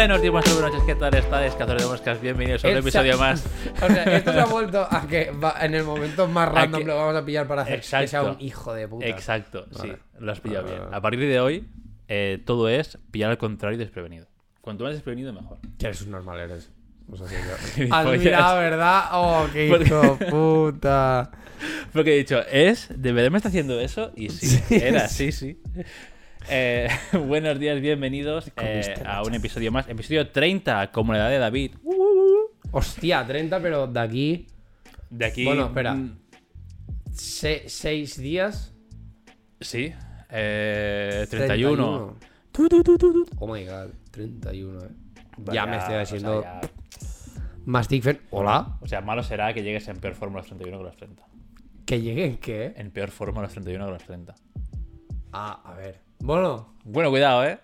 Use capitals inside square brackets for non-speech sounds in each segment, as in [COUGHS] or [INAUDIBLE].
Buenos días, buenas noches, ¿qué tal estáis? Cazadores de moscas, bienvenidos a un episodio más. O sea, esto se ha vuelto a que va- en el momento más random que- lo vamos a pillar para hacer que sea Exacto. un hijo de puta. Exacto, Vale. sí, lo has pillado Vale, bien. vale. A partir de hoy, eh, todo es pillar al contrario y desprevenido. Cuanto más desprevenido, mejor. Que eres un normal, eres. O sea, [LAUGHS] sí, Gilipollas. Has mirado, ¿verdad? Oh, qué Porque- hijo puta. [LAUGHS] Porque he dicho, ¿es? ¿De verdad me está haciendo eso? Y sí, [LAUGHS] Sí, era, sí, sí. Eh, [LAUGHS] buenos días, bienvenidos eh, a un episodio más. Episodio 30, como la edad de David. Hostia, 30, pero de aquí. De aquí. Bueno, espera. se- seis días. Sí. Eh, 31. 31. Oh my god, 31, eh. ya me estoy Vaya, haciendo o sea, ya- más Dickfen. Hola. O sea, malo será que llegues en peor forma a los 31 que los 30. Que lleguen, ¿qué? En peor forma a los 31 que los 30. Ah, a ver. Bueno, Bueno, cuidado, ¿eh?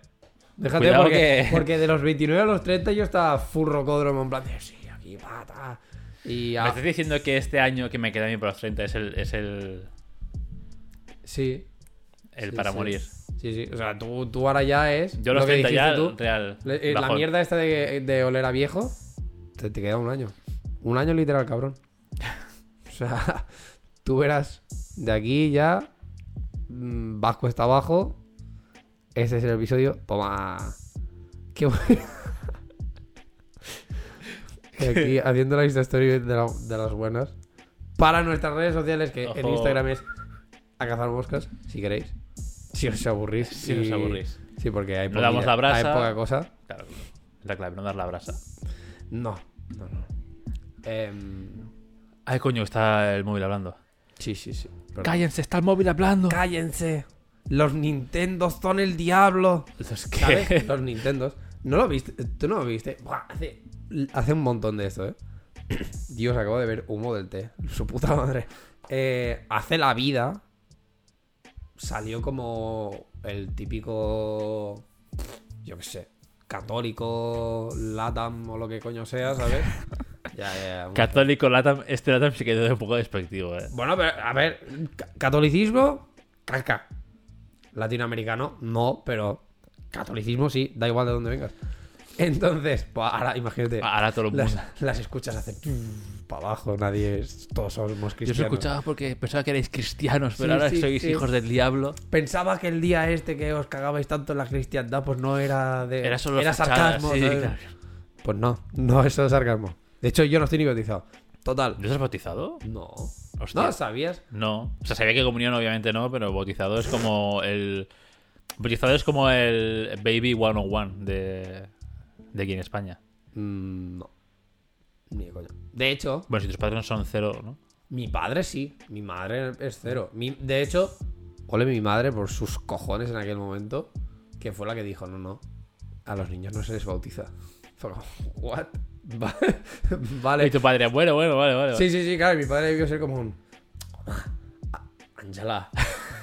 déjate Cuidado porque, que- [LAUGHS] porque de los 29 a los 30 yo estaba full rocódromo en plan de sí, aquí pata. Y Me estás diciendo que este año que me queda a mí por los 30 es el, es el, sí, el Sí, para sí. morir. sí, sí. O sea, tú, tú ahora ya es. Yo los lo que 30 ya, tú, real. le- eh, la mierda esta de, de oler a viejo, te, te queda un año. Un año literal, cabrón. [LAUGHS] O sea, [LAUGHS] tú verás de aquí ya. mm, Vas cuesta abajo. Ese es el episodio. Toma. Qué bueno. [LAUGHS] Aquí haciendo la Insta Story de, la- de las buenas. Para nuestras redes sociales, que en Ojo. Instagram es a cazar moscas, si queréis. Si os aburrís. Si os y- aburrís. Sí, porque hay, No damos la brasa. hay poca cosa. Claro, es la clave, no dar la brasa. No, no, no. Em, Ay, coño, está el móvil hablando. sí, sí, sí. perdón. Cállense, está el móvil hablando. ¡Cállense! Los Nintendo son el diablo. ¿Sabes? ¿qué? [LAUGHS] Los Nintendos. ¿No lo viste? ¿Tú no lo viste? Buah, hace, hace un montón de esto, ¿eh? [CLEARS THROAT] Dios, acabo de ver humo del té. Su puta madre. Eh, hace la vida. Salió como el típico. Yo qué sé. Católico, Latam o lo que coño sea, ¿sabes? [LAUGHS] Ya, ya, ya. Católico Latam, este Latam sí que es un poco despectivo, eh. Bueno, pero a ver, ca- catolicismo, caca. Latinoamericano, no, pero catolicismo sí, da igual de dónde vengas. Entonces, pues ahora imagínate, Ahora todo el mundo. las, las escuchas hacen para abajo, nadie es, todos somos Yo os cristianos. escuchaba porque pensaba que erais cristianos, pero Sí, ahora sí, sois sí. hijos del diablo. Pensaba que el día este que os cagabais tanto en la cristiandad, pues no era de. Era solo fachada, sarcasmo. sí, ¿sabes? claro. Pues no, no es solo sarcasmo. De hecho, yo no estoy ni bautizado. Total. ¿No estás bautizado? No. Hostia. No, ¿sabías? No. O sea, sabía que comunión obviamente no, pero bautizado es como el... Bautizado es como el Baby 101 de, de aquí en España. Mm, no. Ni de coña. De hecho, Bueno, si tus padres no son cero, ¿no? Mi padre sí, mi madre es cero. Mi- de hecho, ole mi madre por sus cojones en aquel momento, que fue la que dijo, no, no, a los niños no se les bautiza. Fue como, what? [LAUGHS] Va- Y vale. tu padre, bueno, bueno, vale, vale. Sí, sí, sí, claro, mi padre debió ser como un... "Ah, Ángela.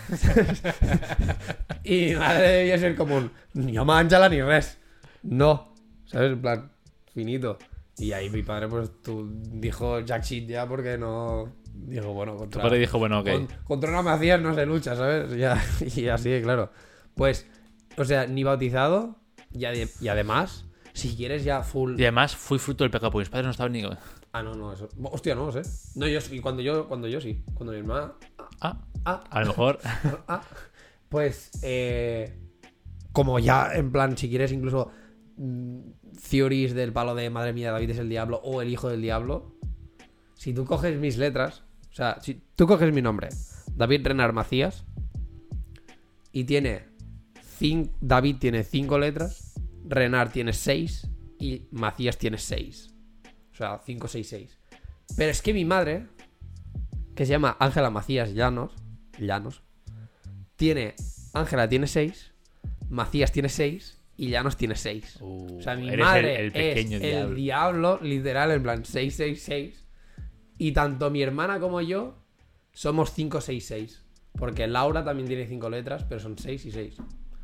[LAUGHS] y mi madre debía ser como un... Ni home Ángela ni res. No. ¿Sabes? En plan, finito. Y ahí mi padre pues tú, dijo jack shit ya porque no... Dijo, bueno, Tu contra... padre dijo, bueno, ok. Con- contra una Macías no se lucha, ¿sabes? Ya, [LAUGHS] y así, claro. Pues, o sea, ni bautizado y, ade- y además, si quieres ya full... Y además fui fruto del pecado, porque mis padres no estaban ni... Ah, no, no, eso. Hostia, no, sé. No, yo sí, cuando yo, cuando yo sí. Cuando mi hermana... Ah, Ah, a lo mejor... [LAUGHS] ah. Pues, eh, como ya, en plan, si quieres incluso mm, theories del palo de madre mía, David es el diablo o el hijo del diablo, si tú coges mis letras, o sea, si tú coges mi nombre, David Renar Macías, y tiene, David tiene cinco letras, Renar tiene seis y Macías tiene seis. O sea, 5, 6, 6. Pero es que mi madre, que se llama Ángela Macías Llanos, Llanos, tiene. Ángela tiene 6, Macías tiene 6 y Llanos tiene 6. Uh, O sea, mi madre el, el pequeño es diablo. el diablo, literal, en plan 666. Y tanto mi hermana como yo somos 566. Porque Laura también tiene 5 letras, pero son 6 y 6.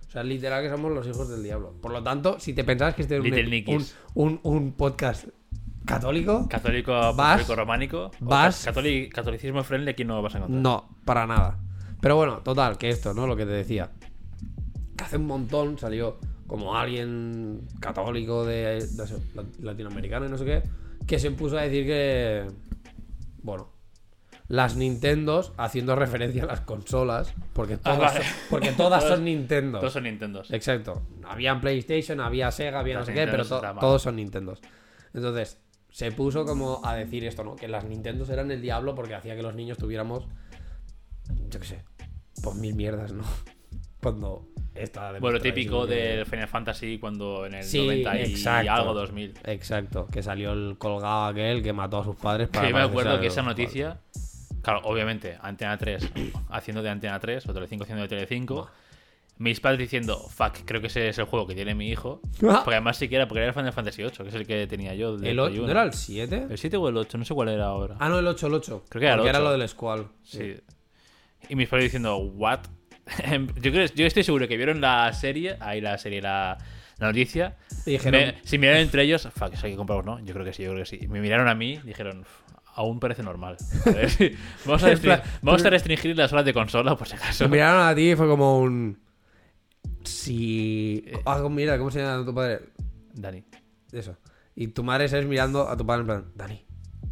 O sea, literal que somos los hijos del diablo. Por lo tanto, si te pensabas que este es un, un, un- un podcast católico, Católico, Vas- católico románico. vas- ca- catoli- catolicismo friendly aquí no lo vas a encontrar. no, para nada. Pero bueno, total, que esto, ¿no? Lo que te decía. Que hace un montón salió como alguien católico de, latinoamericano y no sé qué, que se puso a decir que, bueno, las Nintendos haciendo referencia a las consolas, porque todas, vale. son- porque todas Todos- son [LAUGHS] Nintendo. Todos son Nintendos. Exacto. Había PlayStation, había Sega, había no Las sé qué, pero to- todos son Nintendos. Entonces, se puso como a decir esto, ¿no? Que las Nintendos eran el diablo porque hacía que los niños tuviéramos, yo qué sé, pues mil mierdas, ¿no? [LAUGHS] Cuando esta Bueno, típico del Final Fantasy cuando en el Sí, 90 y exacto. algo 2000. Exacto, que salió el colgado aquel que mató a sus padres para... Yo me acuerdo que esa noticia, claro, obviamente, Antena 3 haciendo de Antena 3 o Telecinco haciendo de Telecinco. Mis padres diciendo, fuck, creo que ese es el juego que tiene mi hijo. [LAUGHS] Porque además siquiera, porque era Final Fantasy 8, que es el que tenía yo. de ¿El 8? Play ¿No 1. era el 7? ¿El 7 o el 8? No sé cuál era ahora. Ah, no, el 8, el 8. Creo que era el Porque era 8. lo del Squall. Sí. Y mis padres diciendo, ¿what? [LAUGHS] yo, creo, yo estoy seguro que vieron la serie, ahí la serie, la, la noticia. Y dijeron, Me- si miraron entre ellos, fuck, eso hay que comprarlo, ¿no? Yo creo que sí, yo creo que sí. Me miraron a mí dijeron, "Uf, aún parece normal. A ver si- vamos, a restringir, vamos a restringir las horas de consola, por si acaso. Se miraron a ti y fue como un... Si... Eh. Ah, mira, ¿cómo se llama tu padre? Dani. Eso. Y tu madre se es mirando a tu padre en plan, Dani,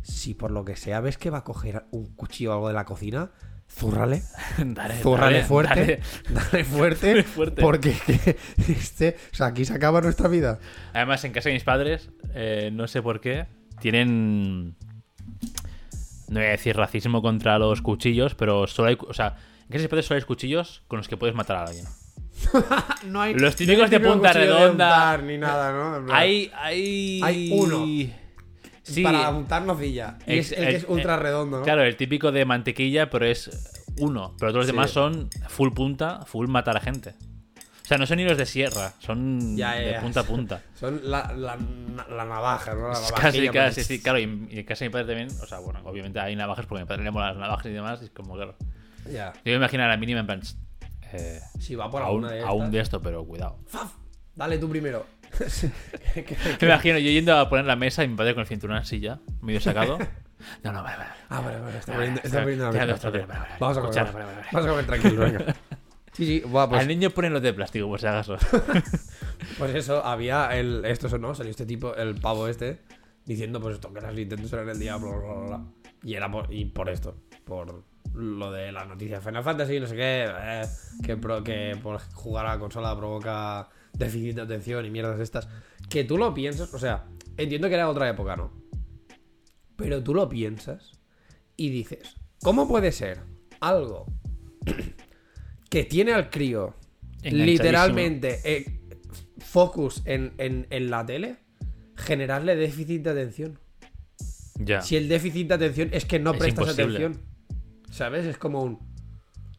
si por lo que sea ves que va a coger un cuchillo o algo de la cocina, zúrrale, [LAUGHS] Dale, zúrrale dale, fuerte, dale. [LAUGHS] dale fuerte, [LAUGHS] fuerte. porque este, o sea, aquí se acaba nuestra vida. Además, en casa de mis padres, eh, no sé por qué, tienen. No voy a decir racismo contra los cuchillos, pero solo hay. O sea, en mis padres solo hay cuchillos con los que puedes matar a alguien. [LAUGHS] No hay, Los típicos de punta de redonda. untar ni nada, ¿no? Hay. Hay. Hay uno. Sí. Para untar nocilla. Y es el que es ultra redondo, ¿no? Claro, el típico de mantequilla, pero es uno. Pero todos los Sí. demás son full punta, full matar a gente. O sea, no son hilos de sierra, son Ya, ya, de punta a punta. [LAUGHS] Son la, la, la navaja, ¿no? La casi, casi, sí. Claro, y, y de mi padre también, o sea, bueno, obviamente hay navajas porque a mi padre le molan las navajas y demás, y es como, claro. Ya. Yo me imagino a la mínima en plan, eh, Si va por aún, alguna de aún de esto, pero cuidado. Faf, Dale tú primero. Que- [LAUGHS] que- [LAUGHS] Me imagino yo yendo a poner la mesa y mi padre con el cinturón así ya, medio sacado. No, no, vale, vale. Ah, vale, vale. Está poniendo, está vale, poniendo la mesa. Vamos a comer. Vamos a comer tranquilo, venga. Sí, sí, pues, Al niño ponen los de plástico, por si acaso. [LAUGHS] pues eso, había el. Esto eso, ¿no? Salió este tipo, el pavo este, diciendo, pues esto, que las Nintendo eran el diablo, bla, bla, bla. Y era por, y por esto, por lo de la noticia de Final Fantasy, no sé qué, eh, que, pro- que por jugar a la consola provoca déficit de atención y mierdas estas. Que tú lo piensas, o sea, entiendo que era otra época, ¿no? Pero tú lo piensas y dices, ¿cómo puede ser algo que tiene al crío literalmente eh, focus en, en- en la tele generarle déficit de atención? ya. Si el déficit de atención es que no Es prestas imposible. atención. ¿Sabes? Es como un.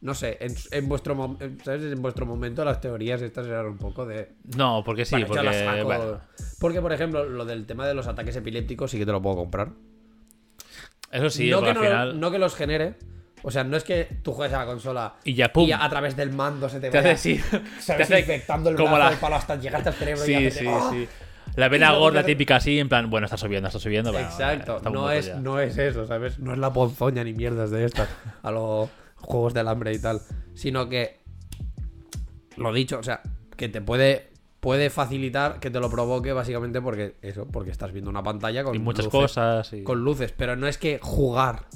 No sé, en, en vuestro ¿sabes? En vuestro momento las teorías estas eran un poco de. No, porque sí, yo porque. saco. bueno, Porque, por ejemplo, lo del tema de los ataques epilépticos sí que te lo puedo comprar. eso sí, no, que al no, final. no que los genere. O sea, no es que tú juegues a la consola Y ya, pum. y a, a través del mando se te Te vaya, hace sí. [LAUGHS] ¿sabes? te hace infectando el como brazo la- palo hasta llegarte al cerebro y Sí, hacerte, sí, ¡oh! sí. La vena Y gorda típica así, en plan, bueno, está subiendo, está subiendo. bueno, Exacto, no es, ya. no es eso, ¿sabes? No es la ponzoña ni mierdas de estas [LAUGHS] a los juegos del hambre y tal, sino que lo dicho, o sea, que te puede puede facilitar que te lo provoque básicamente porque eso, porque estás viendo una pantalla con Y muchas luces, cosas. Y... con luces, pero no es que jugar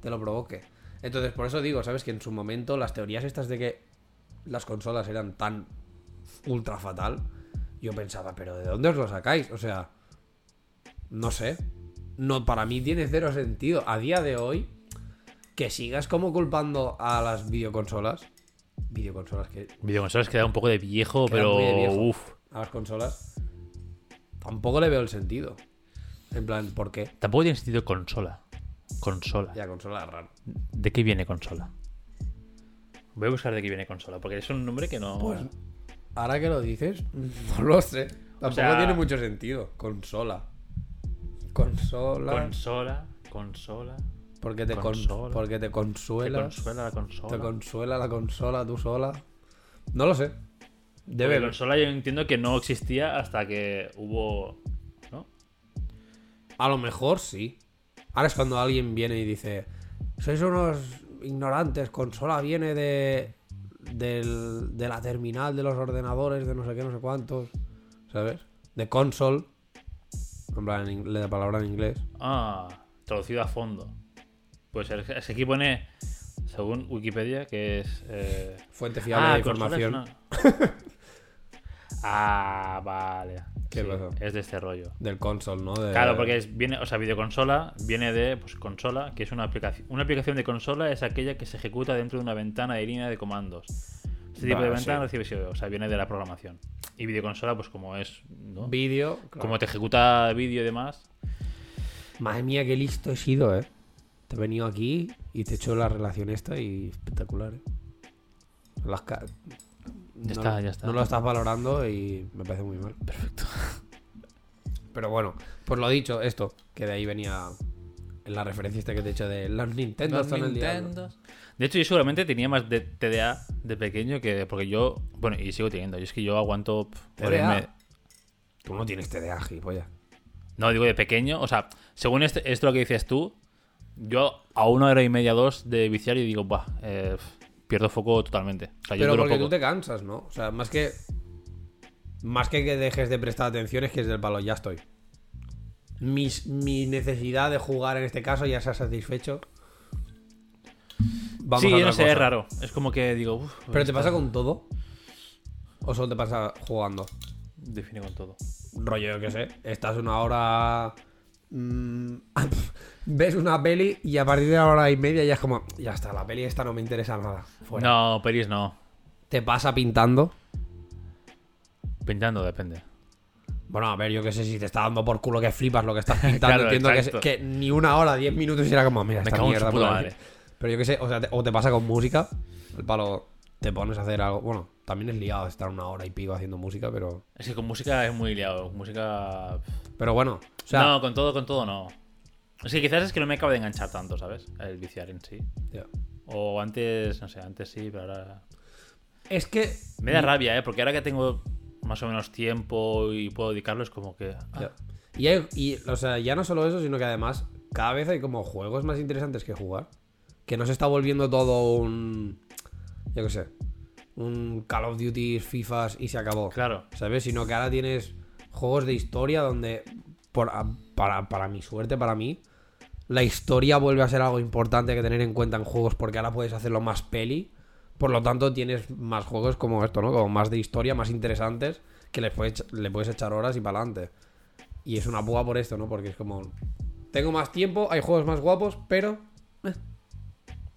te lo provoque. Entonces, por eso digo, ¿sabes? Que en su momento las teorías estas de que las consolas eran tan ultra fatal, yo pensaba, pero ¿de dónde os lo sacáis? O sea, no sé. No, para mí tiene cero sentido. A día de hoy, que sigas como culpando a las videoconsolas. Videoconsolas que. Videoconsolas queda un poco de viejo, pero. de viejo. Uf. A las consolas. Tampoco le veo el sentido. En plan, ¿por qué? Tampoco tiene sentido consola. Consola. Ya, consola raro. ¿De qué viene consola? Voy a buscar de qué viene consola, porque es un nombre que no. Pues ahora que lo dices, [LAUGHS] no lo sé. Tampoco sea- tiene mucho sentido. Consola. Consola. Consola, consola. porque, te con- consola. porque te ¿Te consuelas. consuela la consola? Te consuela la consola tú sola. No lo sé. Porque Debe. consola yo entiendo que no existía hasta que hubo. ¿No? A lo mejor sí. Ahora es cuando alguien viene y dice: Sois unos ignorantes, consola viene de del, de la terminal de los ordenadores, de no sé qué, no sé cuántos, ¿sabes? De console, en plan, en ing- la palabra en inglés. Ah, traducido a fondo. Pues es aquí pone, según Wikipedia, que es. eh, Fuente fiable de consola es información [LAUGHS] ah, vale. ¿Qué Sí, pasó? es de este rollo. del console, ¿no? De- Claro, porque es, viene, o sea, videoconsola viene de pues, consola, que es una aplicación. Una aplicación de consola es aquella que se ejecuta dentro de una ventana de línea de comandos. Este tipo de ventana sí. recibe o sea, viene de la programación. Y videoconsola, pues como es, ¿no? Vídeo. claro. Como te ejecuta vídeo y demás. Madre mía, qué listo he sido, ¿eh? Te he venido aquí y te he hecho la relación esta y espectacular, ¿eh? Las ca- Ya no, está, ya está. No lo estás valorando y me parece muy mal. Perfecto. [LAUGHS] Pero bueno, pues lo dicho, esto, que de ahí venía en la referencia esta que te he hecho de los Nintendo el diablo. De hecho, yo seguramente tenía más de TDA de pequeño que. Porque yo. Bueno, y sigo teniendo. Y es que yo aguanto. TDA. Tú no tienes TDA, gilipollas. No, digo de pequeño. O sea, según este, esto lo que dices tú, yo a una hora y media, dos de viciar y digo, bah, eh, pierdo foco totalmente. O sea, yo Pero porque poco. tú te cansas, ¿no? O sea, más que. Más que que dejes de prestar atención es que es del palo, ya estoy. Mis- mi necesidad de jugar en este caso ya se ha satisfecho. Vamos sí, a otra no sé, cosa. es raro. Es como que digo. ¿Pero te pasa con todo? ¿O solo te pasa jugando? Define con todo. Rollo, yo qué sé. Estás una hora. Mm, [LAUGHS] ves una peli y a partir de la hora y media ya es como. Ya está, la peli esta no me interesa nada. Fuera. No, pelis no. ¿Te pasa pintando? Pintando depende. Bueno, a ver, yo qué sé, si te está dando por culo que flipas lo que estás [LAUGHS] pintando, Claro, entiendo que, ni una hora, diez minutos y era como, mira, Me esta mierda. madre. Pero yo qué sé, o sea, te, o te pasa con música, el palo, te pones a hacer algo. Bueno, también es liado estar una hora y pico haciendo música, pero. Es que con música es muy liado. Música. Pero bueno, o sea. no, con todo, con todo no. Es que quizás es que no me acaba de enganchar tanto, ¿sabes? El viciar en sí. ya. O antes, no sé, antes sí, pero ahora. Es que. Me da rabia, ¿eh? Porque ahora que tengo más o menos tiempo y puedo dedicarlo, es como que. ah. Y, hay- y, o sea, ya no solo eso, sino que además cada vez hay como juegos más interesantes que jugar. Que no se está volviendo todo un. Yo qué sé. Un Call of Duty, FIFAs y se acabó. Claro. ¿Sabes? Sino que ahora tienes juegos de historia donde, por, para, para mi suerte, para mí, la historia vuelve a ser algo importante que tener en cuenta en juegos porque ahora puedes hacerlo más peli. Por lo tanto, tienes más juegos como esto, ¿no? Como más de historia, más interesantes, que le puedes, le puedes echar horas y para adelante. Y es una púa por esto, ¿no? Porque es como... Tengo más tiempo, hay juegos más guapos, pero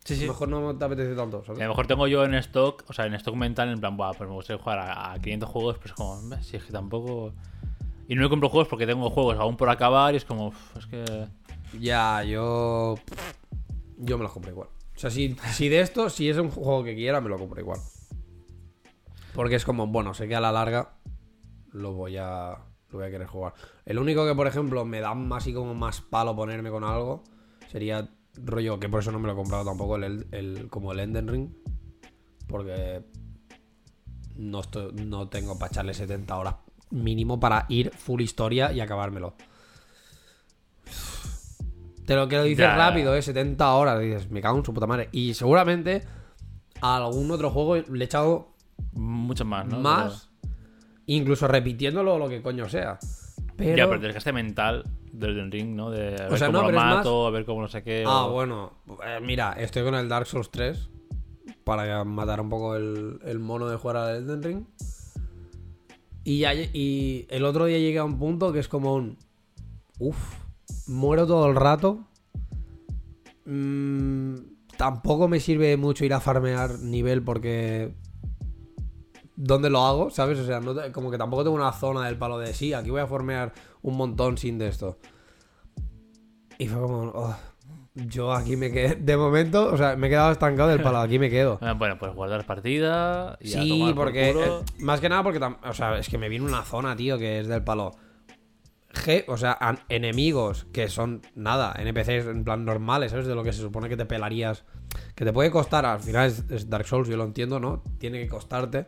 Sí, a sí. lo mejor no te apetece tanto, a lo mejor tengo yo en stock, o sea, en stock mental, en plan, Buah, pues me gustaría jugar a, a 500 juegos, pues como, "Hombre, si es que tampoco. Y no me compro juegos porque tengo juegos aún por acabar y es como, "Uf, es que. Ya, yo... Yo me los compro igual. O sea, si, si de esto, si es un juego que quiera, me lo compro igual. Porque es como, bueno, sé que a la larga lo voy a, lo voy a querer jugar. El único que, por ejemplo, me da más y como más palo ponerme con algo sería rollo, que por eso no me lo he comprado tampoco, el, el- como el Enden Ring. Porque no, estoy, no tengo para echarle 70 horas mínimo para ir full historia y acabármelo. Te lo que lo dices Ya. rápido, ¿eh? 70 horas. Dices, me cago en su puta madre. Y seguramente a algún otro juego le he echado Mucho más, ¿no? más, incluso repitiéndolo lo que coño sea. Pero... Ya, pero el desgaste mental del Elden ring, ¿no? De a ver sea, cómo no, lo mato, a ver cómo no sé qué. Ah, o- bueno. Eh, mira, estoy con el Dark Souls 3 para matar un poco el, el mono de jugar al Elden Ring. Y, ya y el otro día llegué a un punto que es como un... Uf, muero todo el rato. Mm, tampoco me sirve mucho ir a farmear nivel porque... ¿Dónde lo hago? ¿Sabes? O sea, no te- como que tampoco tengo una zona del palo de sí, aquí voy a farmear un montón sin de esto. Y fue como... oh, yo aquí me quedé... De momento, o sea, me he quedado estancado del palo, aquí me quedo. Ah, Bueno, pues guardar partida. Y a Sí, por porque... culo. eh, más que nada porque... tam- O sea, es que me viene una zona, tío, que es del palo... G, o sea, an- enemigos que son nada, NPCs en plan normales, ¿sabes? De lo que se supone que te pelarías. Que te puede costar, al final es, es Dark Souls, yo lo entiendo, ¿no? Tiene que costarte.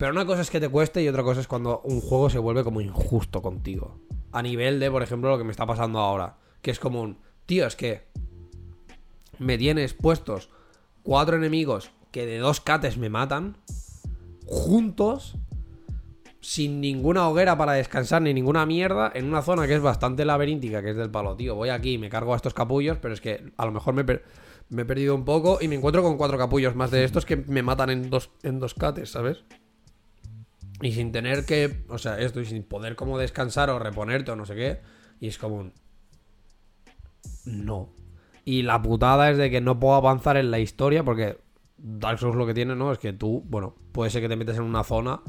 Pero una cosa es que te cueste y otra cosa es cuando un juego se vuelve como injusto contigo. A nivel de, por ejemplo, lo que me está pasando ahora. Que es como un, tío, es que me tienes puestos cuatro enemigos que de dos cates me matan, juntos, sin ninguna hoguera para descansar ni ninguna mierda, en una zona que es bastante laberíntica, que es del palo, tío. Voy aquí, me cargo a estos capullos, pero es que a lo mejor me, me he perdido un poco y me encuentro con cuatro capullos más de estos que me matan en dos, en dos cates, ¿sabes? Y sin tener que, o sea, esto, y sin poder como descansar o reponerte o no sé qué. Y es como. No. Y la putada es de que no puedo avanzar en la historia porque Dark Souls lo que tiene, ¿no? Es que tú, bueno, puede ser que te metes en una zona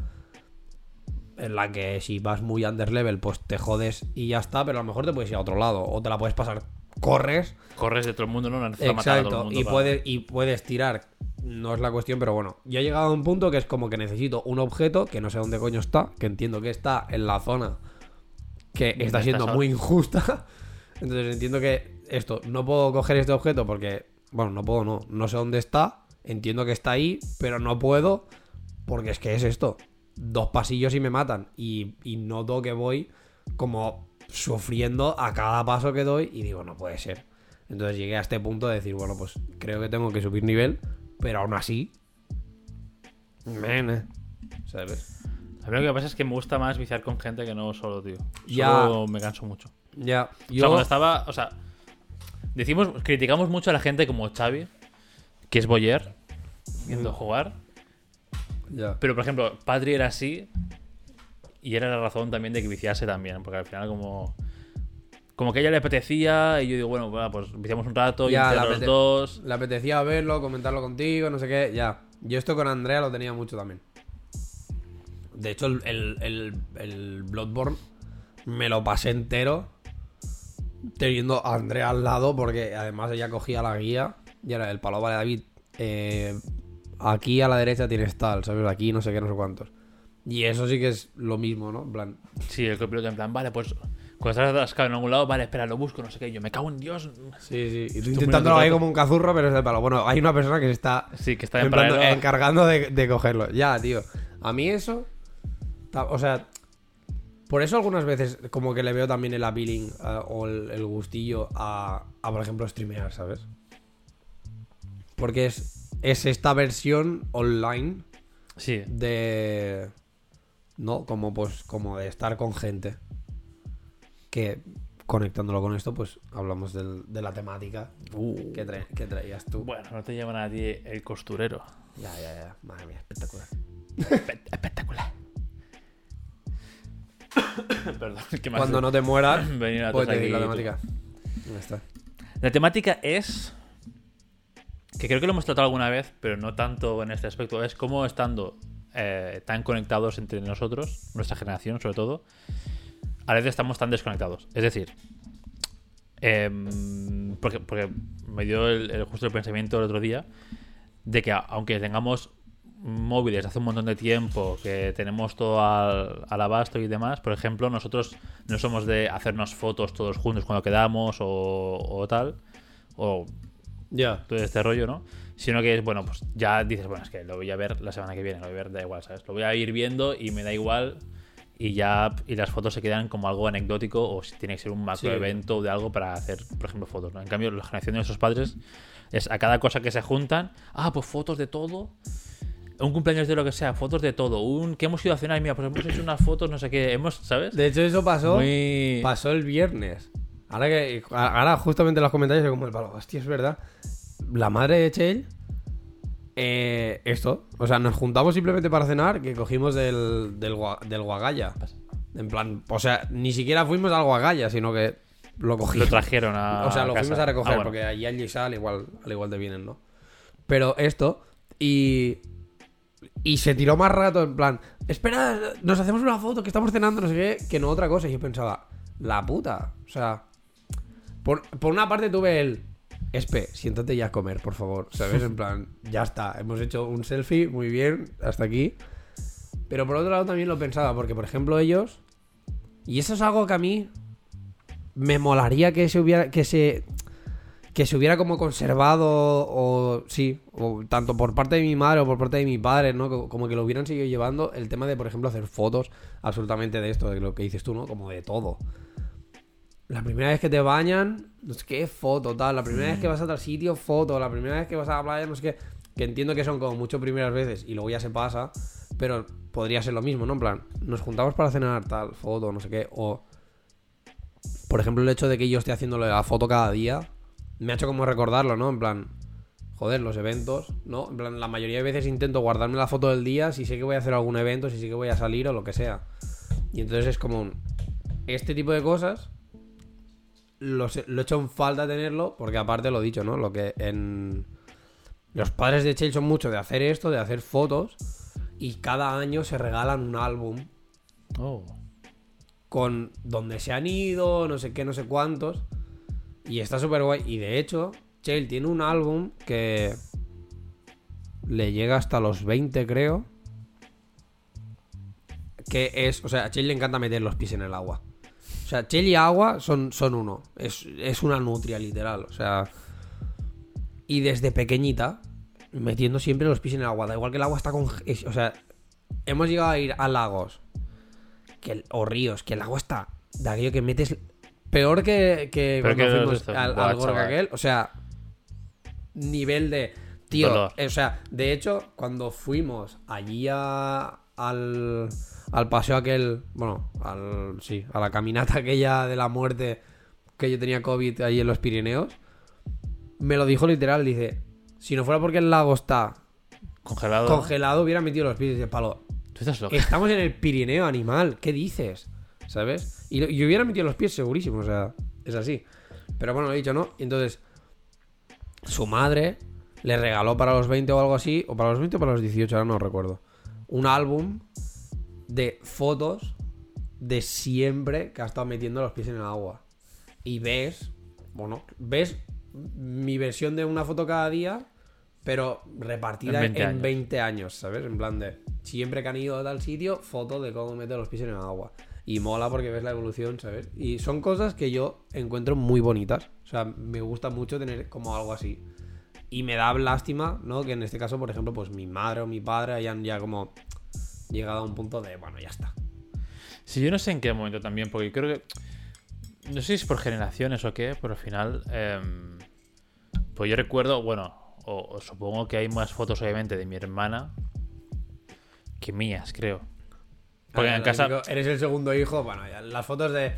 en la que si vas muy underlevel, pues te jodes y ya está, pero a lo mejor te puedes ir a otro lado o te la puedes pasar, corres Corres de todo el mundo, no necesitas matar a todo el Exacto, mundo. y para- puedes, y puedes tirar. No es la cuestión, pero bueno. Yo he llegado a un punto que es como que necesito un objeto que no sé dónde coño está, que entiendo que está en la zona que está siendo muy injusta. [LAUGHS] Entonces entiendo que esto, no puedo coger este objeto porque, bueno, no puedo, no, no sé dónde está. Entiendo que está ahí, pero no puedo porque es que es esto. Dos pasillos y me matan. Y, y noto que voy como sufriendo a cada paso que doy y digo, no puede ser. Entonces llegué a este punto de decir, bueno, pues creo que tengo que subir nivel, pero aún así... Mene. ¿Sabes? A mí lo que pasa es que me gusta más viciar con gente que no solo, tío. Ya. Solo me canso mucho. Ya, O sea, yo... cuando estaba. O sea, decimos, criticamos mucho a la gente como Xavi, que es Boyer, viendo Mm. jugar. Ya. Pero, por ejemplo, Patri era así. Y era la razón también de que viciase también. Porque al final, como. Como que a ella le apetecía. Y yo digo, bueno, pues viciamos un rato. Y entre los dos. Le apetecía verlo, comentarlo contigo, no sé qué, ya. Yo esto con Andrea lo tenía mucho también. De hecho, el, el, el- el Bloodborne me lo pasé entero teniendo a Andrea al lado porque además ella cogía la guía y era el palo, vale, David, eh, aquí a la derecha tienes tal, ¿sabes? Aquí no sé qué, no sé cuántos. Y eso sí que es lo mismo, ¿no? En plan, Sí, el copiloto en plan, vale, pues. Cuando estás atascado en algún lado, vale, espera, lo busco, no sé qué. Yo me cago en Dios. sí, sí. Y tú intentándolo ahí como un cazurro, pero es el palo. Bueno, hay una persona que se está Sí, que está en, plan, encargando de, de cogerlo. Ya, tío. A mí eso. O sea. Por eso algunas veces como que le veo también el appealing eh, o el, el gustillo a, a, por ejemplo, streamear, ¿sabes? Porque es, es esta versión online Sí. de... ¿No? Como pues como de estar con gente. Que conectándolo con esto, pues hablamos del- de la temática que, tra- que traías tú. Bueno, no te llaman a ti el costurero. Ya, ya, ya. Madre mía, espectacular. Espe- Espectacular. [COUGHS] Perdón, ¿qué más? Cuando no te mueras, [COUGHS] Venir a pues te la temática. Ya está. La temática es. Que creo que lo hemos tratado alguna vez, pero no tanto en este aspecto. Es cómo estando eh, tan conectados entre nosotros, nuestra generación sobre todo, a veces estamos tan desconectados. Es decir, em, porque, porque me dio el, el- justo el pensamiento el otro día de que aunque tengamos móviles hace un montón de tiempo, que tenemos todo al, al abasto y demás, por ejemplo, nosotros no somos de hacernos fotos todos juntos cuando quedamos o, o tal, o Ya. todo este rollo, ¿no? Sino que es, bueno, pues ya dices, bueno, es que lo voy a ver la semana que viene, lo voy a ver, da igual, ¿sabes? Lo voy a ir viendo y me da igual y ya y las fotos se quedan como algo anecdótico o si tiene que ser un macro Sí. evento de algo para hacer, por ejemplo, fotos, ¿no? En cambio, la generación de nuestros padres es a cada cosa que se juntan, ah, pues fotos de todo. Un cumpleaños de lo que sea, fotos de todo. Un que hemos ido a cenar y mira, pues hemos hecho unas fotos, no sé qué, hemos, ¿sabes? De hecho, eso pasó. Muy Pasó el viernes. Ahora que. Ahora, justamente en los comentarios, como el palo. Hostia, es verdad. La madre de Chell. eh, esto. O sea, nos juntamos simplemente para cenar. Que cogimos del, del, Gua- del Guagalla. En plan. O sea, ni siquiera fuimos al Guagalla, sino que lo lo cogimos. trajeron a O sea, lo casa. fuimos a recoger Ah, bueno. porque allí al Gisal al igual, al igual te vienen, ¿no? Pero esto, y. Y se tiró más rato, en plan, espera, nos hacemos una foto que estamos cenando, no sé qué, que no otra cosa. Y yo pensaba, la puta. O sea, por, por una parte tuve el. Espe, siéntate ya a comer, por favor. ¿Sabes? En plan, ya está. Hemos hecho un selfie, muy bien, hasta aquí. Pero por otro lado también lo pensaba, porque por ejemplo ellos. Y eso es algo que a mí me molaría que se hubiera que se que se hubiera como conservado o sí o tanto por parte de mi madre o por parte de mi padre no Co- como que lo hubieran seguido llevando el tema de por ejemplo hacer fotos absolutamente de esto de lo que dices tú no como de todo la primera vez que te bañan no sé qué foto tal la primera vez que vas a otro sitio foto la primera vez que vas a la playa no sé qué que entiendo que son como mucho primeras veces y luego ya se pasa, pero podría ser lo mismo, ¿no? En plan, nos juntamos para cenar tal, foto, no sé qué, o... Por ejemplo, el hecho de que yo esté haciéndole la foto cada día, me ha hecho como recordarlo, ¿no? En plan, joder, los eventos, ¿no? En plan, la mayoría de veces intento guardarme la foto del día si sé que voy a hacer algún evento, si sé que voy a salir o lo que sea. Y entonces es como un... Este tipo de cosas lo, he hecho en falta tenerlo, porque aparte lo he dicho, ¿no? Lo que en... Los padres de Chell son mucho de hacer esto, de hacer fotos, y cada año se regalan un álbum Oh. con donde se han ido, no sé qué, no sé cuántos. Y está súper guay. Y de hecho, Chell tiene un álbum que le llega hasta los 20, creo. Que es, o sea, a Chell le encanta meter los pies en el agua. O sea, Chell y agua son, son uno. Es, es una nutria, literal. O sea. Y desde pequeñita, metiendo siempre los pies en el agua. Da igual que el agua está con. O sea, hemos llegado a ir a lagos que el- o ríos, que el agua está de aquello que metes peor que, que Peor cuando que fuimos al, al aquel, o sea, nivel de tío, eh, o sea, de hecho, cuando fuimos allí a- al al paseo aquel, bueno, al sí, a la caminata [LAUGHS] aquella de la muerte que yo tenía COVID ahí en los Pirineos, me lo dijo literal, dice, si no fuera porque el lago está Congelado. congelado, hubiera metido los pies de palo. Tú estás loco. Estamos en el Pirineo animal, ¿qué dices? ¿Sabes? Y, y hubiera metido los pies segurísimo, o sea, es así. Pero bueno, lo he dicho, ¿no? Y entonces, su madre le regaló para los 20 o algo así, o para los 20 o para los 18, ahora no recuerdo, un álbum de fotos de siempre que ha estado metiendo los pies en el agua. Y ves, bueno, ves mi versión de una foto cada día, pero repartida En en 20 20 años. ¿sabes? En plan de, siempre que han ido a tal sitio, foto de cómo meter los pies en el agua. Y mola porque ves la evolución, ¿sabes? Y son cosas que yo encuentro muy bonitas. O sea, me gusta mucho tener como algo así. Y me da lástima, ¿no? Que en este caso, por ejemplo, pues mi madre o mi padre hayan ya como llegado a un punto de, bueno, ya está. Sí, yo no sé en qué momento también, porque creo que. No sé si es por generaciones o qué, pero al final. em, pues yo recuerdo, bueno, o, o supongo que hay más fotos, obviamente, de mi hermana que mías, creo. Porque Ah, en casa. típico, eres el segundo hijo, bueno, ya, las fotos de,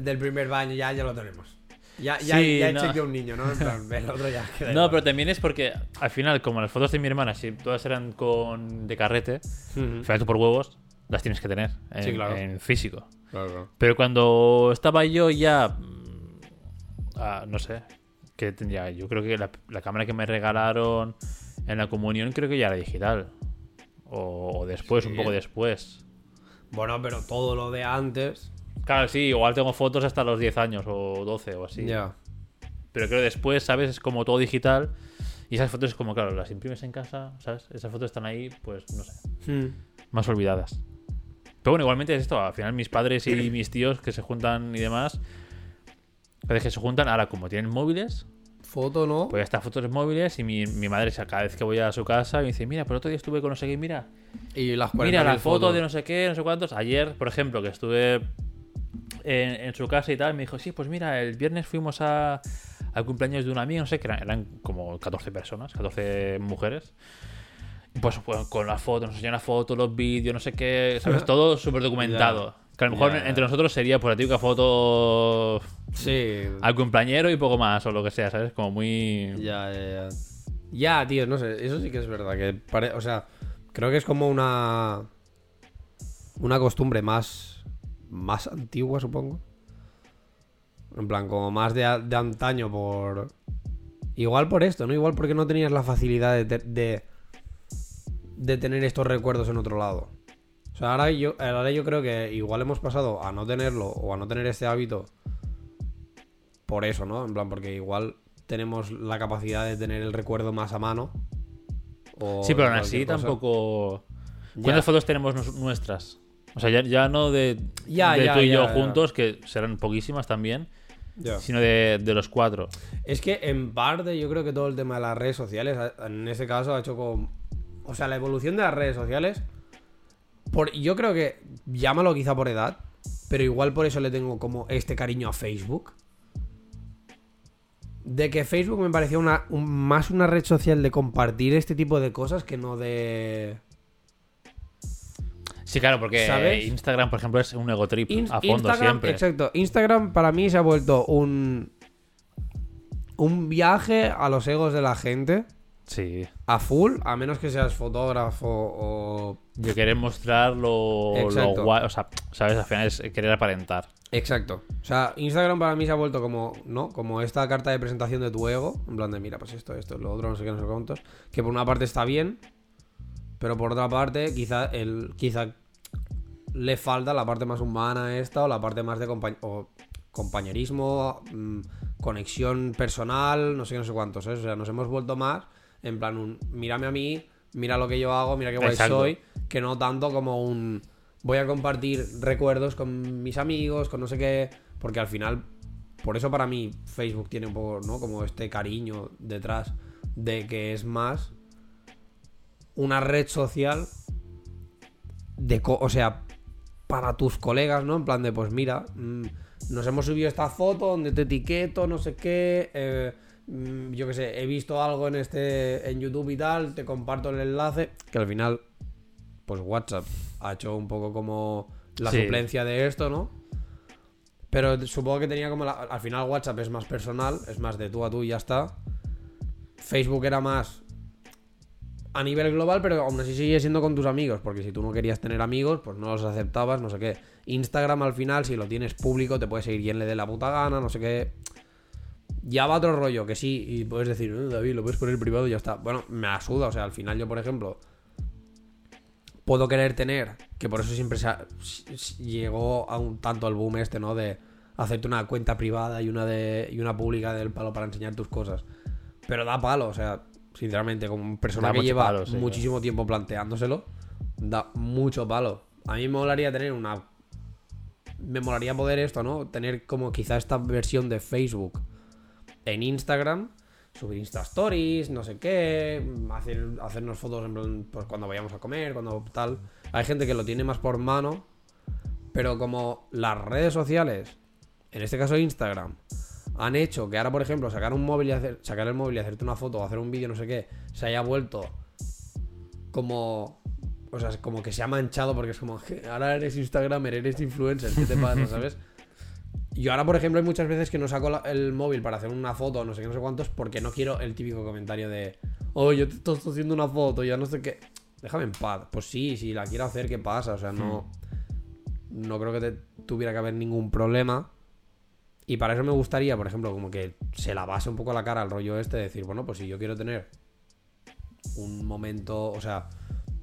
del primer baño ya, ya lo tenemos. Ya, ya, Sí, ya he no. hecho que un niño, ¿no? En plan, el otro ya queda No, igual. pero también es porque al final, como las fotos de mi hermana, si todas eran con de carrete, al final tú por huevos las tienes que tener en, Sí, claro. en físico. Claro. Pero cuando estaba yo ya. mm, ah, no sé. Que tendría. Yo creo que la, la cámara que me regalaron en la comunión, creo que ya era digital. O, o después, Sí. un poco después. Bueno, pero todo lo de antes. Claro, sí, igual tengo fotos hasta los 10 años o 12 o así. Ya. Pero creo que después, ¿sabes? Es como todo digital. Y esas fotos es como, claro, las imprimes en casa, ¿sabes? Esas fotos están ahí, pues no sé. Hmm. más olvidadas. Pero bueno, igualmente es esto. Al final, mis padres y [CLEARS THROAT] mis tíos que se juntan y demás, vez que se juntan, ahora como tienen móviles, Foto, ¿no? pues ya está fotos móviles y mi, mi madre, cada vez que voy a su casa, me dice: Mira, pero otro día estuve con no sé qué, mira, y las mira la 40.000 foto fotos. de no sé qué, no sé cuántos. Ayer, por ejemplo, que estuve en, en su casa y tal, me dijo: Sí, pues mira, el viernes fuimos a, al cumpleaños de una amiga, no sé, que eran, eran como 14 personas, 14 mujeres. Pues, pues, con la foto, nos enseñan la foto, los vídeos, no sé qué, ¿sabes? [LAUGHS] Todo súper documentado. Que a lo mejor ya. entre nosotros sería pues la típica foto Sí. al cumpleañero y poco más, o lo que sea, ¿sabes? Como muy. Ya, ya, ya. Ya, tío, no sé. Eso sí que es verdad. Que pare- O sea, creo que es como una. Una costumbre más. Más antigua, supongo. En plan, como más de, de antaño por. Igual por esto, ¿no? Igual porque no tenías la facilidad de, te- de. de tener estos recuerdos en otro lado. O sea, ahora yo, ahora yo creo que igual hemos pasado a no tenerlo o a no tener este hábito por eso, ¿no? En plan, porque igual tenemos la capacidad de tener el recuerdo más a mano. o Sí, pero aún así cosa. tampoco. Ya. ¿Cuántas fotos tenemos nuestras? O sea, ya, ya no de, Ya, de ya, tú y yo ya, ya. juntos, que serán poquísimas también, Ya. sino de, de los cuatro. Es que en parte yo creo que todo el tema de las redes sociales, en este caso, ha hecho con... O sea, la evolución de las redes sociales, por, yo creo que, llámalo quizá por edad, pero igual por eso le tengo como este cariño a Facebook. de que Facebook me parecía una, un- más una red social de compartir este tipo de cosas que no de... Sí, claro, porque ¿Sabes? Instagram, por ejemplo, es un ego trip In- a fondo Instagram, siempre. Exacto. Instagram para mí se ha vuelto un... Un viaje a los egos de la gente Sí. a full, a menos que seas fotógrafo o... Yo querer mostrar lo, guay. O sea, ¿sabes? Al final es querer aparentar. Exacto. O sea, Instagram para mí se ha vuelto como, ¿no? Como esta carta de presentación de tu ego. En plan de, mira, pues esto, esto, lo otro, no sé qué, no sé cuántos. Que por una parte está bien, pero por otra parte, quizá, el, quizá le falta la parte más humana esta o la parte más de compañ- o compañerismo, mm, conexión personal, no sé qué, no sé cuántos, ¿sabes? O sea, nos hemos vuelto más en plan un, mírame a mí, mira lo que yo hago, mira qué guay Exacto. soy, que no tanto como un, voy a compartir recuerdos con mis amigos, con no sé qué, porque al final, por eso para mí Facebook tiene un poco, ¿no? Como este cariño detrás de que es más una red social de, o sea, para tus colegas, ¿no? En plan de, pues mira, mm, nos hemos subido esta foto donde te etiqueto, no sé qué, eh, mm, yo qué sé, he visto algo en este, en YouTube y tal, te comparto el enlace, que al final, pues WhatsApp ha hecho un poco como la Sí. suplencia de esto, ¿no? Pero supongo que tenía como la- al final WhatsApp es más personal, es más de tú a tú y ya está. Facebook era más a nivel global, pero aún así sigue siendo con tus amigos, porque si tú no querías tener amigos, pues no los aceptabas, no sé qué. Instagram al final, si lo tienes público, te puede seguir quien le dé la puta gana, no sé qué. Ya va otro rollo, que sí, y puedes decir, "Eh, David, lo puedes poner privado y ya está. Bueno, me asuda, o sea, al final yo, por ejemplo, puedo querer tener, que por eso siempre se ha- llegó a un tanto el boom este, ¿no? De hacerte una cuenta privada y una de y una pública del palo para enseñar tus cosas. Pero da palo, o sea, sinceramente, como persona Da que lleva palo, sí, muchísimo tiempo planteándoselo, da mucho palo. A mí me molaría tener una... Me molaría poder esto, ¿no? Tener como quizá esta versión de Facebook en Instagram, subir Insta Stories, no sé qué, hacer, hacernos fotos en plan, pues cuando vayamos a comer, cuando tal. Hay gente que lo tiene más por mano, pero como las redes sociales, en este caso Instagram, han hecho que ahora, por ejemplo, sacar un móvil y hacer, sacar el móvil y hacerte una foto o hacer un vídeo, no sé qué, se haya vuelto como. O sea, como que se ha manchado porque es como, "Je, ahora eres Instagramer, eres influencer, ¿qué te pasa, sabes? Yo ahora, por ejemplo, hay muchas veces que no saco la- el móvil para hacer una foto, no sé qué, no sé cuántos, porque no quiero el típico comentario de, oh, yo te estoy haciendo una foto, ya no sé qué. Déjame en paz. Pues sí, si la quiero hacer, ¿qué pasa? O sea, no. No creo que te tuviera que haber ningún problema. Y para eso me gustaría, por ejemplo, como que se la base un poco la cara al rollo este de decir, bueno, pues si yo quiero tener un momento, o sea,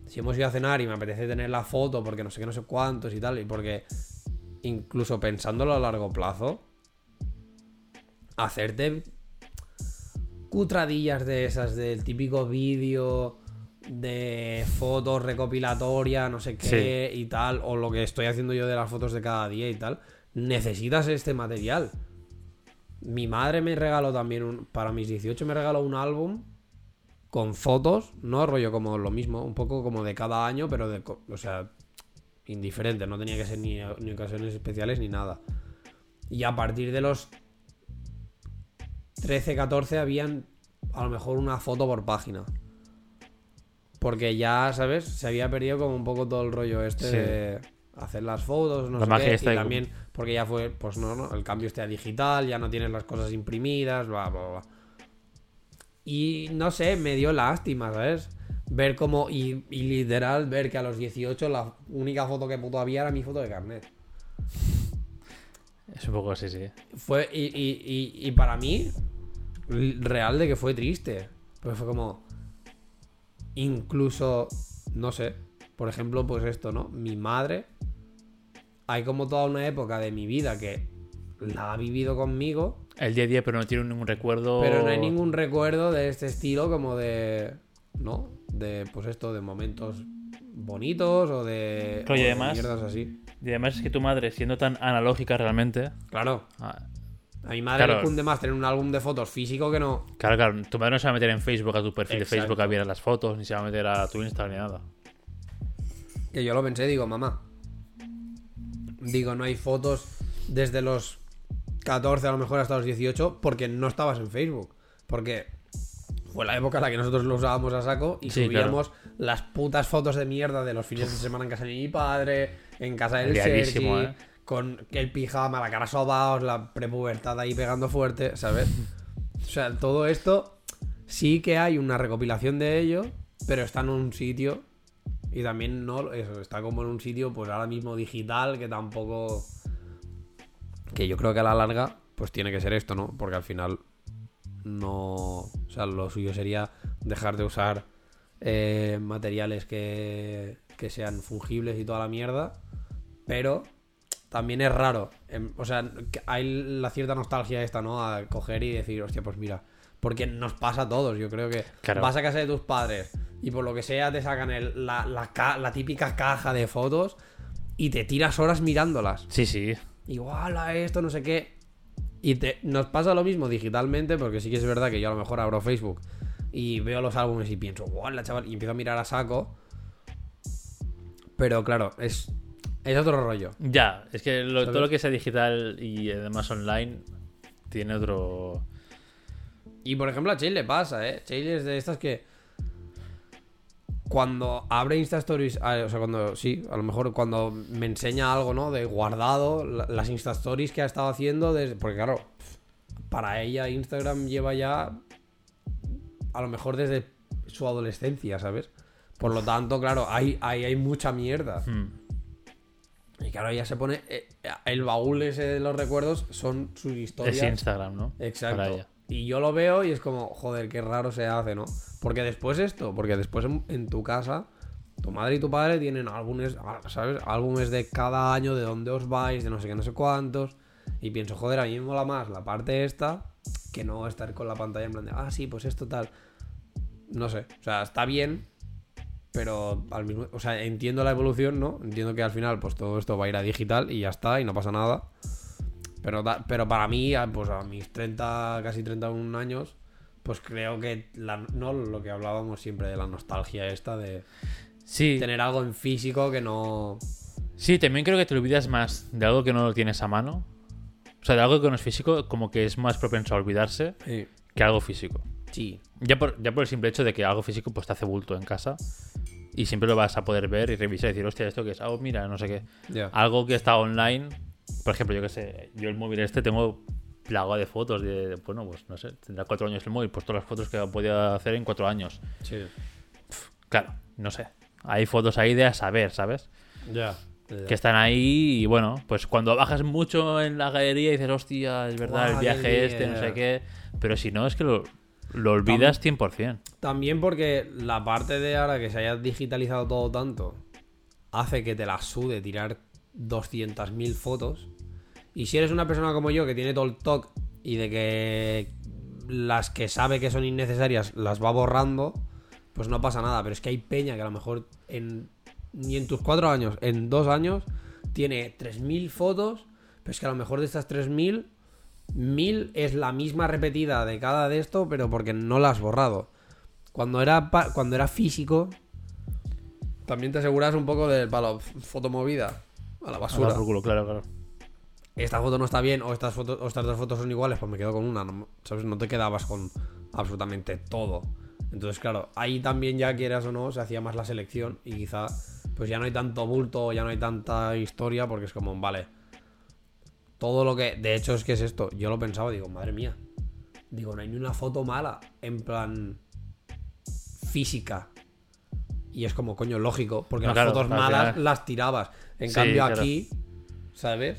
si hemos ido a cenar y me apetece tener la foto porque no sé qué, no sé cuántos y tal, y porque incluso pensándolo a largo plazo, hacerte cutradillas de esas, del típico vídeo de fotos recopilatoria, no sé qué y tal, o lo que estoy haciendo yo de las fotos de cada día y tal, necesitas este material. Mi madre me regaló también, un- para mis 18 me regaló un álbum con fotos, no rollo como lo mismo, un poco como de cada año, pero de, o sea, indiferente, no tenía que ser ni, ni ocasiones especiales ni nada. Y a partir de los 13, 14 habían a lo mejor una foto por página. Porque ya, ¿sabes? Se había perdido como un poco todo el rollo este Sí. de hacer las fotos, no La sé qué. Y también porque ya fue, pues no, no, el cambio a digital, ya no tienes las cosas imprimidas, bla, bla, bla. Y no sé, me dio lástima, ¿sabes? Ver como, y, y literal, ver que a los 18 la única foto que puto había era mi foto de carnet. Es un poco así, sí. Fue, y, y, y, y para mí, real de que fue triste. Porque fue como. Incluso, no sé. Por ejemplo, pues esto, ¿no? Mi madre. Hay como toda una época de mi vida que la ha vivido conmigo. El día a día, pero no tiene ningún recuerdo. Pero no hay ningún recuerdo de este estilo como de. ¿No? De, pues esto, de momentos bonitos o de. Claro, y de además- mierdas así. Y además es que tu madre, siendo tan analógica realmente. Claro. ah, A mi madre Claro. le cunde más tener un álbum de fotos físico que no. Claro, claro, tu madre no se va a meter en Facebook a tu perfil Exacto. de Facebook a ver las fotos, ni se va a meter a tu Instagram ni nada. Que yo lo pensé, digo, mamá. Digo, no hay fotos desde los 14, a lo mejor hasta los 18, porque no estabas en Facebook. Porque fue la época en la que nosotros lo usábamos a saco y Sí, subíamos las putas fotos de mierda de los fines de semana en casa de mi padre, en casa del Sergi, ¿eh? con el pijama, la cara sobaos, la prepubertad ahí pegando fuerte, ¿sabes? O sea, todo esto sí que hay una recopilación de ello, pero está en un sitio y también no, está como en un sitio pues ahora mismo digital que tampoco... Que yo creo que a la larga pues tiene que ser esto, ¿no? Porque al final no... O sea, lo suyo sería dejar de usar eh, materiales que, que sean fungibles y toda la mierda, pero también es raro. em, O sea, hay la cierta nostalgia esta, ¿no? A coger y decir, hostia, pues mira. Porque nos pasa a todos, yo creo que Claro. vas a casa de tus padres y por lo que sea te sacan el- la, la ca- la típica caja de fotos y te tiras horas mirándolas. Sí, sí. Igual a esto, no sé qué. Y te, nos pasa lo mismo digitalmente, porque sí que es verdad que yo a lo mejor abro Facebook y veo los álbumes y pienso, la chaval, y empiezo a mirar a saco. Pero claro, es, es otro rollo. Ya, es que todo lo que sea digital y además online tiene otro. Y por ejemplo a Chile le pasa, ¿eh? Chile es de estas que cuando abre Insta Stories, ah, o sea, cuando, sí, a lo mejor cuando me enseña algo, ¿no? De guardado, la- las Insta Stories que ha estado haciendo, desde, porque claro, para ella Instagram lleva ya, a lo mejor desde su adolescencia, ¿sabes? Por lo tanto, claro, hay, hay, hay mucha mierda. Hmm. Y claro, ella se pone, eh, el baúl ese de los recuerdos son sus historias. Es Instagram, ¿no? Exacto. Y yo lo veo y es como, joder, qué raro se hace, ¿no? Porque después esto, porque después en, en tu casa, tu madre y tu padre tienen álbumes, ¿sabes? Álbumes de cada año, de dónde os vais, de no sé qué, no sé cuántos. Y pienso, joder, a mí me mola más la parte esta que no estar con la pantalla en plan de, ah, sí, pues esto tal. No sé, o sea, está bien, pero al mismo, o sea, entiendo la evolución, ¿no? Entiendo que al final, pues todo esto va a ir a digital y ya está, y no pasa nada. Pero, da- pero para mí, a- pues a mis 30, casi 31 años, pues creo que la- no lo que hablábamos siempre de la nostalgia esta de Sí, tener algo en físico que no. sí, también creo que te olvidas más de algo que no lo tienes a mano. O sea, de algo que no es físico, como que es más propenso a olvidarse Sí. que algo físico. Sí. Ya por, ya por el simple hecho de que algo físico pues te hace bulto en casa y siempre lo vas a poder ver y revisar y decir, hostia, esto que es, oh, mira, no sé qué. Ya. Algo que está online, por ejemplo, yo que sé, yo el móvil este tengo plagado de fotos de, bueno, pues no sé, tendrá cuatro años el móvil, pues todas las fotos que podía hacer en cuatro años. Sí. Claro, no sé. Hay fotos ahí de a saber, ¿sabes? Ya. Que están ahí y bueno, pues cuando bajas mucho en la galería dices, hostia, es verdad, el viaje este, no sé qué. Pero si no, es que lo, lo olvidas 100%. También porque la parte de ahora que se haya digitalizado todo tanto hace que te la sude tirar 200.000 fotos. Y si eres una persona como yo que tiene todo el TOC y de que las que sabe que son innecesarias las va borrando, pues no pasa nada. Pero es que hay peña que a lo mejor en, ni en tus cuatro años, en dos años, tiene 3.000 fotos, pero es que a lo mejor de estas 3.000, 1.000 es la misma repetida de cada de esto, pero porque no la has borrado. Cuando era, cuando era físico, también te aseguras un poco del palo fotomovida a la basura. dar por culo, claro, claro. Esta foto no está bien o estas, fotos, o estas dos fotos son iguales, pues me quedo con una. ¿no? ¿Sabes? No te quedabas con absolutamente todo. Entonces, claro, ahí también ya quieras o no, se hacía más la selección y quizá pues ya no hay tanto bulto, ya no hay tanta historia porque es como, vale, todo lo que... De hecho es que es esto, yo lo pensaba, digo, madre mía, digo, no hay ni una foto mala, en plan física. Y es como, coño, lógico, porque No, las claro, fotos al malas las tirabas. En Sí, cambio claro. aquí, ¿sabes?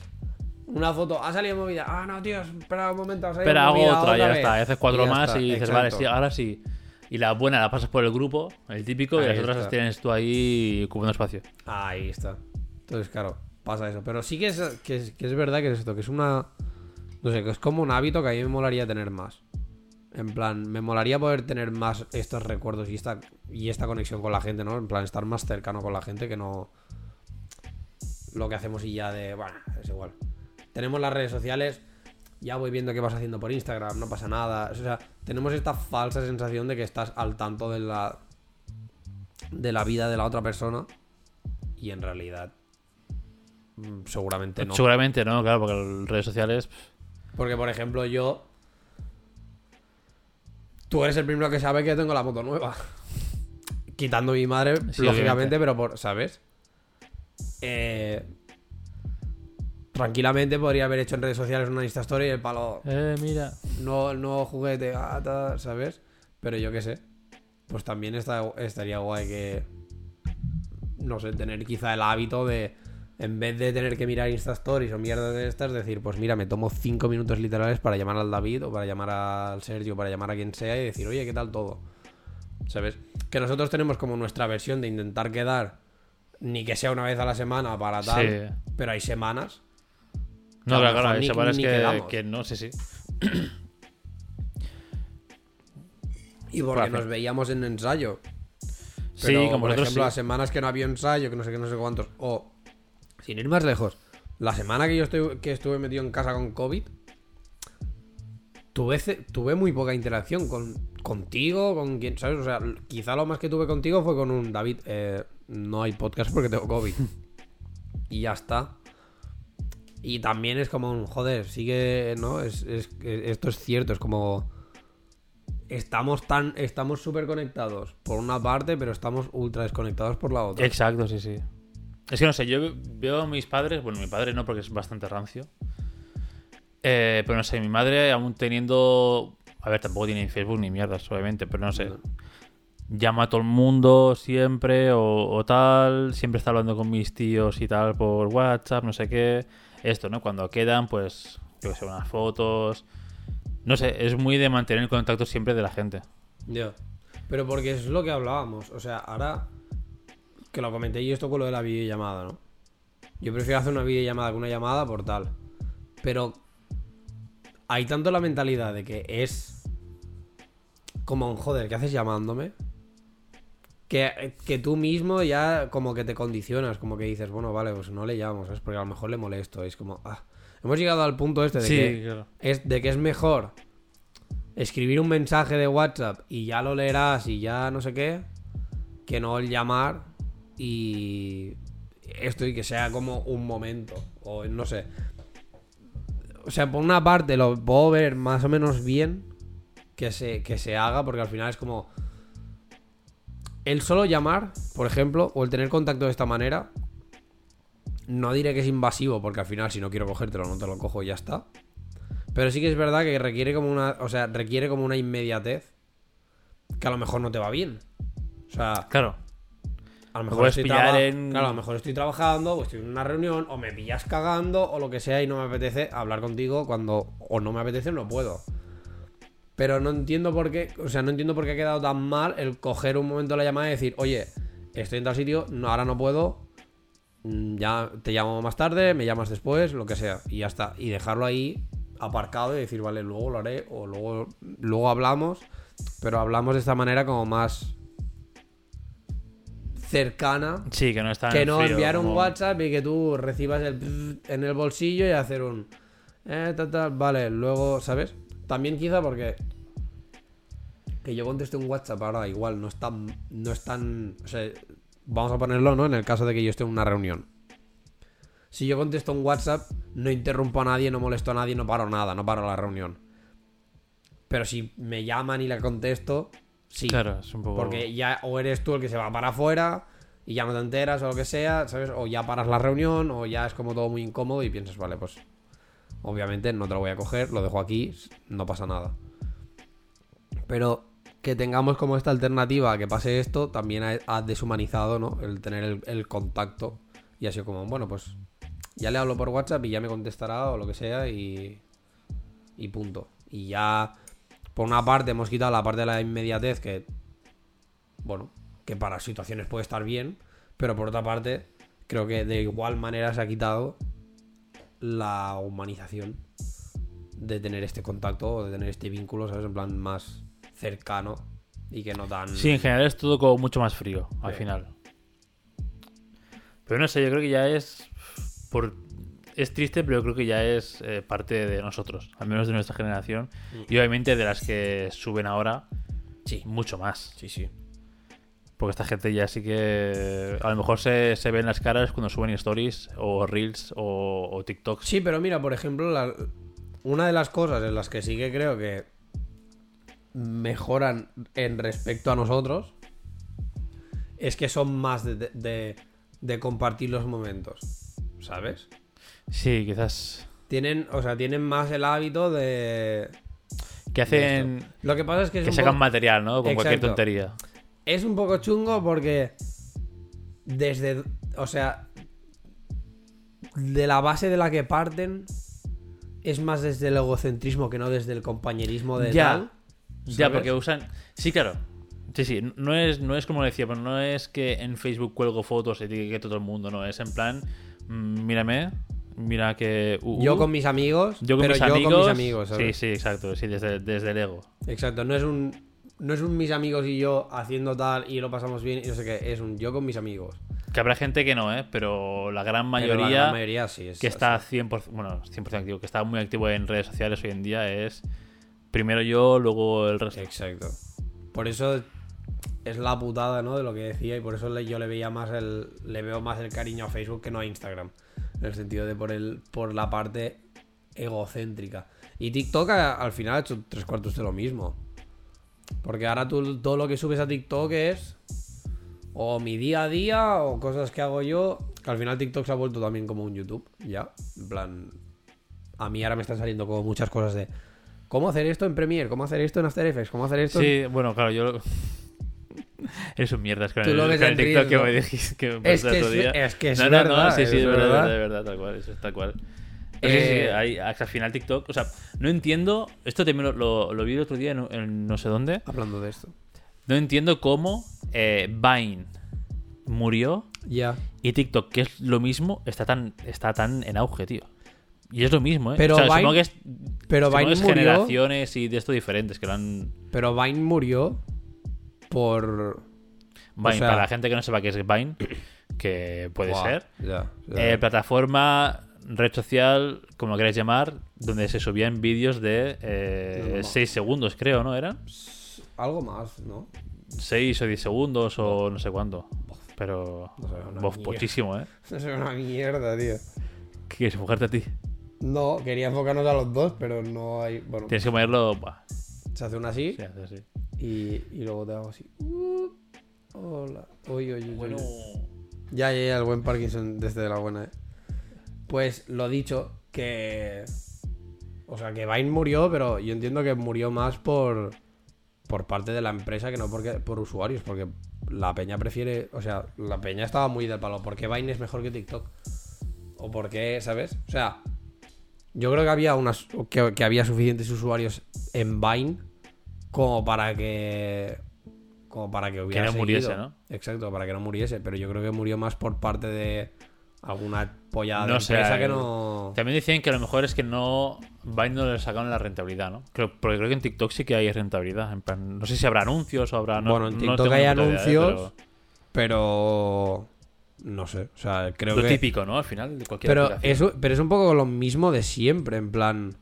Una foto, ha salido movida. Ah, no, tío, espera un momento. Pero hago otra, ya vez". está. Y haces cuatro más está, y dices, vale, exacto. sí, ahora sí. Y la buena la pasas por el grupo, el típico, y las otras las tienes tú ahí ocupando espacio. Ahí está. Entonces, claro, pasa eso. Pero sí que es, que es, que es verdad que es esto, que es una. No sé, que es como un hábito que a mí me molaría tener más. En plan, me molaría poder tener más estos recuerdos y esta, y esta conexión con la gente, ¿no? En plan, estar más cercano con la gente que no. Lo que hacemos y ya de. Bueno, es igual. Tenemos las redes sociales, ya voy viendo qué vas haciendo por Instagram, no pasa nada. O sea, tenemos esta falsa sensación de que estás al tanto de la. de la vida de la otra persona. Y en realidad. mm, Seguramente no. Seguramente no, claro, porque las redes sociales. Porque, por ejemplo, yo. Tú eres el primero que sabe que tengo la moto nueva. [LAUGHS] Quitando mi madre, Sí, lógicamente, obviamente. pero por. ¿Sabes? Eh, tranquilamente podría haber hecho en redes sociales una Insta Story y el palo. Eh, mira. No, no juguete, ah, ta, ¿sabes? Pero yo qué sé. Pues también está, estaría guay que. No sé, tener quizá el hábito de. En vez de tener que mirar Insta Stories o mierdas de estas, decir, pues mira, me tomo cinco minutos literales para llamar al David o para llamar al Sergio, para llamar a quien sea y decir, oye, ¿qué tal todo? ¿Sabes? Que nosotros tenemos como nuestra versión de intentar quedar, ni que sea una vez a la semana para tal, Sí. pero hay semanas. No, claro, claro, hay semanas ni que, que no, sí, sí. Y porque nos veíamos en ensayo. Sí, Pero, como por ejemplo, sí. las semanas que no había ensayo, que no sé qué, no sé cuántos. O, sin ir más lejos, la semana que yo estoy, que estuve metido en casa con COVID, tuve, tuve muy poca interacción con, contigo, con quien, ¿sabes? O sea, quizá lo más que tuve contigo fue con un David. eh, no hay podcast porque tengo COVID. y ya está. Y también es como un, joder, sigue, ¿no? Es, es- es- esto es cierto, es como estamos tan estamos súper conectados por una parte, pero estamos ultra desconectados por la otra. Exacto, sí, sí. Es que no sé, yo veo a mis padres, bueno, mi padre no porque es bastante rancio. Eh, pero no sé, mi madre aún teniendo... A ver, tampoco tiene ni Facebook ni mierdas, obviamente, pero no sé. Llama a todo el mundo siempre o, tal, siempre está hablando con mis tíos y tal por WhatsApp, no sé qué. Esto, ¿no? Cuando quedan, pues, yo que sé, unas fotos. No sé, es muy de mantener el contacto siempre de la gente. Ya. Pero porque es lo que hablábamos. O sea, ahora que lo comenté y esto con lo de la videollamada, ¿no? Yo prefiero hacer una videollamada que una llamada por tal. Pero hay tanto la mentalidad de que es como un joder, ¿qué haces llamándome? Que, que tú mismo ya como que te condicionas, como que dices, bueno, vale, pues no le llamo, ¿sabes? Porque a lo mejor le molesto. Es como, ah. Hemos llegado al punto este de que claro. es de que es mejor escribir un mensaje de WhatsApp y ya lo leerás y ya no sé qué, que no el llamar y esto y que sea como un momento o no sé. O sea, por una parte lo puedo ver más o menos bien que se, que se haga porque al final es como el solo llamar, por ejemplo, o el tener contacto de esta manera, no diré que es invasivo, porque al final si no quiero cogértelo no te lo cojo y ya está. Pero sí que es verdad que requiere como una, o sea, requiere como una inmediatez que a lo mejor no te va bien. O sea, Claro. a lo mejor estoy en- claro, a lo mejor estoy trabajando o estoy en una reunión o me pillas cagando o lo que sea y no me apetece hablar contigo cuando o no me apetece o no puedo. Pero no entiendo por qué, o sea, no entiendo por qué ha quedado tan mal el coger un momento la llamada y decir, oye, estoy en tal sitio, no, ahora no puedo, mm, ya te llamo más tarde, me llamas después, lo que sea, y ya está. Y dejarlo ahí aparcado y decir, vale, luego lo haré, o luego, luego hablamos, pero hablamos de esta manera como más cercana Sí, que no está que en no frío, enviar un como- WhatsApp y que tú recibas el en el bolsillo y hacer un eh, tal, tal, vale, luego, ¿sabes? También quizá porque que yo conteste un WhatsApp ahora igual no es tan no es tan, o sea, vamos a ponerlo, ¿no? En el caso de que yo esté en una reunión. Si yo contesto un WhatsApp, no interrumpo a nadie, no molesto a nadie, no paro nada, no paro la reunión. Pero si me llaman y la contesto, sí. Claro, es un poco... Porque ya o eres tú el que se va para afuera y ya no te enteras o lo que sea, ¿sabes? O ya paras la reunión o ya es como todo muy incómodo y piensas, vale, pues obviamente no te lo voy a coger, lo dejo aquí, no pasa nada. Pero que tengamos como esta alternativa a que pase esto, también ha, deshumanizado, ¿no? El tener el, el contacto y ha sido como, bueno, pues ya le hablo por WhatsApp y ya me contestará o lo que sea y, y punto. Y ya, por una parte, hemos quitado la parte de la inmediatez que bueno, que para situaciones puede estar bien, pero por otra parte, creo que de igual manera se ha quitado la humanización de tener este contacto o de tener este vínculo, ¿sabes? En plan más cercano y que no tan... Sí, en general es todo como mucho más frío al Sí. final. Pero no sé, yo creo que ya es. Por... Es triste, pero yo creo que ya es eh, parte de nosotros, al menos de nuestra generación. Y obviamente de las que suben ahora, Sí, mucho más. sí, sí. Porque esta gente ya sí que. A lo mejor se, se ven las caras cuando suben stories, o reels, o, o TikToks. Sí, pero mira, por ejemplo, la- una de las cosas en las que sí que creo que mejoran en respecto a nosotros es que son más de, de- de compartir los momentos, ¿sabes? Sí, quizás. Tienen, o sea, tienen más el hábito de... Que hacen. Lo que pasa es que es Que un sacan poco- material, ¿no? Con cualquier tontería. Es un poco chungo porque desde, o sea, de la base de la que parten es más desde el egocentrismo que no desde el compañerismo de Ya. tal. Ya, porque usan. Sí, claro. Sí, sí. No es, no es como decía, pero no es que en Facebook cuelgo fotos y a todo el mundo, no. Es en plan, mm, mírame, mira que. uh, Yo uh, con mis amigos, yo con pero mis yo amigos. con mis amigos, sí, sí, exacto. Sí, desde, desde el ego. Exacto, no es un no es un mis amigos y yo haciendo tal y lo pasamos bien y no sé qué, es un yo con mis amigos. Que habrá gente que no, ¿eh? Pero la gran mayoría. la gran mayoría sí es que así. está 100%, bueno, 100% activo, que está muy activo en redes sociales hoy en día es primero yo, luego el resto. Exacto. Por eso es la putada, ¿no? De lo que decía y por eso yo le veía más el le veo más el cariño a Facebook que no a Instagram, en el sentido de por el por la parte egocéntrica. Y TikTok al final ha hecho tres cuartos de lo mismo. Porque ahora tú todo lo que subes a TikTok es o mi día a día o cosas que hago yo, que al final TikTok se ha vuelto también como un YouTube, ya, en plan a mí ahora me están saliendo como muchas cosas de cómo hacer esto en Premiere, cómo hacer esto en After Effects, cómo hacer esto en- Sí, bueno, claro, yo. Eres un mierdas con el, el que me dijiste que me Es que es- día. es que es no, no, no, sí, sí, es es verdad, verdad. es verdad, tal cual, eso es tal cual. Pero sí, sí, Eh, hay, hasta al final TikTok, o sea, no entiendo, esto también lo, lo- lo vi el otro día en, en no sé dónde, Hablando de esto. no entiendo cómo eh, Vine murió Ya. y TikTok, que es lo mismo, está tan, está tan en auge, tío. Y es lo mismo, ¿eh? Pero o sea, Vine- supongo que es, pero supongo Vine que es murió- generaciones y de esto diferentes que lo han... Pero Vine murió por. Vine, sea- para la gente que no sepa qué es Vine, que puede Buah, ser. Ya. ya. Eh, plataforma, red social, como lo queráis llamar, donde se subían vídeos de No, no, no. 6 segundos, creo, ¿no? ¿Eran? Algo más, ¿no? 6 o 10 segundos o no sé cuánto. Pero... No bof, muchísimo, ¿eh? [LAUGHS] Eso es una mierda, tío. ¿Qué quieres enfocarte a ti? No, quería enfocarnos a los dos, pero no hay. Bueno, Tienes que ponerlo... se hace una así sí, hace así. y, y luego te hago así. Uh, hola. Uy, uy, uy. Bueno... Ya, ya, ya, el buen Parkinson desde la buena, eh. Pues lo dicho, que. O sea, que Vine murió, pero yo entiendo que murió más por. Por parte de la empresa que no porque, por usuarios, porque la peña prefiere. O sea, la peña estaba muy del palo. ¿Por qué Vine es mejor que TikTok? O por qué, ¿sabes? O sea, yo creo que había unas. Que, que había suficientes usuarios en Vine como para que. Como para que hubiera. no muriese. ¿no? Exacto, para que no muriese. Pero yo creo que murió más por parte de alguna polla de No sé, empresa que eh, no. También decían que a lo mejor es que no Vine no le sacaron la rentabilidad, ¿no? Creo, porque creo que en TikTok sí que hay rentabilidad. En plan, no sé si habrá anuncios o habrá. no- Bueno, en no TikTok tengo hay ¿eh? anuncios, pero Pero. No sé. O sea, creo lo que. típico, ¿no? Al final de cualquier Pero aplicación. es, pero es un poco lo mismo de siempre, en plan.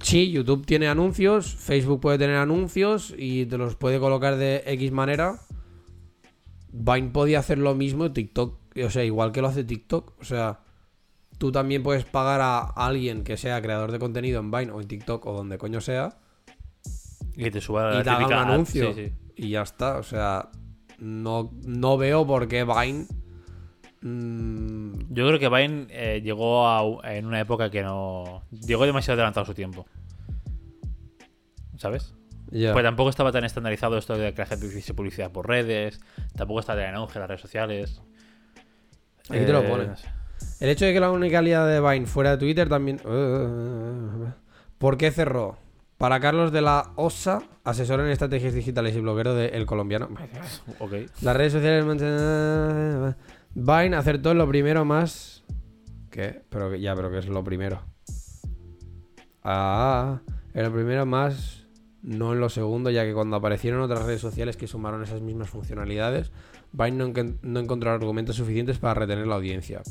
Sí, YouTube tiene anuncios, Facebook puede tener anuncios y te los puede colocar de X manera. Vine podía hacer lo mismo, TikTok, o sea, igual que lo hace TikTok. O sea, tú también puedes pagar a alguien que sea creador de contenido en Vine o en TikTok o donde coño sea Y que te suba la y te haga un anuncio. sí, sí. Y ya está, o sea, no, no veo por qué Vine. mm, Yo creo que Vine eh, llegó a en una época que no. Llegó demasiado adelantado a su tiempo. ¿Sabes? ya. Pues tampoco estaba tan estandarizado esto de que la gente hiciese publicidad por redes. Tampoco estaba tan en auge las redes sociales. Aquí te lo Eh, pone. no sé. El hecho de que la única aliada de Vine fuera de Twitter también. ¿Por qué cerró? Para Carlos de la OSA, asesor en estrategias digitales y bloguero de El Colombiano. Ok. Las redes sociales. Vine acertó en lo primero más. ¿Qué? Pero que- ya, pero que es lo primero. Ah, en lo primero más. No en lo segundo, ya que cuando aparecieron otras redes sociales que sumaron esas mismas funcionalidades, Vine no, encontró argumentos suficientes para retener la audiencia.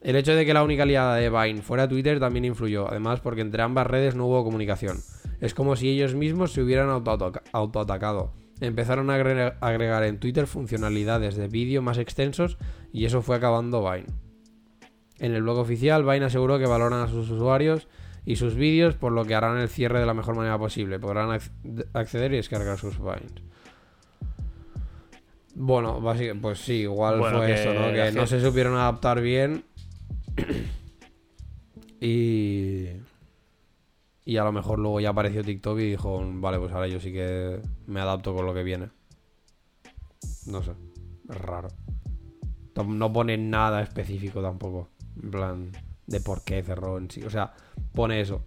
El hecho de que la única aliada de Vine fuera Twitter también influyó, además porque entre ambas redes no hubo comunicación. Es como si ellos mismos se hubieran autoataca- autoatacado. Empezaron a agregar, en Twitter funcionalidades de vídeo más extensos y eso fue acabando Vine. En el blog oficial, Vine aseguró que valoran a sus usuarios y sus vídeos, por lo que harán el cierre de la mejor manera posible. Podrán ac- acceder y descargar sus Vines. Bueno, básicamente, pues sí, igual Bueno, fue que eso, ¿no? Que no se supieron adaptar bien. y. Y a lo mejor luego ya apareció TikTok y dijo, vale, pues ahora yo sí que me adapto con lo que viene. No sé, es raro. No pone nada específico tampoco. En plan, de por qué cerró en sí. O sea, pone eso.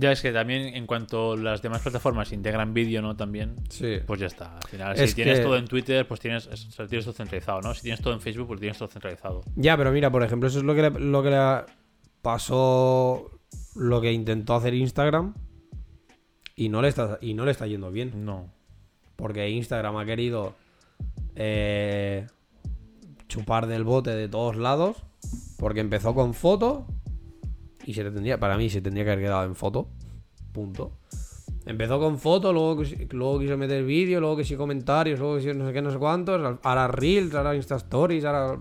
Ya es que también en cuanto las demás plataformas integran vídeo, ¿no? También, Sí. pues ya está. Al final, Es si tienes todo en Twitter, pues tienes, todo centralizado, ¿no? Si tienes todo en Facebook, pues tienes todo centralizado. Ya, pero mira, por ejemplo, eso es lo que le, lo que le pasó, lo que intentó hacer Instagram y no le está, y no le está yendo bien. No. Porque Instagram ha querido eh, chupar del bote de todos lados. Porque empezó con foto. Y se le tendría, para mí se tendría que haber quedado en foto. Punto. Empezó con foto, luego, luego quiso meter vídeo, luego que comentarios, luego que no sé qué, no sé cuántos. Ahora Reels, ahora Insta Stories, ahora.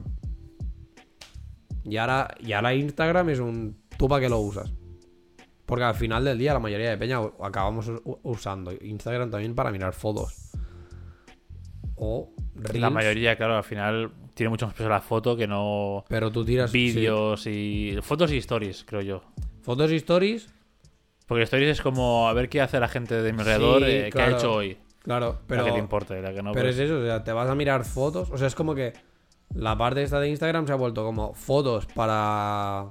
Y ahora, y ahora Instagram es un. ¿Tú para qué lo usas? Porque al final del día la mayoría de peña acabamos usando Instagram también para mirar fotos. O Reels. La mayoría, claro, al final tiene mucho más peso la foto que no Pero tú tiras sí. vídeos y. Fotos y stories, creo yo. fotos y stories. Porque stories es como a ver qué hace la gente de mi alrededor, Sí, eh, qué ha hecho hoy. Claro, pero. la que te importa y la que no. pero pues- es eso, o sea, te vas a mirar fotos. O sea, es como que la parte esta de Instagram se ha vuelto como fotos para.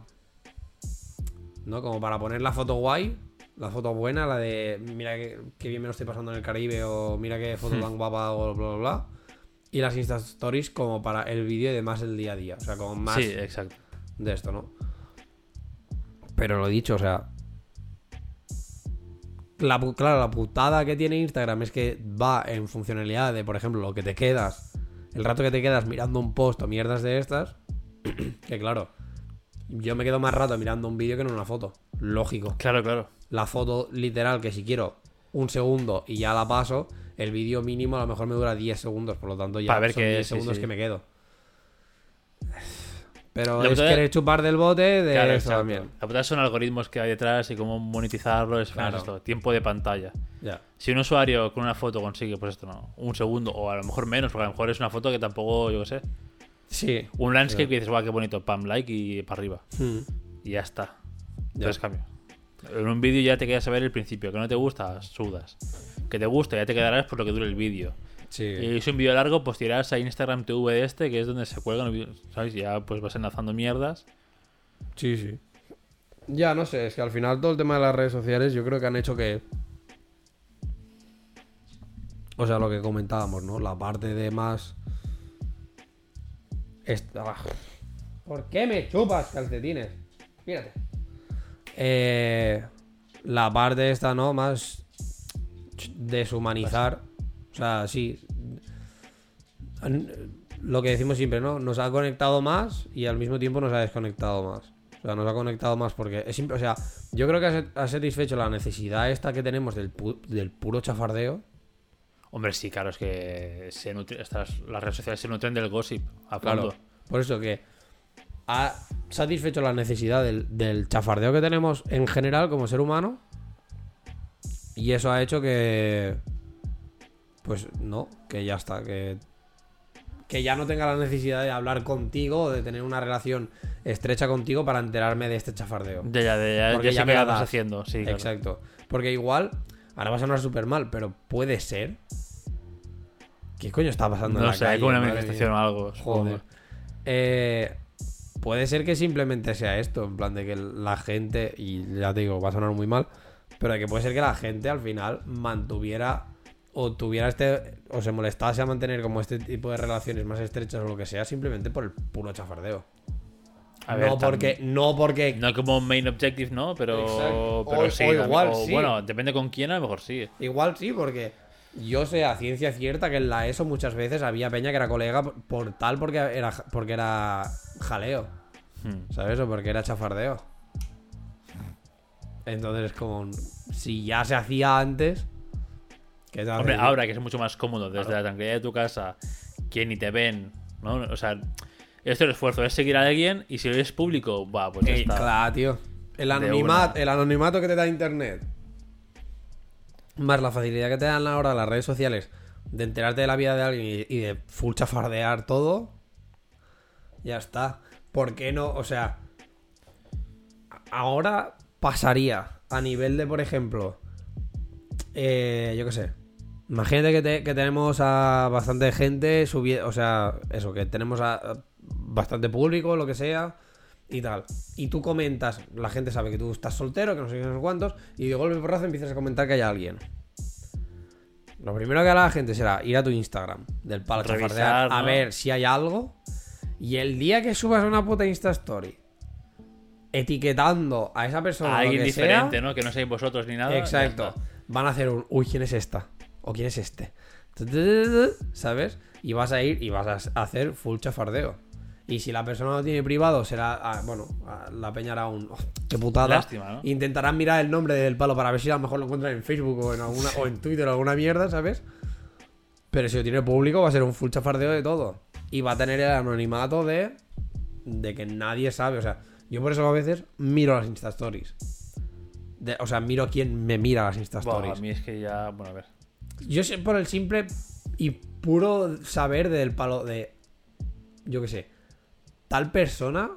¿No? Como para poner la foto guay. La foto buena, la de mira qué bien me lo estoy pasando en el Caribe o mira qué foto tan guapa o bla bla bla. Y las Insta Stories como para el vídeo y demás el día a día. O sea, como más Sí, exacto. de esto, ¿no? Pero lo dicho, o sea. La, claro, la putada que tiene Instagram es que va en funcionalidad de, por ejemplo, lo que te quedas, el rato que te quedas mirando un post o mierdas de estas, [CLEARS THROAT] que claro, yo me quedo más rato mirando un vídeo que en una foto. Lógico. Claro, claro. La foto literal, que si quiero un segundo y ya la paso, el vídeo mínimo a lo mejor me dura 10 segundos, por lo tanto ya Para ver son qué 10 es, sí, segundos sí. que me quedo. Pero La es putada- querer chupar del bote de Claro, eso también. La putada son algoritmos que hay detrás y cómo monetizarlo. Es Claro. esto, tiempo de pantalla. Si un usuario con una foto consigue, pues esto no, un segundo o a lo mejor menos, porque a lo mejor es una foto que tampoco, yo qué sé, Sí. un landscape que dices, guau, qué bonito, pam, like y para arriba. Hmm. Y ya está. Entonces cambio. En un vídeo ya te quedas a ver el principio, que no te gusta, sudas. Que te gusta, ya te quedarás por lo que dure el vídeo. Sí. Y si es un vídeo largo, pues tirarás a Instagram TV de este, que es donde se cuelgan los vídeos, ¿sabes? Ya pues vas enlazando mierdas. Sí, sí. Ya, no sé, es que al final todo el tema de las redes sociales yo creo que han hecho que... O sea, lo que comentábamos, ¿no? La parte de más... Esta... ah. ¿Por qué me chupas calcetines? Mírate. Eh, la parte esta, ¿no? Más deshumanizar. O sea, sí. Lo que decimos siempre, ¿no? Nos ha conectado más y al mismo tiempo nos ha desconectado más. O sea, nos ha conectado más porque es simple. O sea, yo creo que ha sa- ha satisfecho la necesidad esta que tenemos del, pu- del puro chafardeo. Hombre, sí, claro, es que se nutre- estas, las redes sociales se nutren del gossip a fondo. Claro. Por eso que ha satisfecho la necesidad del, del chafardeo que tenemos en general como ser humano. Y eso ha hecho que. Pues no, que ya está. Que, que ya no tenga la necesidad de hablar contigo o de tener una relación estrecha contigo para enterarme de este chafardeo. Ya, ya, de- ya, Porque ya ya sé me la vas haciendo, sí, claro. Exacto. Porque igual, ahora va a sonar súper mal, pero puede ser. ¿Qué coño está pasando en No la sé, hay calle? como una Madre manifestación mía. o algo. Joder. Eh, puede ser que simplemente sea esto, en plan de que la gente, y ya te digo, va a sonar muy mal, pero de que puede ser que la gente al final mantuviera o tuviera este, o se molestase a mantener como este tipo de relaciones más estrechas o lo que sea, simplemente por el puro chafardeo. A ver, no, porque, no porque No como main objective, ¿no? Pero, Exacto. pero O- sí. o también- igual o, sí. Bueno, depende con quién, a lo mejor sí. Igual sí, porque yo sé a ciencia cierta que en la ESO muchas veces había peña que era colega por- tal porque era, porque era jaleo, Hmm. ¿sabes? O porque era chafardeo. Entonces, como si ya se hacía antes, ¿qué te Hombre, ahora que es mucho más cómodo desde la tranquilidad de tu casa, que ni te ven, ¿no? O sea, Esto es el esfuerzo, es seguir a alguien y si lo es público, va, pues ya Eh, está. claro, tío. El el anonimato que te da internet. Más la facilidad que te dan ahora las redes sociales de enterarte de la vida de alguien y, de full chafardear todo. Ya está. ¿Por qué no? O sea. Ahora pasaría a nivel de, por ejemplo. eh, yo qué sé. Imagínate que, te- que tenemos a bastante gente subiendo. O sea, eso, que tenemos a bastante público, lo que sea y tal. Y tú comentas, la gente sabe que tú estás soltero, que no sé qué, no sé cuántos, y de golpe porrazo empiezas a comentar que hay alguien. Lo primero que hará la gente será ir a tu Instagram del palo Revisar, chafardear, a ¿no? ver si hay algo. Y el día que subas una puta Insta Story etiquetando a esa persona A alguien que diferente, sea, ¿no? Que no seáis vosotros ni nada. Exacto. Van a hacer un. Uy, ¿quién es esta? ¿O quién es este? ¿Sabes? Y vas a ir y vas a hacer full chafardeo. Y si la persona no tiene privado, será. ah, bueno, ah, la peña hará un. oh, ¡Qué putada! Lástima, ¿no? Intentarán mirar el nombre del palo para ver si a lo mejor lo encuentran en Facebook o en, alguna, o en Twitter o alguna mierda, ¿sabes? Pero si lo tiene público, va a ser un full chafardeo de todo. Y va a tener el anonimato de. de que nadie sabe. O sea, yo por eso a veces miro las Insta Stories. De- o sea, miro quién me mira las Insta Stories. a mí es que ya. Bueno, a ver. Yo sé por el simple y puro saber del palo de. Yo qué sé. Tal persona.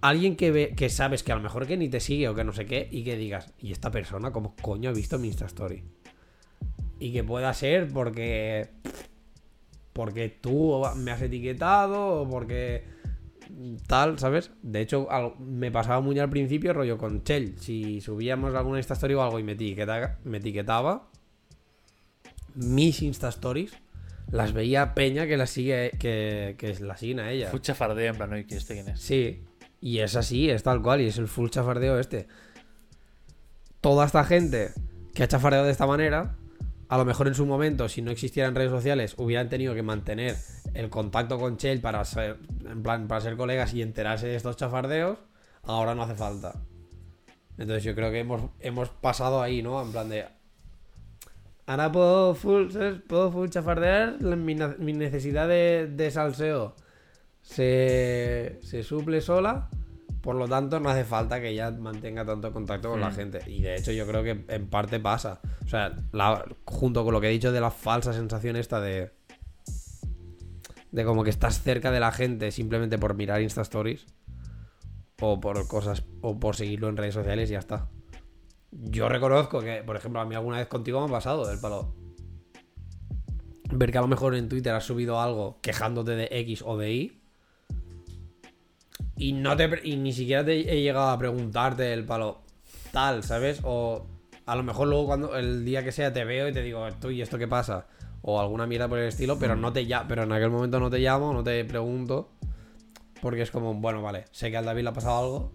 Alguien que ve, que sabes que a lo mejor que ni te sigue o que no sé qué, y que digas, ¿y esta persona cómo coño ha visto mi Insta Story? Y que pueda ser porque. Porque tú me has etiquetado o porque. Tal, ¿sabes? De hecho, me pasaba muy al principio, rollo con Chell. Si subíamos alguna Insta Story o algo y me etiquetaba, me etiquetaba mis Insta Stories las veía Peña que las sigue que, que la siguen a ella. Full chafardeo, en plan, ¿no? ¿Y quién este quién es? Sí, y es así, es tal cual, y es el full chafardeo este. Toda esta gente que ha chafardeado de esta manera, a lo mejor en su momento, si no existieran redes sociales, hubieran tenido que mantener el contacto con Chell para ser, en plan, para ser colegas y enterarse de estos chafardeos, ahora no hace falta. Entonces yo creo que hemos, hemos pasado ahí, ¿no? En plan de... Ahora puedo full, ¿sabes? puedo full chafardear, mi, necesidad de, de salseo se, se suple sola, por lo tanto no hace falta que ella mantenga tanto contacto con la Mm. gente. Y de hecho yo creo que en parte pasa. O sea, la- junto con lo que he dicho de la falsa sensación esta de... De como que estás cerca de la gente simplemente por mirar Insta Stories. O por cosas, o por seguirlo en redes sociales y ya está. Yo reconozco que, por ejemplo, a mí alguna vez contigo me ha pasado del palo. Ver que a lo mejor en Twitter has subido algo quejándote de X o de Y. Y no te y ni siquiera te he llegado a preguntarte el palo tal, ¿sabes? O a lo mejor luego cuando el día que sea te veo y te digo, tú y esto qué pasa? O alguna mierda por el estilo, pero no te ya, pero en aquel momento no te llamo, no te pregunto. Porque es como, bueno, vale, sé que al David le ha pasado algo.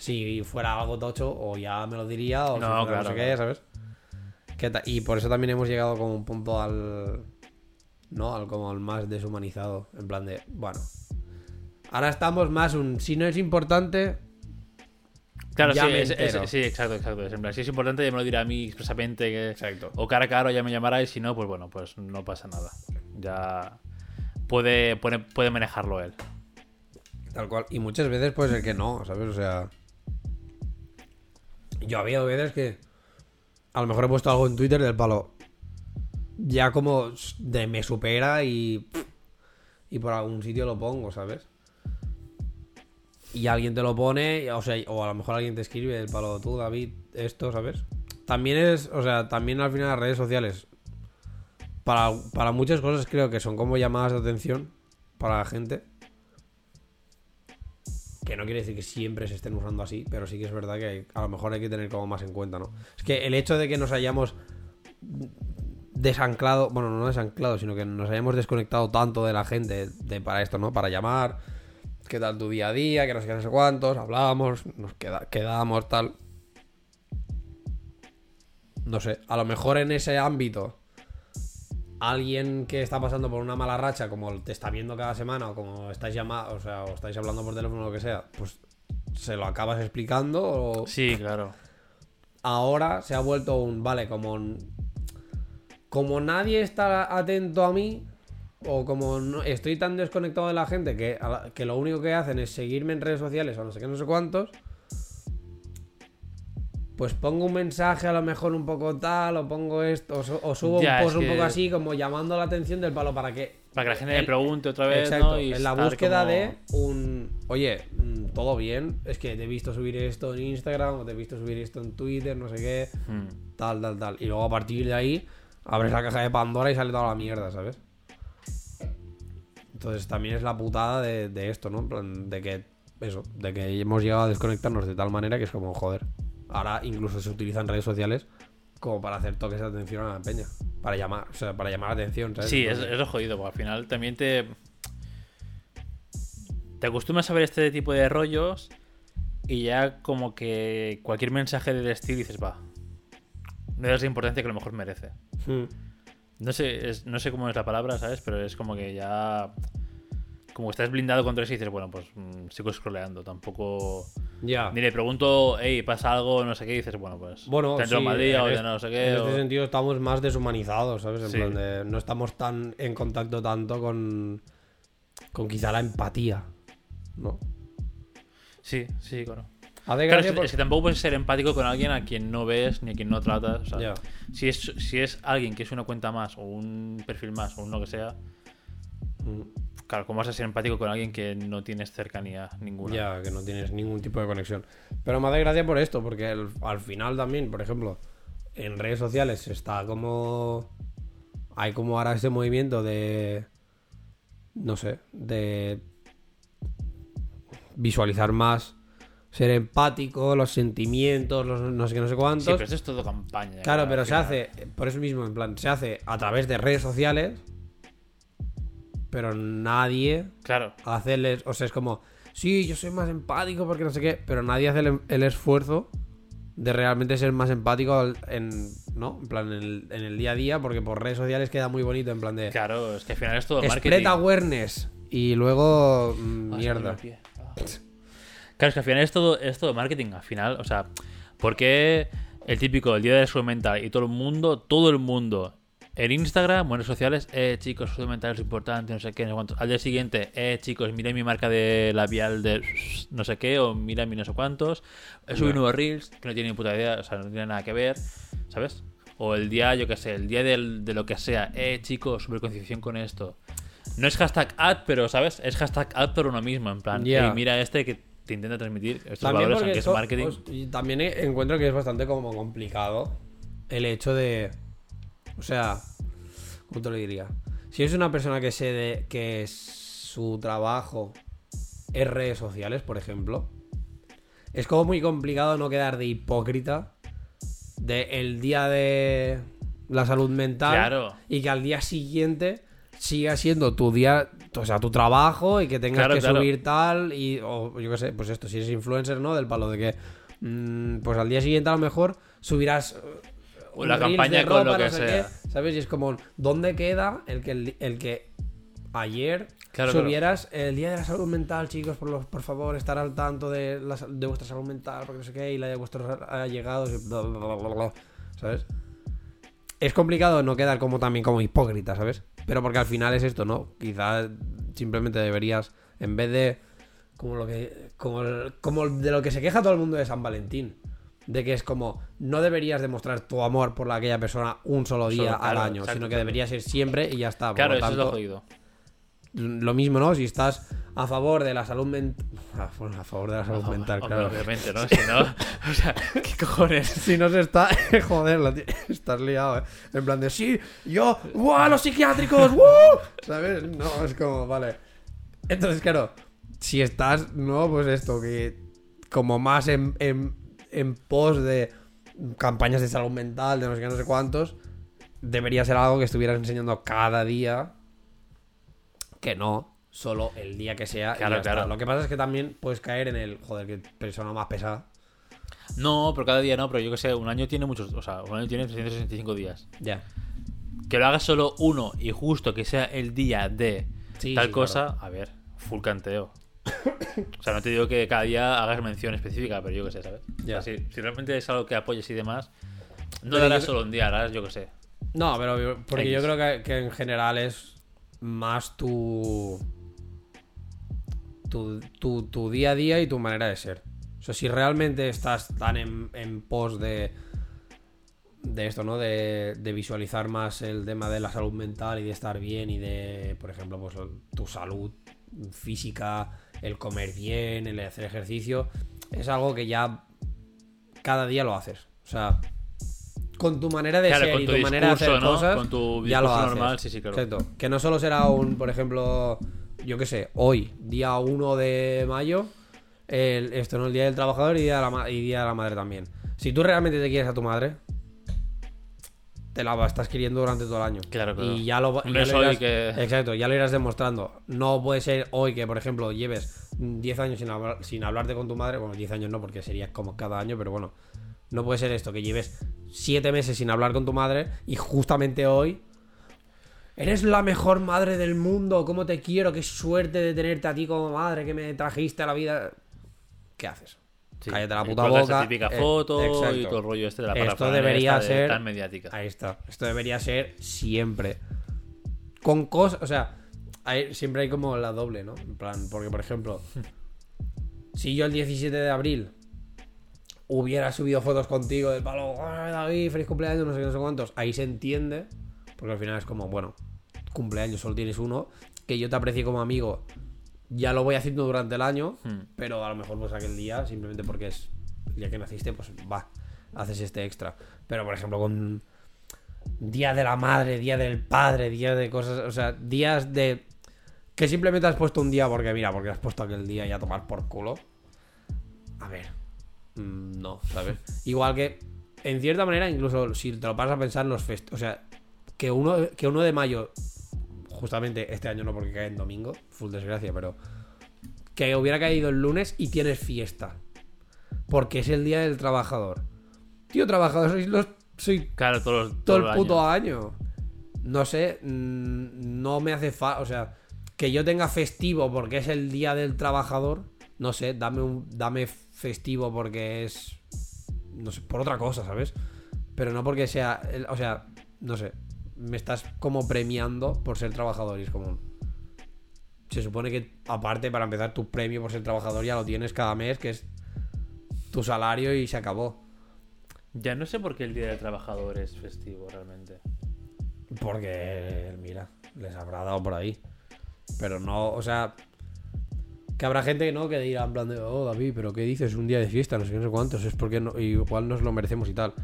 Si fuera algo tocho, o ya me lo diría, o si No, claro, sé qué. ¿sabes? Que y por eso también hemos llegado como un punto al. ¿No? Al como al más deshumanizado. En plan de, bueno. Ahora estamos más un. Si no es importante. Claro, Ya sí, me es- es- entero. sí, exacto, exacto. Es en plan, si es importante, ya me lo dirá a mí expresamente. Que, Exacto. O cara a cara, o ya me llamará. Y si no, pues bueno, pues no pasa nada. Ya puede, puede, puede manejarlo él. Tal cual. Y muchas veces puede ser que no, ¿sabes? O sea. Yo había veces que. A lo mejor he puesto algo en Twitter del palo. Ya como de me supera y. Y por algún sitio lo pongo, ¿sabes? Y alguien te lo pone, o sea, o a lo mejor alguien te escribe del palo, tú, David, esto, ¿sabes? También es, o sea, también al final las redes sociales. Para, para muchas cosas creo que son como llamadas de atención para la gente. Que no quiere decir que siempre se estén usando así, pero sí que es verdad que a lo mejor hay que tener como más en cuenta, ¿no? Es que el hecho de que nos hayamos desanclado, bueno, no desanclado, sino que nos hayamos desconectado tanto de la gente de, para esto, ¿no? Para llamar, qué tal tu día a día, que no sé qué, no sé cuántos, hablábamos, nos queda, quedábamos, tal. No sé, a lo mejor en ese ámbito alguien que está pasando por una mala racha, como te está viendo cada semana, o como estáis llamando, o sea, o estáis hablando por teléfono o lo que sea, pues se lo acabas explicando. O Sí, claro. ahora se ha vuelto un. Vale, como. Como nadie está atento a mí, o como no- estoy tan desconectado de la gente que, que lo único que hacen es seguirme en redes sociales o no sé qué, no sé cuántos, pues pongo un mensaje a lo mejor un poco tal, o pongo esto, o, su- o subo Ya, un post un que- poco así, como llamando la atención del palo para que Para que la gente le pregunte otra vez, Exacto, ¿no? Y en la búsqueda como- de un. Oye, mm, todo bien. Es que te he visto subir esto en Instagram o te he visto subir esto en Twitter, no sé qué. Hmm. Tal, tal, tal. Y luego a partir de ahí abres la caja de Pandora y sale toda la mierda, ¿sabes? Entonces también es la putada de, de esto, ¿no? En plan, de que. Eso, de que hemos llegado a desconectarnos de tal manera que es como, joder. Ahora incluso se utilizan redes sociales como para hacer toques de atención a la peña. Para llamar, o sea, para llamar la atención, ¿sabes? Sí, es, Entonces- es jodido, porque al final también te. Te acostumbras a ver este tipo de rollos y ya como que cualquier mensaje del estilo dices, va. No das la importancia que a lo mejor merece. Hmm. No sé, es- no sé cómo es la palabra, ¿sabes? Pero es como que ya. Como estás blindado contra eso y dices, bueno, pues mm, sigo scrolleando. Tampoco. Ya. Ni le pregunto, hey, pasa algo, no sé qué, y dices, bueno, pues. Bueno, sí, un mal día en o ya no sé qué. En o- este sentido estamos más deshumanizados, ¿sabes? En Sí. plan de no estamos tan en contacto tanto con con quizá la empatía, ¿no? Sí, sí, claro. Claro, es, por- es que tampoco puedes ser empático con alguien a quien no ves ni a quien no tratas. o sea, si, es, si es alguien que es una cuenta más o un perfil más o un lo que sea, Mm, claro, ¿cómo vas a ser empático con alguien que no tienes cercanía ninguna? Ya, que no tienes ningún tipo de conexión. Pero me hace gracia por esto, porque el- al final también, por ejemplo, en redes sociales está como. Hay como ahora este movimiento de. No sé, de. Visualizar más. Ser empático, los sentimientos, los no sé qué, no sé cuántos. Sí, pero eso es todo campaña. Claro, pero se hace, por eso mismo, en plan, se hace a través de redes sociales, pero nadie Claro, hace el, o sea, es como, sí, yo soy más empático porque no sé qué, pero nadie hace el, el esfuerzo de realmente ser más empático en, ¿no? En plan, en el, en el día a día, porque por redes sociales queda muy bonito, en plan de, claro, es que al final es todo marketing. awareness, y luego, mm, Ah, mierda. Ah. Claro, es que al final es todo, es todo marketing. Al final, o sea, ¿por qué el típico, el día de la salud mental y todo el mundo, todo el mundo, en Instagram, o en redes sociales, eh, chicos, salud mental es importante, no sé qué, no sé cuánto. Al día siguiente, eh, chicos, mira mi marca de labial de no sé qué, o mira mi no sé cuántos. He subido nuevos reels que no tienen ni puta idea, o sea, no tienen nada que ver, ¿sabes? O el día, yo qué sé, el día del- de lo que sea, eh, chicos, superconcienciación con esto. No es hashtag ad, pero, ¿sabes? Es hashtag ad por uno mismo, en plan, Ya. "Ey, mira este que te intenta transmitir estos También valores, aunque es marketing. os- también encuentro que es bastante como complicado el hecho de. O sea, ¿cómo te lo diría? Si es una persona que se de, que su trabajo es redes sociales, por ejemplo, es como muy complicado no quedar de hipócrita de el día de la salud mental Claro. y que al día siguiente siga siendo tu día, o sea, tu trabajo y que tengas Claro, que claro. subir tal y o yo qué sé, pues esto, si eres influencer, ¿no? Del palo de que mm, pues al día siguiente a lo mejor subirás O la campaña de con lo que no sé sea. qué, ¿sabes? Y es como ¿dónde queda el que el, el que ayer Claro, claro. subieras el día de la salud mental, chicos, por, los- por favor, estar al tanto de, la de vuestra salud mental, porque no sé qué, y la de vuestros allegados, bla, bla, bla, bla, bla, ¿sabes? Es complicado no quedar como también como hipócrita, ¿sabes? Pero porque al final es esto, ¿no? Quizás simplemente deberías, en vez de como lo que como, el- como de lo que se queja todo el mundo de San Valentín, de que es como no deberías demostrar tu amor por la- aquella persona un solo día Solo, al claro, año, sino que claro. debería ser siempre y ya está. Por Claro, lo eso es lo jodido. lo mismo, ¿no? Si estás a favor de la salud mental. a favor de la salud mental, Hombre, claro. Obviamente, ¿no? Si no, [LAUGHS] o sea, ¿qué cojones? [LAUGHS] Si no se está. [LAUGHS] Joder, lo estás liado, ¿eh? En plan de sí, yo. ¡Guau, los psiquiátricos! ¡Woo! ¿Sabes? No, es como, vale. Entonces, claro, si estás, ¿no? Pues esto, que. Como más en, en, en pos de campañas de salud mental, de no sé qué, no sé cuántos, debería ser algo que estuvieras enseñando cada día. Que no solo el día que sea. y Claro, está. claro. Lo que pasa es que también puedes caer en el. Joder, que persona más pesada. No, pero cada día no, pero yo que sé, un año tiene muchos, o sea, un año tiene 365 días. Ya. Que lo hagas solo uno y justo que sea el día de Sí, tal sí, cosa, a ver, full canteo. O sea, no te digo que cada día hagas mención específica, pero yo que sé, ¿sabes? Ya. O sea, si, si realmente es algo que apoyes y demás, no lo harás yo- solo un día, harás, yo que sé. No, pero porque yo creo que, que en general es más tu, tu, tu, tu día a día y tu manera de ser. O sea, si realmente estás tan en, en pos de, de esto, ¿no? De, de visualizar más el tema de la salud mental y de estar bien y de, por ejemplo, pues tu salud física, el comer bien, el hacer ejercicio, es algo que ya cada día lo haces. O sea, con tu manera de Claro, ser con y tu tu manera de hacer cosas, Con tu ya lo haces. normal, sí, sí, claro. Exacto. Que no solo será un, por ejemplo, yo qué sé, hoy, día 1 de mayo, el, esto no el día del trabajador y día de, la, y día de la madre también. Si tú realmente te quieres a tu madre, te la estás queriendo durante todo el año. Claro, claro. Y ya lo, ya lo irás- que- Exacto, ya lo irás demostrando. No puede ser hoy que, por ejemplo, lleves 10 años sin, hablar, sin hablarte con tu madre. Bueno, 10 años no, porque sería como cada año, pero bueno. No puede ser esto, que lleves 7 meses sin hablar con tu madre y justamente hoy. Eres la mejor madre del mundo, cómo te quiero, qué suerte de tenerte a ti como madre, que me trajiste a la vida. ¿Qué haces? Sí. Cállate la Y puta boca. Esa típica Eh, foto y exacto. todo el rollo este de la Esto debería esta de ser- tan mediática. Ahí está. Esto debería ser siempre. Con cosas. O sea, hay- siempre hay como la doble, ¿no? En plan, porque por ejemplo, [LAUGHS] si yo el 17 de abril hubiera subido fotos contigo del palo, "Ay, David, feliz cumpleaños, no sé qué, no sé cuántos, ahí se entiende. Porque al final es como, bueno, cumpleaños solo tienes uno, que yo te aprecie como amigo. Ya lo voy haciendo durante el año, Hmm. pero a lo mejor pues aquel día, simplemente porque es el día que naciste, pues va, haces este extra. Pero por ejemplo con Día de la Madre, Día del Padre, Día de cosas, o sea, días de... Que simplemente has puesto un día porque, mira, porque has puesto aquel día y a tomar por culo. A ver, mm, no, ¿sabes? Igual que, en cierta manera, incluso si te lo pasas a pensar en los fest... O sea, que uno, que uno de mayo, justamente este año no porque cae en domingo, full desgracia, pero que hubiera caído el lunes y tienes fiesta. Porque es el día del trabajador. Tío, trabajador, sois los. Soy Claro, todo, los- todo todo el puto año. No sé, mm, no me hace fa. O sea, que yo tenga festivo porque es el día del trabajador. No sé, dame un dame festivo porque es. No sé, por otra cosa, ¿sabes? Pero no porque sea. el- O sea, no sé. Me estás como premiando por ser trabajador y es como. Se supone que, aparte, para empezar, tu premio por ser trabajador ya lo tienes cada mes, que es tu salario y se acabó. Ya no sé por qué el Día del Trabajador es festivo realmente. Porque, mira, les habrá dado por ahí. Pero no, o sea. Que habrá gente que no, que dirá en plan de, oh David, pero ¿qué dices? Un día de fiesta, no sé qué, no sé cuántos, es porque no, igual nos lo merecemos y tal.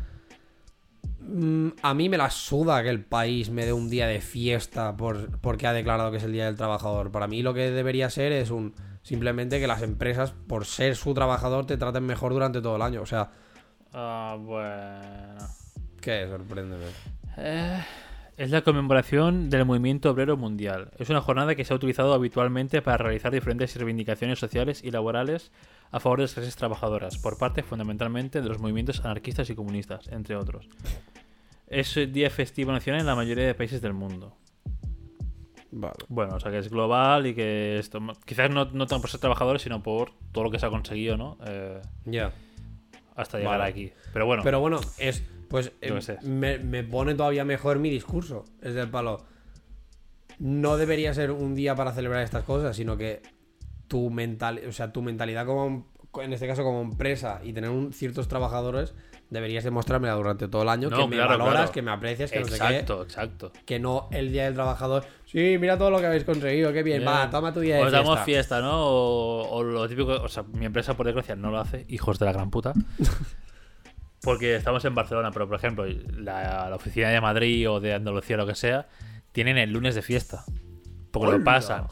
Mm, a mí me la suda que el país me dé un día de fiesta por, porque ha declarado que es el Día del Trabajador. Para mí lo que debería ser es un simplemente que las empresas, por ser su trabajador, te traten mejor durante todo el año. O sea, Ah, bueno. ¿qué? Sorpréndeme. Eh, es la conmemoración del movimiento obrero mundial. Es una jornada que se ha utilizado habitualmente para realizar diferentes reivindicaciones sociales y laborales a favor de las clases trabajadoras, por parte fundamentalmente de los movimientos anarquistas y comunistas, entre otros. Es el día festivo nacional en la mayoría de países del mundo. Vale. Bueno, o sea que es global y que esto, quizás no, no tanto por ser trabajadores, sino por todo lo que se ha conseguido, ¿no? Eh, Ya. hasta llegar Vale. aquí. Pero bueno, Pero bueno, es. Pues eh, sé. me, me pone todavía mejor mi discurso. Es del palo. No debería ser un día para celebrar estas cosas, sino que tu mental, o sea, tu mentalidad como en este caso como empresa y tener un- ciertos trabajadores deberías demostrármela durante todo el año No, que me claro, valoras, claro. que me aprecias, que no sé exacto, exacto. qué, que no el día del trabajador. Sí, mira todo lo que habéis conseguido, qué bien, va, toma tu día de Os fiesta. damos fiesta, ¿no? O, o lo típico, o sea, mi empresa por desgracia no lo hace, hijos de la gran puta. [LAUGHS] Porque estamos en Barcelona, pero por ejemplo, la, la oficina de Madrid o de Andalucía o lo que sea, tienen el lunes de fiesta. Porque ¡Hola! lo pasan.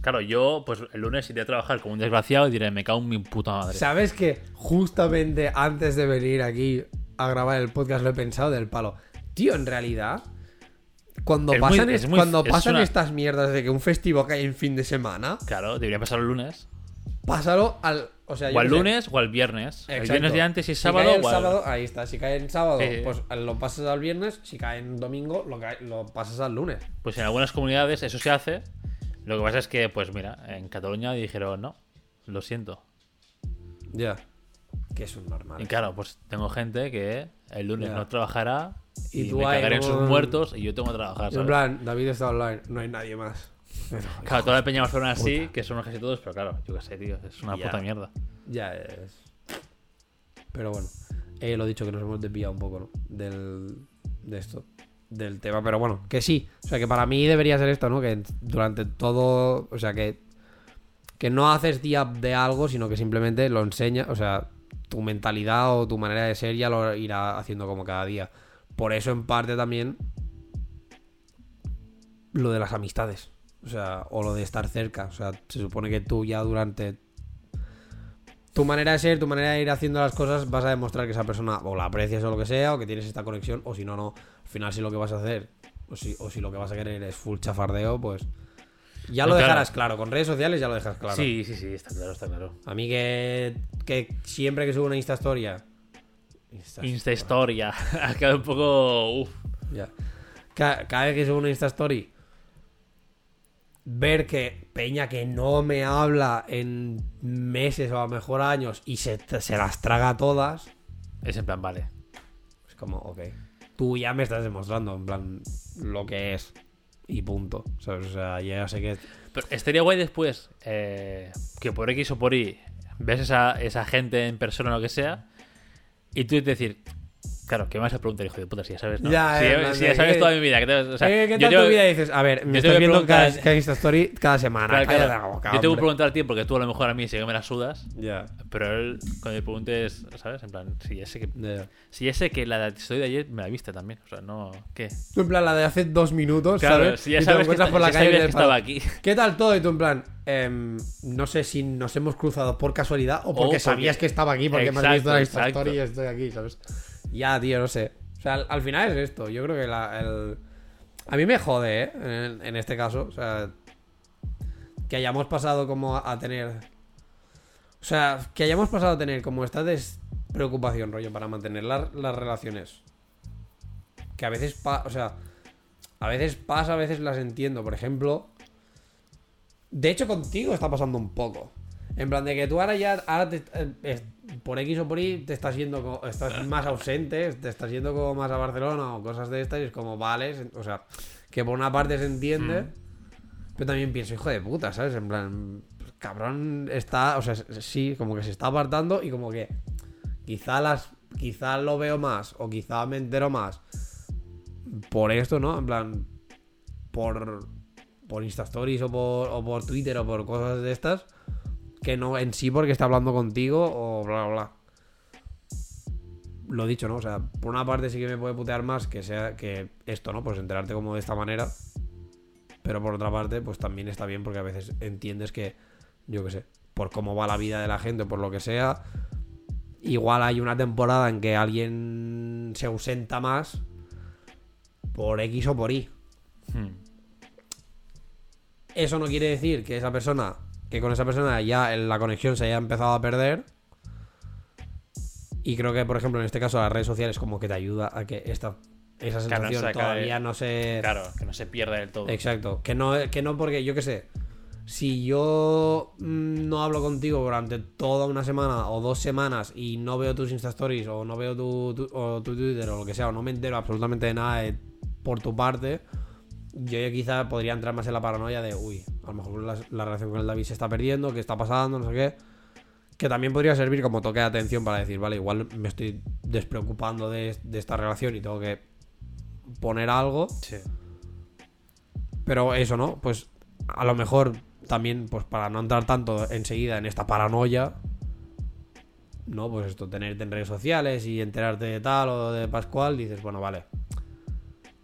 Claro, yo, pues el lunes iré a trabajar como un desgraciado y diré, me cago en mi puta madre. ¿Sabes que justamente antes de venir aquí a grabar el podcast lo he pensado del palo? Tío, en realidad, cuando Es muy- pasan, es es- muy- cuando es pasan una- estas mierdas de que un festivo cae en fin de semana, Claro, debería pasar el lunes. pásalo al. O sea, yo O al qué sé. lunes o al viernes. El Exacto. viernes de antes y Si sábado. cae el o al- sábado, ahí está. Si cae en sábado, Sí. pues lo pasas al viernes. Si cae en domingo, lo, cae- lo pasas al lunes. Pues en algunas comunidades eso se hace. Lo que pasa es que, pues mira, en Cataluña dijeron, no, lo siento. Ya. Que es un normal. Y claro, pues tengo gente que el lunes no trabajará Y y, me cagaré en sus muertos y yo tengo que trabajar, En plan, David está online, no hay nadie más. Pero, Claro, toda la peña Barcelona sí, que son casi todos, pero claro, yo qué sé, tío, es una puta mierda. Ya es. Pero bueno, eh, lo dicho que nos hemos desviado un poco, ¿no? Del, de esto, del tema. Pero bueno, que sí. O sea, que para mí debería ser esto, ¿no? Que durante todo. O sea, que. Que no haces día de algo, sino que simplemente lo enseñas. O sea, tu mentalidad o tu manera de ser ya lo irá haciendo como cada día. Por eso, en parte también. Lo de las amistades. O sea, o lo de estar cerca. O sea, se supone que tú ya durante tu manera de ser, tu manera de ir haciendo las cosas, vas a demostrar que esa persona o la aprecias o lo que sea, o que tienes esta conexión, o si no, no. Al final, si lo que vas a hacer, o si, o si lo que vas a querer es full chafardeo, pues. Ya No, lo claro. dejarás claro. Con redes sociales ya lo dejas claro. Sí, sí, sí, está claro, está claro. A mí que, que siempre que subo una Insta Storia. Insta, Insta Historia, [LAUGHS] ha quedado un poco. Uf. Ya. Ca- Cada, vez que subo una Insta Story, ver que Peña que no me habla en meses o a lo mejor años y se, se las traga todas, Es en plan, vale. es como, ok. Tú ya me estás demostrando, en plan, lo que es. Y punto. ¿Sabes? O sea, ya sé que. Pero estaría guay después eh, que por X o por Y ves esa, esa gente en persona o lo que sea y tú decir, claro, ¿qué me vas a preguntar, hijo de puta? Si ya sabes, ¿no? Ya, si, ya- si ya sabes que- toda mi vida. que te- o sea, ¿Qué yo tal tu vida? Y dices, a ver, me que viendo cada, cada Story cada semana. Claro, Cállate claro. la boca, yo tengo que hombre. preguntar a ti porque tú a lo mejor a mí sí que me la sudas, Ya. pero él, cuando me preguntes, ¿sabes? En plan, si ya sé que, ya. si ya sé que la de estoy de ayer me la viste también. O sea, no. ¿Qué? Tú en plan la de hace dos minutos, Claro, ¿sabes? si ya Y te sabes que, encuentras por la calle le que estaba aquí. ¿Qué tal todo? Y tú en plan, em, no sé si nos hemos cruzado por casualidad o porque, porque- sabías que estaba aquí porque me has visto la. Story y estoy aquí, ¿sabes? Ya, tío, no sé. O sea, al, al final es esto. Yo creo que la. A mí me jode, ¿eh? En, este caso. O sea, que hayamos pasado como a, tener... O sea, que hayamos pasado a tener como esta despreocupación, rollo, para mantener la- las relaciones. Que a veces, pa- o sea, a veces pasa, a veces las entiendo. Por ejemplo, de hecho contigo está pasando un poco. En plan de que tú ahora ya, te- eh, por X o por Y, te estás yendo, estás [LAUGHS] más ausente, te estás yendo como más a Barcelona o cosas de estas y es como, vale, o sea, que por una parte se entiende, pero también pienso, hijo de puta, ¿sabes? En plan, cabrón, está, o sea, sí, como que se está apartando y como que quizá las, quizá lo veo más o quizá me entero más por esto, ¿no? En plan, por, por Insta Stories o por, o por Twitter o por cosas de estas, que no en sí porque está hablando contigo o bla, bla, bla. Lo dicho, ¿no? O sea, por una parte sí que me puede putear más que sea que esto, ¿no? Pues enterarte como de esta manera. Pero por otra parte, pues también está bien porque a veces entiendes que, yo qué sé, por cómo va la vida de la gente, por lo que sea, igual hay una temporada en que alguien se ausenta más por X o por Y. Hmm. Eso no quiere decir que esa persona, que con esa persona ya la conexión se haya empezado a perder. Y creo que, por ejemplo, en este caso, las redes sociales como que te ayuda a que esta, esa sensación se acabe- todavía no se... Claro, que no se pierda del todo. Exacto. Que no, que no porque, yo qué sé, si yo mm, no hablo contigo durante toda una semana o dos semanas y no veo tus Insta Stories o no veo tu, tu- o tu Twitter o lo que sea, o no me entero absolutamente de nada de- por tu parte, yo ya quizá podría entrar más en la paranoia de, uy, a lo mejor la, la relación con el David se está perdiendo, qué está pasando, no sé qué. Que también podría servir como toque de atención para decir, vale, igual me estoy despreocupando de, de esta relación y tengo que poner algo. Sí. Pero eso, ¿no? Pues a lo mejor también, pues para no entrar tanto enseguida en esta paranoia, ¿no? Pues esto, tenerte en redes sociales y enterarte de tal o de Pascual, dices, bueno, vale.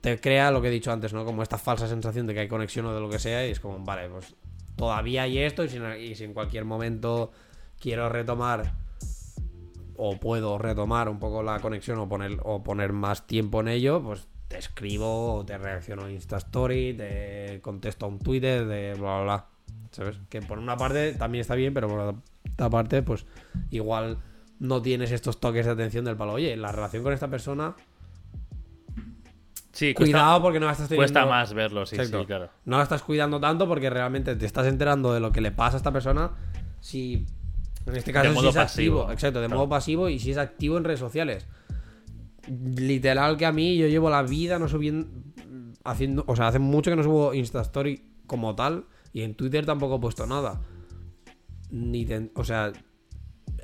Te crea lo que he dicho antes, ¿no? Como esta falsa sensación de que hay conexión o de lo que sea, y es como, vale, pues todavía hay esto, y si, en- cualquier momento quiero retomar o puedo retomar un poco la conexión o poner, o poner más tiempo en ello, pues te escribo te reacciono a Insta Story, te contesto a un Twitter, de bla, bla, bla. ¿Sabes? Que por una parte también está bien, pero por otra parte, pues igual no tienes estos toques de atención del palo. Oye, la relación con esta persona, Sí, cuesta, cuidado porque no la estás teniendo... cuesta más verlo, sí, Exacto. sí, claro. No la estás cuidando tanto porque realmente te estás enterando de lo que le pasa a esta persona. Si En este caso, De si modo es activo. pasivo, Exacto, de claro. modo pasivo y si es activo en redes sociales. Literal que a mí yo llevo la vida no subiendo. Haciendo, o sea, hace mucho que no subo Insta Story como tal. Y en Twitter tampoco he puesto nada. Ni ten- o sea,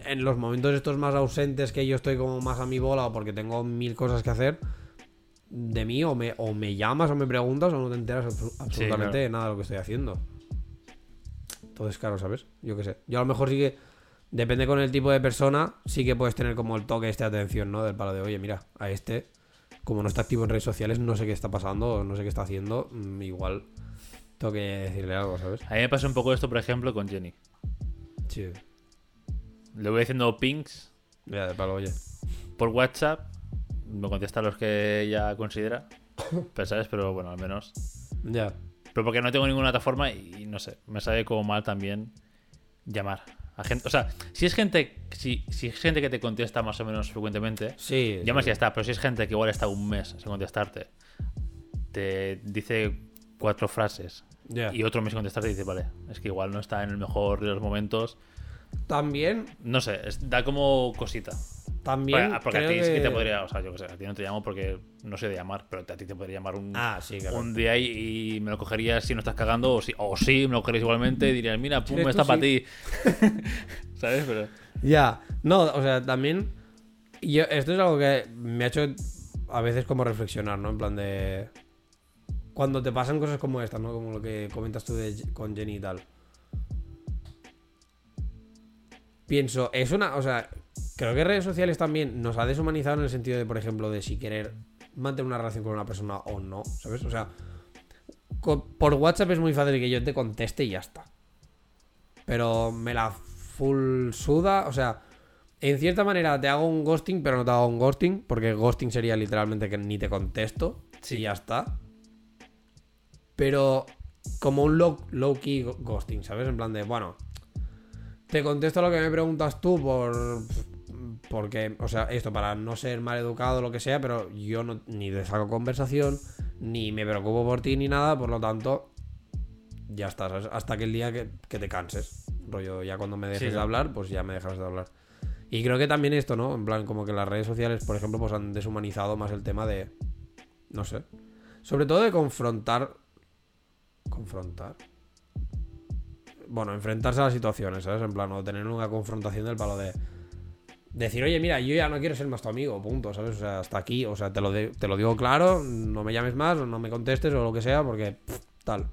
en los momentos estos más ausentes que yo estoy como más a mi bola o porque tengo mil cosas que hacer. De mí o me, o me llamas o me preguntas o no te enteras absolutamente claro. de nada de lo que estoy haciendo. Entonces, claro, ¿sabes? Yo qué sé. Yo a lo mejor sí que, depende con el tipo de persona, sí que puedes tener como el toque este de atención, ¿no? Del palo de, oye, mira, a este, como no está activo en redes sociales, no sé qué está pasando, no sé qué está haciendo, mm, igual tengo que decirle algo, ¿sabes? A mí me pasa un poco esto, por ejemplo, con Jenny. Sí. Le voy haciendo pings Ya, de palo, oye. por WhatsApp. Me contesta los que ella considera. [COUGHS] Pero, ¿sabes? Pero bueno, al menos. Ya. Pero porque no tengo ninguna otra forma y, y no sé, me sabe como mal también llamar a gente. O sea, si es gente, si, si es gente que te contesta más o menos frecuentemente, Sí. llamas y ya está. Pero si es gente que igual está un mes sin contestarte, te dice cuatro frases Ya. y otro mes sin contestarte y dice, vale, es que igual no está en el mejor de los momentos. También, No sé, da como cosita. También. Porque, porque a ti sí que te podría, o sea, yo que sé, a ti no te llamo porque no sé de llamar, pero a ti te podría llamar un, Ah, sí, claro. un día y, y me lo cogerías si no estás cagando, o sí, o sí me lo cogerías igualmente y dirías, mira, pum, está para sí. ti. [LAUGHS] ¿Sabes? Pero. Ya, no, o sea, también. Yo, esto es algo que me ha hecho a veces como reflexionar, ¿no? En plan de. Cuando te pasan cosas como estas, ¿no? Como lo que comentas tú de, con Jenny y tal. Pienso, es una. O sea, creo que redes sociales también nos ha deshumanizado en el sentido de, por ejemplo, de si querer mantener una relación con una persona o no, ¿sabes? O sea, por WhatsApp es muy fácil que yo te conteste y ya está. Pero me la full suda. O sea, en cierta manera te hago un ghosting, pero no te hago un ghosting. Porque ghosting sería literalmente que ni te contesto. Sí. Y ya está. Pero como un low, low key ghosting, ¿sabes? En plan de, bueno, te contesto lo que me preguntas tú por. Porque, o sea, esto para no ser mal educado o lo que sea, pero yo no, ni te saco conversación, ni me preocupo por ti ni nada, por lo tanto, ya está, ¿sabes? Hasta que el día que, que te canses. Rollo, ya cuando me dejes Sí, de claro. hablar, pues ya me dejas de hablar. Y creo que también esto, ¿no? En plan, como que las redes sociales, por ejemplo, pues han deshumanizado más el tema de. No sé. Sobre todo de confrontar. Confrontar. Bueno, enfrentarse a las situaciones, ¿sabes? En plan, o tener una confrontación del palo de. Decir, oye, mira, yo ya no quiero ser más tu amigo, punto, ¿sabes? O sea, hasta aquí, o sea, te lo, de- te lo digo claro, no me llames más, o no me contestes, o lo que sea, porque. pff, tal.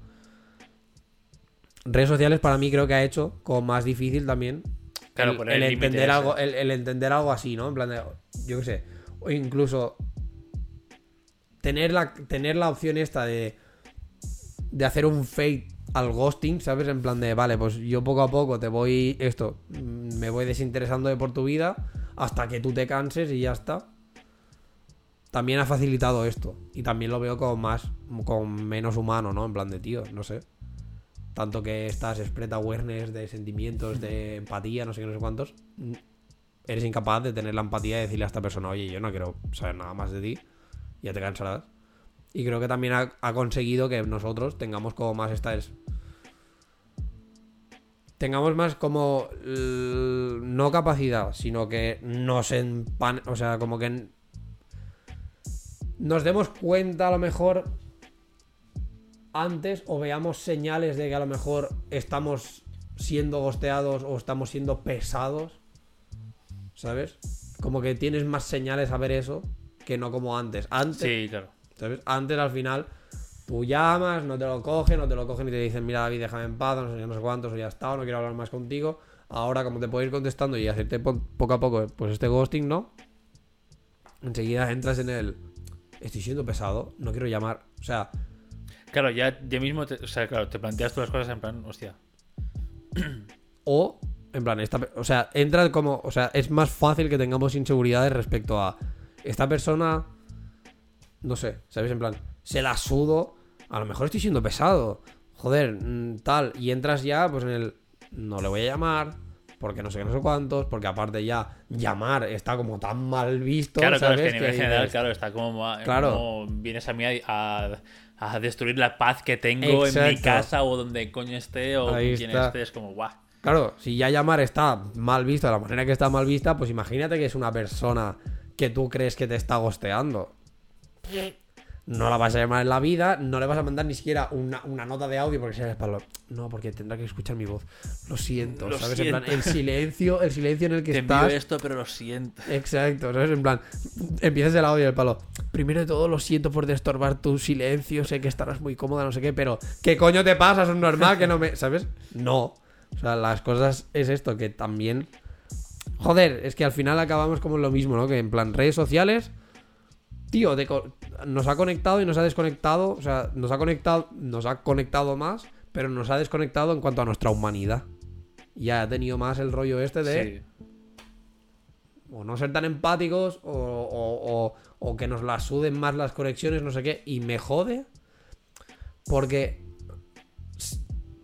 Redes sociales para mí creo que ha hecho como más difícil también Claro, el, poner el entender algo, el, el entender algo así, ¿no? En plan de, yo qué sé, o incluso tener la, tener la opción esta de, de hacer un fade al ghosting, ¿sabes? En plan de, vale, pues yo poco a poco te voy, esto, mm, me voy desinteresando de por tu vida hasta que tú te canses y ya está. También ha facilitado esto. Y también lo veo como más, como menos humano, ¿no? En plan de, tío, no sé. Tanto que estás spread awareness de sentimientos, de empatía, no sé qué, no sé cuántos. mm, Eres incapaz de tener la empatía de decirle a esta persona, oye, yo no quiero saber nada más de ti. Ya te cansarás. Y creo que también ha, conseguido que nosotros tengamos como más esta es. Tengamos más como. no capacidad, sino que nos empan. O sea, como que. Nos demos cuenta a lo mejor. Antes o veamos señales de que a lo mejor estamos siendo gosteados o estamos siendo pesados. ¿Sabes? Como que tienes más señales a ver eso que no como antes. Antes, Sí, claro. ¿Sabes? Antes al final tú llamas, no te lo cogen, no te lo cogen y te dicen, mira David, déjame en paz, no sé, no sé cuántos, o ya está, no quiero hablar más contigo. Ahora, como te puedo ir contestando y hacerte po- poco a poco, pues este ghosting, ¿no? Enseguida entras en el. Estoy siendo pesado, no quiero llamar. O sea, Claro, ya, ya mismo, te, o sea, claro, te planteas todas las cosas en plan, hostia. [CLEARS THROAT] o, en plan, esta, o sea, entra como, o sea, es más fácil que tengamos inseguridades respecto a esta persona, no sé, ¿sabes? En plan, se la sudo, a lo mejor estoy siendo pesado, joder, mm, tal, y entras ya, pues en el, no le voy a llamar, porque no sé qué, no sé cuántos, porque aparte ya llamar está como tan mal visto, Claro, claro, ¿sabes? es que a nivel Que general, dices, claro, está como, Claro. como vienes a mí a, a- destruir la paz que tengo en mi casa o donde coño esté o Ahí quien está. esté. Es como, guau. Claro, si ya llamar está mal visto de la manera que está mal vista, pues imagínate que es una persona que tú crees que te está gosteando. No la vas a llamar en la vida, no le vas a mandar ni siquiera una, una nota de audio porque sea palo. No, porque tendrá que escuchar mi voz. Lo siento, Lo ¿sabes? En plan, el silencio, el silencio en el que Te envío estás. esto, pero lo siento. Exacto, ¿sabes? En plan, empiezas el audio del palo. Primero de todo, lo siento por destorbar tu silencio, sé que estarás muy cómoda, no sé qué, pero ¿qué coño te pasa? Es normal que no me. [LAUGHS] ¿Sabes? No. O sea, las cosas es esto, que también. Joder, es que al final acabamos como en lo mismo, ¿no? Que en plan, redes sociales. Tío, te co- nos ha conectado y nos ha desconectado. O sea, nos ha conectado, nos ha conectado más, pero nos ha desconectado en cuanto a nuestra humanidad. Ya ha tenido más el rollo este de Sí. o no ser tan empáticos o, o- o- o que nos las suden más las conexiones, no sé qué. Y me jode porque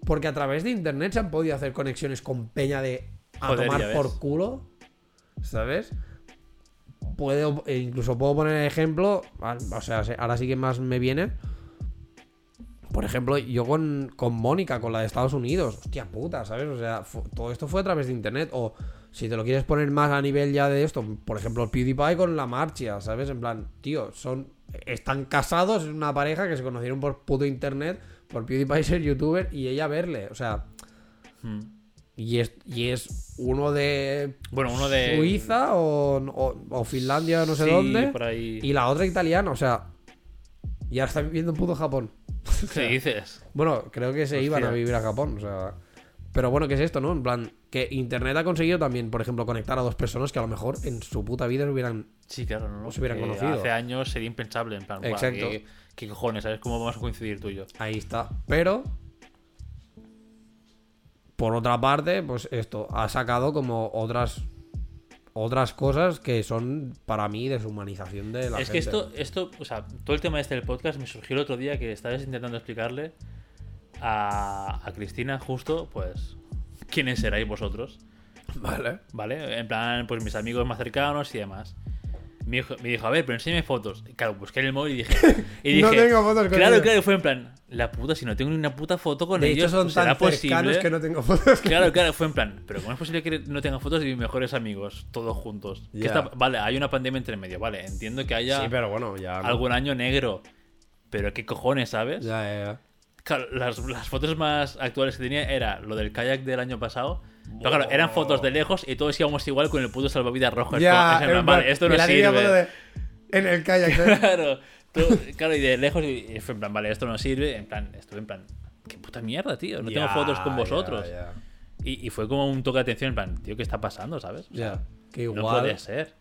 porque a través de internet se han podido hacer conexiones con peña de a Joder, tomar por culo, ¿sabes? Puedo, e incluso puedo poner el ejemplo, o sea, se- ahora sí que más me viene. Por ejemplo, yo con, con Mónica, con la de Estados Unidos, hostia puta, ¿sabes? O sea, todo esto fue a través de internet. O si te lo quieres poner más a nivel ya de esto, por ejemplo, PewDiePie con la Marcia, ¿sabes? En plan, tío, son. Están casados, es una pareja que se conocieron por puto internet, por PewDiePie ser youtuber y ella verle. O sea, Hmm. Y es, y es uno de Bueno, uno de. Suiza o, o- o Finlandia, no sé Sí, dónde. por ahí. Y la otra italiana, o sea. Y ahora está viviendo en puto Japón. ¿Qué [LAUGHS] dices? Bueno, creo que se Hostia. iban a vivir a Japón, o sea. Pero bueno, ¿qué es esto, no? En plan, que Internet ha conseguido también, por ejemplo, conectar a dos personas que a lo mejor en su puta vida se hubieran. Sí, claro, no, se hubieran conocido. Hace años sería impensable, en plan, guau, Exacto. ¿qué, qué cojones? ¿Sabes cómo vamos a coincidir tú y yo? Ahí está. Pero. Por otra parte, pues esto ha sacado como otras. Otras cosas que son para mí deshumanización de la es que esto, esto, o sea, todo el tema este del podcast me surgió el otro día que estabas intentando explicarle a, a Cristina justo, pues, quiénes seráis vosotros, Vale. ¿vale? En plan, pues mis amigos más cercanos y demás. Me dijo, me dijo, a ver, pero enséñame fotos. Y Claro, busqué en el móvil y dije... [LAUGHS] Y dije No tengo fotos con Claro, ellos. claro, fue en plan, la puta, si no tengo ni una puta foto con De ellos, hecho, son pues, tan ¿será cercanos posible? que no tengo fotos. Claro, claro, fue en plan, pero ¿cómo es posible que no tenga fotos de mis mejores amigos, todos juntos? Que Ya. está- vale, hay una pandemia entre medio, vale, entiendo que haya Sí, pero bueno, ya. no. algún año negro, pero qué cojones, ¿sabes? Ya, ya, ya. Claro, las, las fotos más actuales que tenía era lo del kayak del año pasado. Pero claro, eran fotos de lejos y todos íbamos igual con el puto salvavidas rojo. Ya, como- es en plan, vale, esto y no sirve. de- En el kayak, ¿sabes? [LAUGHS] Claro, tú- claro, y de lejos y, fue en plan, vale, esto no sirve. En plan, estuve en plan, qué puta mierda, tío. No tengo Ya, fotos con ya, vosotros. ya. Y, y fue como un toque de atención, en plan, tío, ¿qué está pasando, sabes? O sea, Ya, que igual. No puede ser.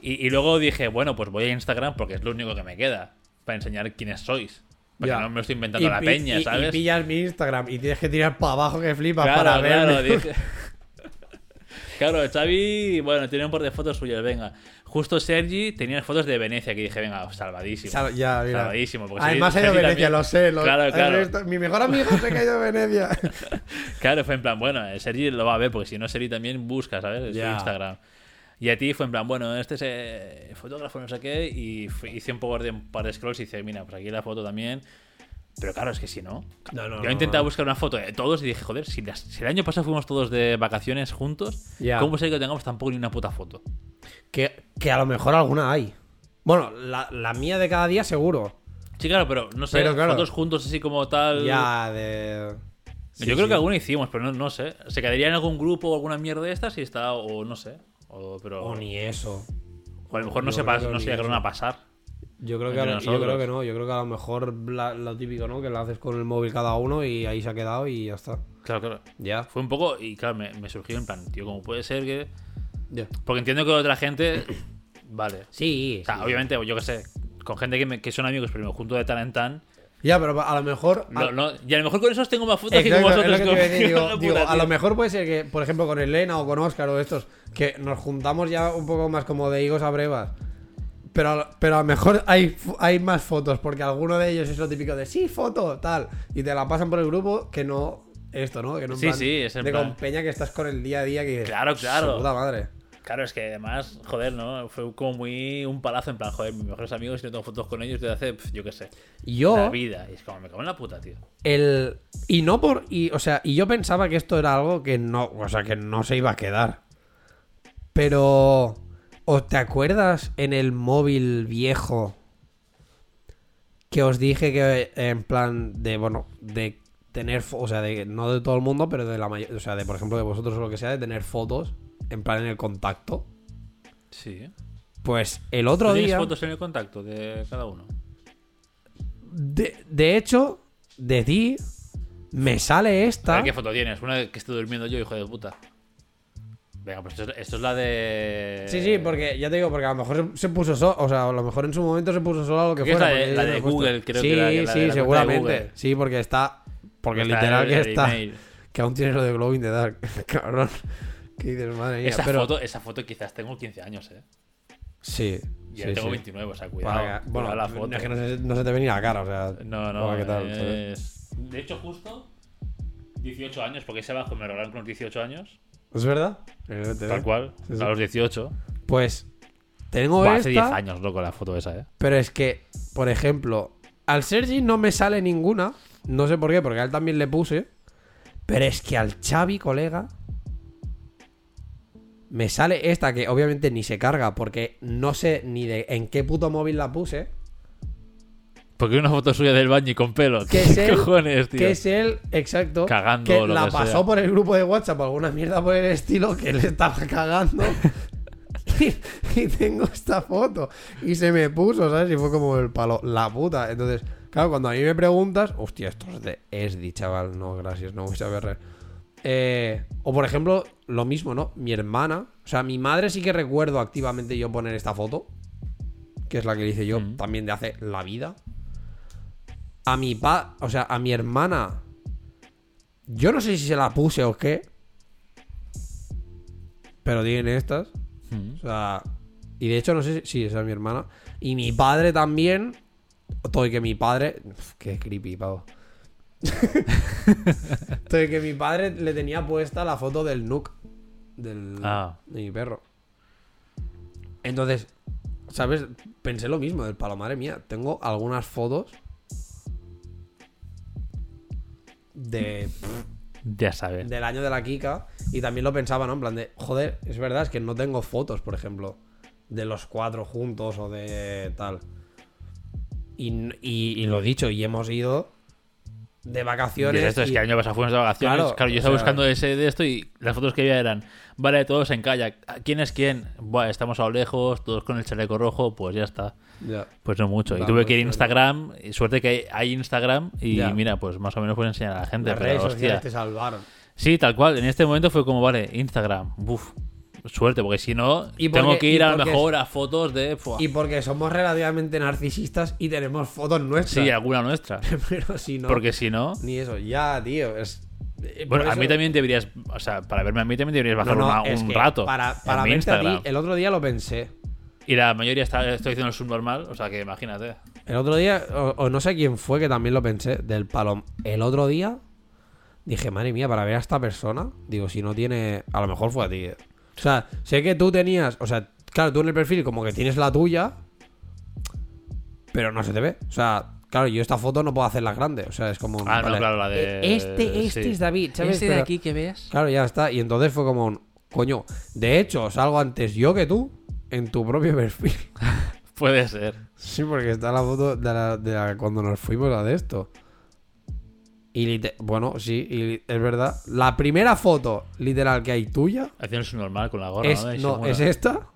Y, y luego dije, bueno, pues voy a Instagram porque es lo único que me queda. Para enseñar quiénes sois. Para Ya. que no me estoy inventando Y la peña, y- ¿sabes? Y pillas mi Instagram y tienes que tirar para abajo que flipas claro, para claro, verme. dije- [LAUGHS] Claro, Xavi, bueno, tiene un par de fotos suyas, venga. Justo Sergi tenía fotos de Venecia que dije, venga, salvadísimo. Sal- ya, mira. Salvadísimo. porque Además, Sergi- he ido a Venecia, también- lo sé. Lo, Claro, he claro. Mi mejor amigo se ha ido a Venecia. [LAUGHS] Claro, fue en plan, bueno, eh, Sergi lo va a ver, porque si no, Sergi también busca, ¿sabes? En su. Instagram. Y a ti fue en plan, bueno, este es eh, fotógrafo, no sé qué, y hice un poco de un par de scrolls y dice, mira, pues aquí la foto también. Pero claro, es que si no. No, no, Yo he intentado no. buscar una foto de todos y dije, joder, si, las- si el año pasado fuimos todos de vacaciones juntos, Ya. ¿cómo ser que no tengamos tampoco ni una puta foto? que, que a lo mejor alguna hay. Bueno, la, la mía de cada día seguro. Sí, claro, pero no sé, Pero claro. fotos juntos así como tal. Ya, de. Yo Sí, creo sí. que alguna hicimos, pero no, no sé. Se quedaría en algún grupo o alguna mierda de estas y está, o no sé. O, pero, O ni eso. o a lo mejor no Yo se, creo pas- que no se llegaron a pasar. Yo creo, que a, yo creo que no. Yo creo que a lo mejor la- lo típico, ¿no? Que lo haces con el móvil cada uno y ahí se ha quedado y ya está. Claro, claro. Ya. Fue un poco, y claro, me, me surgió en plan, tío, ¿cómo puede ser que.? Ya. Porque entiendo que otra gente. [COUGHS] Vale. Sí, O sea, sí. obviamente, yo qué sé, con gente que, me- que son amigos, pero me junto de tan en tan. Ya, pero a lo mejor. No, no, y a lo mejor con esos tengo más fotos que con es vosotros. [LAUGHS] lo que a con- digo, digo, lo mejor puede ser que, por ejemplo, con Elena o con Oscar o estos, que nos juntamos ya un poco más como de higos a brevas. Pero, pero a lo mejor hay, hay más fotos, porque alguno de ellos es lo típico de sí, foto, tal. Y te la pasan por el grupo que no esto, ¿no? Que no Sí, plan sí, es en de plan- con peña que estás con el día a día que dices, Claro, claro. "Su puta madre. Claro, es que además, joder, ¿no? Fue como muy un palazo en plan, joder, mis mejores amigos y no tengo fotos con ellos desde hace, pf, yo qué sé, Yo, la vida. Y es como, me cago en la puta, tío. el. Y no por. Y, o sea, y yo pensaba que esto era algo que no. O sea, que no se iba a quedar. Pero. ¿O te acuerdas en el móvil viejo? Que os dije que en plan de, bueno, de tener, o sea, de no de todo el mundo, pero de la mayoría, o sea, de por ejemplo de vosotros o lo que sea, de tener fotos en plan en el contacto. Sí. Pues el otro ¿Tú tienes día, fotos en el contacto de cada uno? de, de hecho, de ti me sale A esta. ver, ¿Qué foto tienes? Una que estoy durmiendo yo, hijo de puta. Venga, pues esto, es- esto es la de. Sí, sí, porque ya te digo, porque a lo mejor se, se puso solo, o sea, a lo mejor en su momento se puso solo lo que Sí, es fuera. la de- la puesto. Google, creo sí, que la la Sí, seguramente. Sí, porque está. Porque Está literal el- que el está. email. Que aún tiene lo de Glow in the Dark. [LAUGHS] Cabrón. ¿Qué dices, madre mía? Esa, Pero, foto, esa foto quizás tengo 15 años, eh. Sí. Y sí, tengo sí. 29, o sea, cuidado. Para bueno, cuidado la foto. es que no se, no se te ve ni la cara, o sea. No, no. ¿qué tal? De hecho, justo 18 años, porque ese abajo me lo con los 18 años. ¿Es verdad? LTV. Tal cual, Sí, a los 18. Pues. Tengo Buah, hace 10 esta. años, loco, la foto esa, eh. Pero es que, por ejemplo, al Sergi no me sale ninguna. No sé por qué, porque a él también le puse. Pero es que al Xavi, colega. Me sale esta que obviamente ni se carga porque no sé ni de en qué puto móvil la puse. Porque una foto suya del baño y con pelo. ¿Qué es él, cojones, tío? Que es él, exacto. Cagando Que o lo la que pasó sea. por el grupo de WhatsApp o alguna mierda por el estilo que él estaba cagando. [LAUGHS] y, y tengo esta foto. Y se me puso, ¿sabes? Y fue como el palo. La puta. Entonces, claro, cuando a mí me preguntas, hostia, esto es de Esdi, chaval. No, gracias, no voy a ver. Eh, o por ejemplo, lo mismo, ¿no? Mi hermana. O sea, mi madre sí que recuerdo activamente yo poner esta foto. Que es la que le hice yo Mm. también de hace la vida. A mi pa. O sea, a mi hermana. Yo no sé si se la puse o qué. Pero tienen estas. Mm. O sea. Y de hecho, no sé si sí, esa es mi hermana. Y mi padre también. Todo y que mi padre. Uf, qué creepy, pavo. [LAUGHS] Y que mi padre le tenía puesta la foto del Nook. Del. Ah. De mi perro. Entonces. ¿Sabes? Pensé lo mismo del palo, madre mía. Tengo algunas fotos. De [LAUGHS] Ya sabes. del año de la Kika y también lo pensaba, ¿no? En plan de, joder, es verdad, es que no tengo fotos, por ejemplo, de los cuatro juntos o de tal. Y, y, y lo dicho, y hemos ido de Y vacaciones. esto es y- que año pasado fuimos de vacaciones. Claro, Claro, yo o estaba sea- buscando ese de esto y las fotos que había eran, vale, todos en kayak. ¿Quién es quién? Buah, estamos a lo lejos, todos con el chaleco rojo, pues ya está. Ya. Pues no mucho. Y tuve que ir a. Instagram, y suerte que hay, Instagram y Ya. mira, pues más o menos puedes enseñar a la gente. Las pero, redes hostia. te salvaron. Sí, tal cual. En este momento fue como, vale, Instagram. Uf, suerte, porque si no, Y tengo que ir a lo mejor a fotos de... Y porque somos relativamente narcisistas y tenemos fotos nuestras. Sí, alguna nuestra. [LAUGHS] Pero si no. Porque si no... Ni eso, ya, tío. Es, eh, Bueno, a mí también deberías, o sea, para verme a mí también deberías bajar No, no, una- es un rato. Para, para verte a ti, el otro día lo pensé. Y la mayoría está, estoy haciendo el subnormal, o sea que imagínate. El otro día, o, o no sé quién fue que también lo pensé, del palom. El otro día dije, madre mía, para ver a esta persona, digo, si no tiene. A lo mejor fue a ti. O sea, sé que tú tenías. O sea, claro, tú en el perfil como que tienes la tuya, pero no se te ve. O sea, claro, yo esta foto no puedo hacerla grande. O sea, es como. Ah, no, vale, claro, la de- eh, Este, este sí. es David, ¿sabes? Este de aquí que ves. Claro, ya está. Y entonces fue como, un, coño, de hecho, salgo antes yo que tú en tu propio perfil. [LAUGHS] Puede ser. Sí, porque está la foto de, la, de la- cuando nos fuimos a de esto. Y bueno, sí, y es verdad. La primera foto literal que hay tuya Haciendo el subnormal con la gorra. es, ¿no? No, es esta.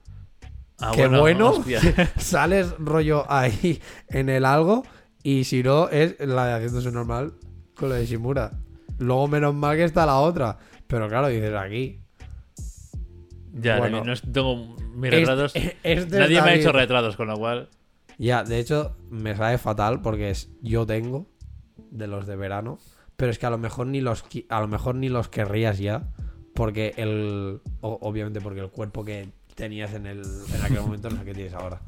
Ah, Qué bueno. [LAUGHS] Sales rollo ahí en el algo. Y si no, es la de haciéndose normal con la de Shimura. Luego, menos mal que está la otra. Pero claro, dices aquí. ya, Bueno. no tengo mis retratos. [LAUGHS] este Nadie me ha hecho retratos, con lo cual. Ya, de hecho, me sabe fatal porque es yo tengo de los de verano, pero es que a lo mejor ni los a lo mejor ni los querrías ya, porque el o- obviamente porque el cuerpo que tenías en el en aquel momento no es el que tienes ahora.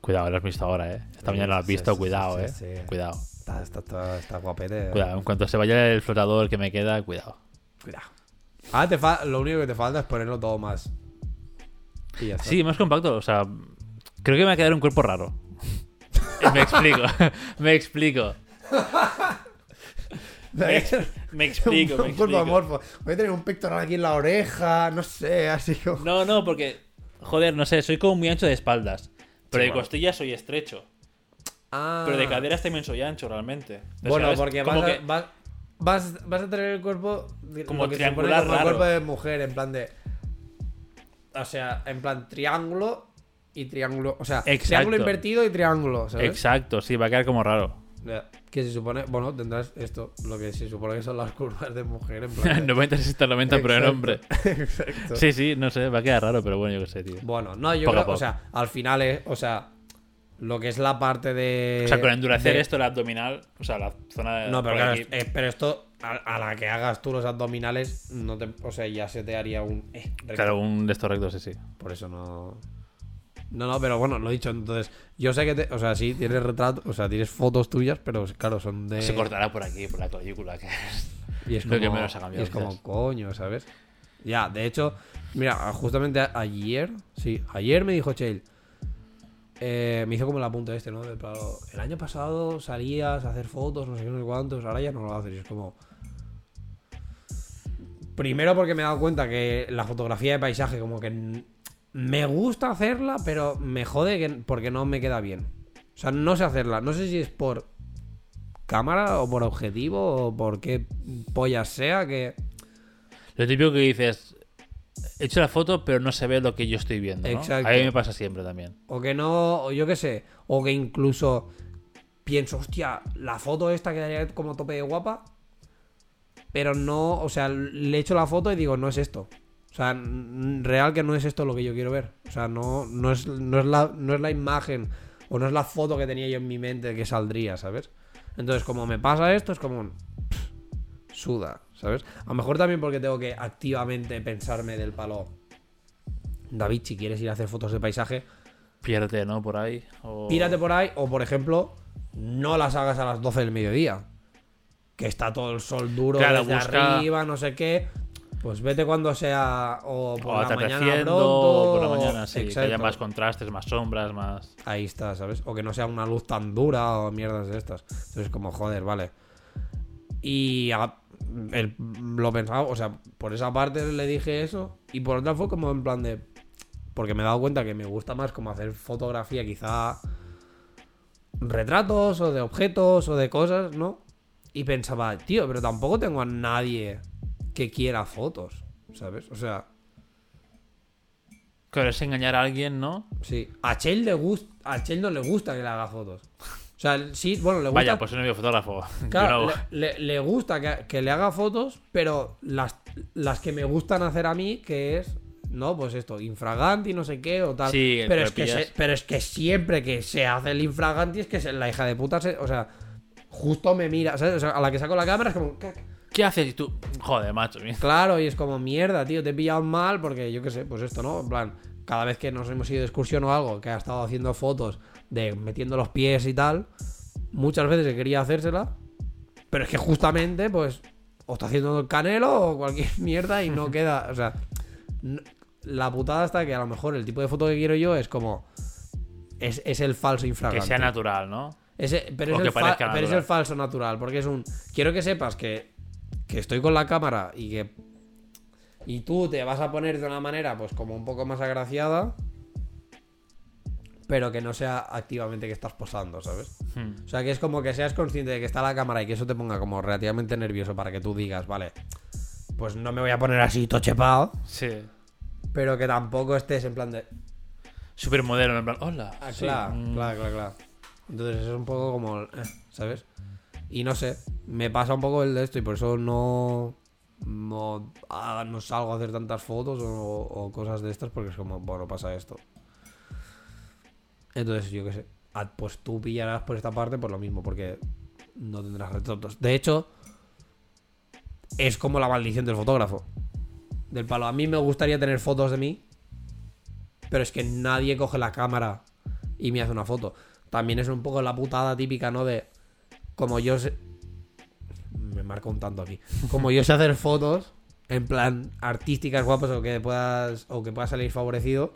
Cuidado, lo has visto ahora, eh. Esta mañana lo has visto, sí, cuidado, sí, eh. Cuidado. Está, está, está, está guapete. Cuidado, en cuanto se vaya el flotador que me queda, cuidado. Cuidado. Ah, te fa- lo único que te falta es ponerlo todo más Y ya está. Sí, más compacto. O sea, creo que me va a quedar un cuerpo raro. [LAUGHS] me explico. [LAUGHS] me explico. [LAUGHS] Me, me explico, me un cuerpo explico. amorfo. Voy a tener un pectoral aquí en la oreja, no sé, así como. No, no, porque. Joder, no sé, soy como muy ancho de espaldas. Pero Sí, de bueno. costillas soy estrecho. Ah. Pero de caderas también soy ancho, realmente. Entonces, Bueno, ¿sabes? porque vas, a, que- vas, vas, vas a tener el cuerpo Como triangular como el raro. cuerpo de mujer, en plan de. O sea, en plan triángulo y triángulo. O sea, Exacto. triángulo invertido y triángulo, ¿sabes? Exacto, sí, va a quedar como raro. Que se supone. Bueno, tendrás esto, lo que se supone que son las curvas de mujer, en plan. [LAUGHS] de- 90, 60, 90, pero en hombre. Exacto. Sí, sí, no sé, va a quedar raro, pero bueno, yo qué sé, tío. Bueno, no, yo Poco creo, o sea, al final es, o sea, lo que es la parte de... O sea, con endurecer de- esto, el abdominal, o sea, la zona de. No, pero claro, es- pero esto, a, a la que hagas tú los abdominales, no te, o sea, ya se te haría un... eh. Claro, un de estos rectos, sí, sí. Por eso no... No, no, pero bueno, lo he dicho, entonces, yo sé que, te, o sea, sí, tienes retrato, o sea, tienes fotos tuyas, pero claro, son de... Se cortará por aquí, por la clavícula. Que... Y es Lo como, que menos ha cambiado, y es como coño, ¿sabes? Ya, de hecho, mira, justamente ayer, sí, ayer me dijo Chale, eh, me hizo como el apunte este, ¿no? De, claro, el año pasado salías a hacer fotos, no sé qué, no sé cuántos, ahora ya no lo haces, y es como... Primero porque me he dado cuenta que la fotografía de paisaje como que me gusta hacerla, pero me jode que, porque no me queda bien. O sea, no sé hacerla. No sé si es por cámara o por objetivo o por qué pollas sea que... Lo típico que dices, he hecho la foto, pero no se ve lo que yo estoy viendo. ¿no? Exacto. A mí me pasa siempre también. O que no, o yo qué sé, o que incluso pienso, hostia, la foto esta quedaría como tope de guapa, pero no, o sea, le echo la foto y digo, no es esto. O sea, real que no es esto lo que yo quiero ver. O sea, no, no, es, no, es la, no es la imagen o no es la foto que tenía yo en mi mente que saldría, ¿sabes? Entonces, como me pasa esto, es como... pff, suda, ¿sabes? A lo mejor también porque tengo que activamente pensarme del palo. David, si quieres ir a hacer fotos de paisaje, Pierde, ¿no? Por ahí. O... pírate por ahí o por ejemplo no las hagas a las 12 del mediodía que está todo el sol duro Claro, desde busca- arriba no sé qué pues vete cuando sea o por O la mañana pronto o por la mañana, sí. Que haya más contrastes, más sombras, más. ahí está sabes o que no sea una luz tan dura o mierdas de estas entonces como joder vale y a- el- lo pensaba o sea por esa parte le dije eso y por otra fue como en plan de porque me he dado cuenta que me gusta más como hacer fotografía quizá retratos o de objetos o de cosas, ¿no? Y pensaba, tío, pero tampoco tengo a nadie que quiera fotos, ¿sabes? O sea, Claro, es engañar a alguien, ¿no? sí, a Chell le gusta, a Chell no le gusta que le haga fotos. O sea, sí, bueno, le gusta Vaya, pues soy fotógrafo. [LAUGHS] Claro, le, le- le gusta que, que le haga fotos, pero las, las que me gustan hacer a mí, que es, no, pues esto, infraganti, no sé qué, o tal. Sí, pero, pero es que se- pero es que siempre que se hace el infraganti es que se- la hija de puta se, o sea, justo me mira, ¿sabes? O sea, a la que saco la cámara es como. ¿Qué haces? Y tú, joder, macho. mira. claro, y es como, mierda, tío, te he pillado mal porque yo qué sé, pues esto, ¿no? En plan, cada vez que nos hemos ido de excursión o algo, que ha estado haciendo fotos de metiendo los pies y tal, muchas veces quería hacérsela, pero es que justamente, pues, o está haciendo el canelo o cualquier [LAUGHS] mierda y no queda, o sea, la putada está que a lo mejor el tipo de foto que quiero yo es como, es, es el falso Que infragante. sea natural, ¿no? Ese- pero, es que el fa- parezca pero es natural. el falso natural, porque es un. Quiero que sepas que, que estoy con la cámara y que. Y tú te vas a poner de una manera, pues como un poco más agraciada. Pero que no sea activamente que estás posando, ¿sabes? Hmm. O sea, que es como que seas consciente de que está la cámara y que eso te ponga como relativamente nervioso para que tú digas, vale, pues no me voy a poner así tochepado, Sí. pero que tampoco estés en plan de. Súper moderno, en plan, hola. Ah, claro, mm. claro, claro, claro. Entonces es un poco como, eh, ¿sabes? Y no sé, me pasa un poco el de esto y por eso no, no, ah, no salgo a hacer tantas fotos o, cosas de estas porque es como, bueno, pasa esto. Entonces yo qué sé, ah, pues tú pillarás por esta parte por lo mismo porque no tendrás retratos. De hecho, es como la maldición del fotógrafo. Del palo, a mí me gustaría tener fotos de mí, pero es que nadie coge la cámara y me hace una foto. También es un poco la putada típica, ¿no? De como yo sé... Me marco un tanto aquí. [LAUGHS] Como yo sé hacer fotos, en plan artísticas guapas o que puedas o que puedas salir favorecido,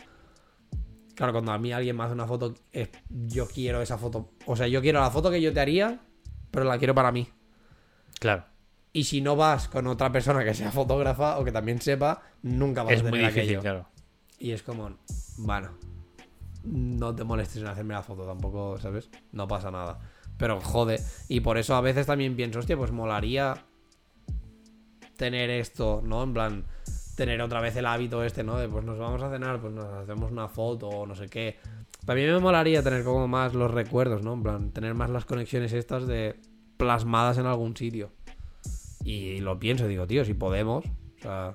Claro, cuando a mí alguien me hace una foto, es- yo quiero esa foto. O sea, yo quiero la foto que yo te haría, pero la quiero para mí. Claro. Y si no vas con otra persona que sea fotógrafa o que también sepa, nunca vas Es a tener muy difícil, aquello. claro. Y es como, bueno, no te molestes en hacerme la foto, tampoco, ¿sabes? No pasa nada. Pero jode. Y por eso a veces también pienso, hostia, pues molaría tener esto, ¿no? En plan, tener otra vez el hábito este, ¿no? De pues nos vamos a cenar, pues nos hacemos una foto o no sé qué. También me molaría tener como más los recuerdos, ¿no? En plan, tener más las conexiones estas de plasmadas en algún sitio. Y lo pienso, digo, tío, si podemos, o sea,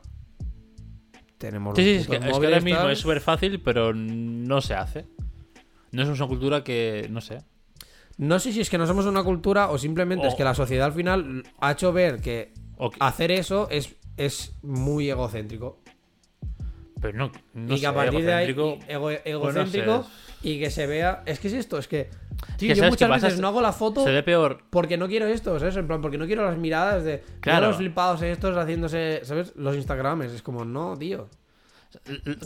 tenemos Sí, sí, es que, es que ahora mismo es súper fácil, pero no se hace. No es una cultura que, no sé. No sé si es que no somos una cultura o simplemente es que la sociedad al final ha hecho ver que hacer eso es, es muy egocéntrico. pero no, no y que a partir de ahí ego- egocéntrico y que se vea. Es que es esto, es que. Tío, yo ¿sabes muchas pasa? veces no hago la foto Se ve peor. porque no quiero esto, ¿sabes? En plan, porque no quiero las miradas de. Claro. Claro. los flipados estos haciéndose, ¿sabes? Los Instagrames. Es como, no, tío.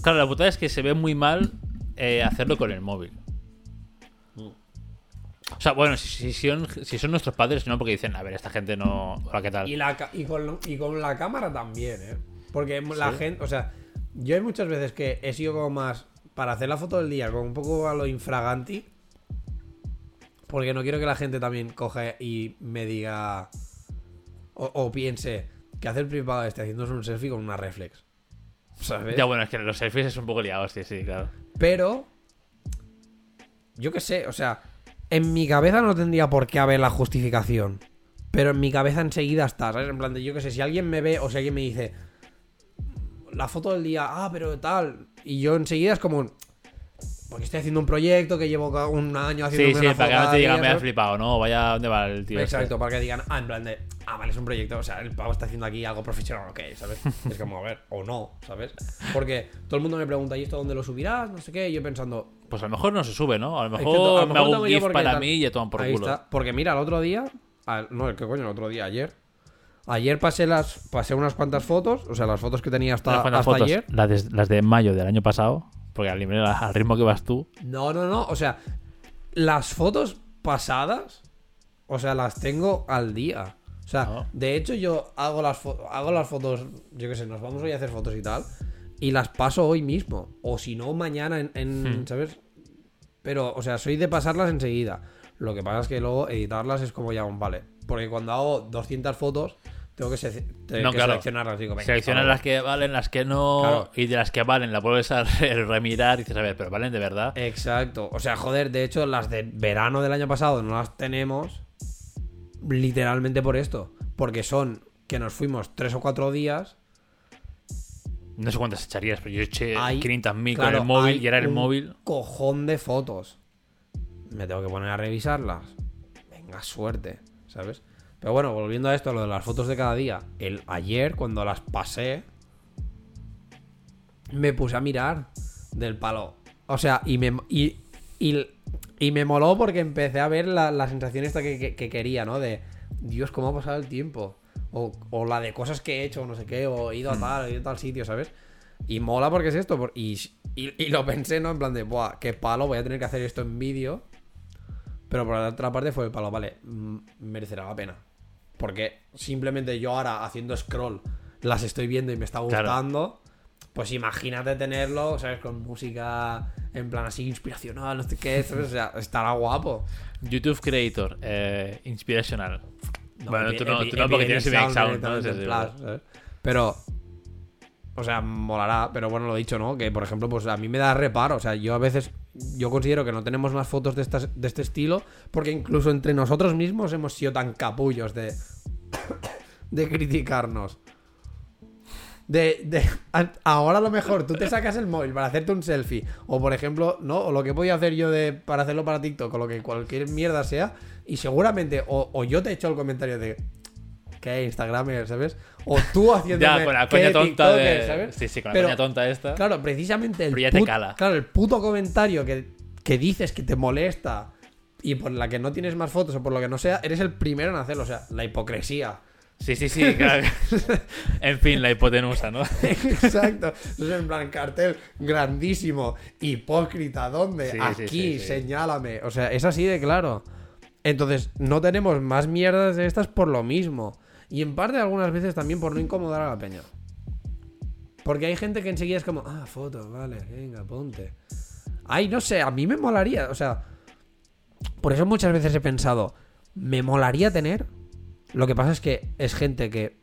Claro, la putada es que se ve muy mal eh, hacerlo con el móvil. O sea, bueno, si, si son, si son nuestros padres, no, porque dicen, a ver, esta gente no. Hola, ¿qué tal? Y, la, ca- y, con, y con la cámara también, ¿eh? Porque la gente, o sea, yo hay muchas veces que he sido como más para hacer la foto del día, como un poco a lo infraganti. Porque no quiero que la gente también coja y me diga o, o piense que hace el privado este haciéndose un selfie con una reflex. ¿Sabes? Ya, bueno, es que los selfies es un poco liado, sí, sí, claro. Pero, yo qué sé, o sea, en mi cabeza no tendría por qué haber la justificación. Pero en mi cabeza enseguida está, ¿sabes? En plan de, yo qué sé, si alguien me ve o si alguien me dice la foto del día, ah, pero tal. Y yo enseguida es como, porque estoy haciendo un proyecto que llevo un año haciendo Sí, sí, una para que no te digan, me has flipado, ¿no? Vaya, ¿dónde va el tío? este? Exacto, para que digan, ah, en plan de, ah, vale, es un proyecto, o sea, el pavo está haciendo aquí algo profesional, ok, ¿sabes? es como, a ver, o no, ¿sabes? Porque todo el mundo me pregunta, ¿y esto dónde lo subirás? No sé qué, y yo pensando, Pues a lo mejor no se sube, ¿no? A lo mejor, que a lo me hago un GIF para tal- mí y ya toman por Ahí culo. está. Porque mira, el otro día. No, ¿qué coño? El otro día, ayer. Ayer pasé las pasé unas cuantas fotos, o sea, las fotos que tenía hasta, hasta fotos, ayer. Las de, las de mayo del año pasado, porque al, al ritmo que vas tú, No, no, no. O sea, las fotos pasadas, o sea, las tengo al día. O sea, de hecho, yo hago las, hago las fotos, yo qué sé, nos vamos hoy a hacer fotos y tal, y las paso hoy mismo. O si no, mañana en, en- Hmm. ¿sabes? Pero, o sea, soy de pasarlas enseguida. Lo que pasa es que luego editarlas es como ya un vale. Porque cuando hago 200 fotos, tengo que, se- No, que claro. seleccionarlas. Digo, venga, seleccionas hasta las que valen, las que no, Claro. y de las que valen la vuelves a re- remirar y dices, a ver, pero valen de verdad. Exacto. O sea, joder, de hecho, las de verano del año pasado no las tenemos literalmente por esto. Porque son que nos fuimos tres o cuatro días. No sé cuántas echarías, pero yo eché Hay- 500.000 claro, con el móvil y era el un móvil. Cojón de fotos. Me tengo que poner a revisarlas. Venga, suerte, ¿sabes? Pero bueno, volviendo a esto, lo de las fotos de cada día. El ayer, cuando las pasé, me puse a mirar del palo. O sea, y me, y, y, y me moló porque empecé a ver la, la sensación esta que, que- que quería, ¿no? De, Dios, cómo ha pasado el tiempo. O, o la de cosas que he hecho, no sé qué, o he ido a tal, he ido a tal sitio, ¿sabes? Y mola porque es esto. y, y, y lo pensé, ¿no? En plan de, buah, qué palo, voy a tener que hacer esto en vídeo. Pero por la otra parte fue el palo, vale, mm, merecerá la pena. Porque simplemente yo ahora haciendo scroll las estoy viendo y me está Claro. gustando. Pues imagínate tenerlo, ¿sabes? Con música en plan así inspiracional, no sé qué, ¿sabes? O sea, estará guapo. YouTube Creator, eh, inspirational. No, bueno, tú no, tú no porque tienes Epidemic Sound, ¿no? Pero, o sea, molará, pero bueno, lo dicho, ¿no? Que por ejemplo, pues a mí me da reparo, o sea, yo a veces, yo considero que no tenemos más fotos de, estas, de este estilo, porque incluso entre nosotros mismos hemos sido tan capullos de, [COUGHS] de criticarnos. De, de- a- ahora a lo mejor tú te sacas el móvil para hacerte un selfie. O por ejemplo, ¿no? O lo que voy a hacer yo de, para hacerlo para TikTok, o lo que cualquier mierda sea. Y seguramente, o, o yo te he hecho el comentario de ¿qué Instagramer, ¿sabes? O tú haciendo [LAUGHS] Ya, con la coña tonta de... Sí, sí, con la Pero, coña tonta esta. Claro, precisamente el Pero ya te put- cala. Claro, el puto comentario que, que dices que te molesta y por la que no tienes más fotos o por lo que no sea, eres el primero en hacerlo. O sea, la hipocresía Sí, sí, sí, claro. [LAUGHS] en fin, la hipotenusa, ¿no? Exacto. Entonces, en plan, cartel grandísimo, hipócrita, ¿dónde? Sí, Aquí, sí, sí. señálame. O sea, es así de claro. Entonces, no tenemos más mierdas de estas por lo mismo. Y en parte, algunas veces también por no incomodar a la peña. Porque hay gente que enseguida es como, ah, foto, vale, venga, ponte. Ay, no sé, a mí me molaría, o sea, por eso muchas veces he pensado, me molaría tener. Lo que pasa es que es gente que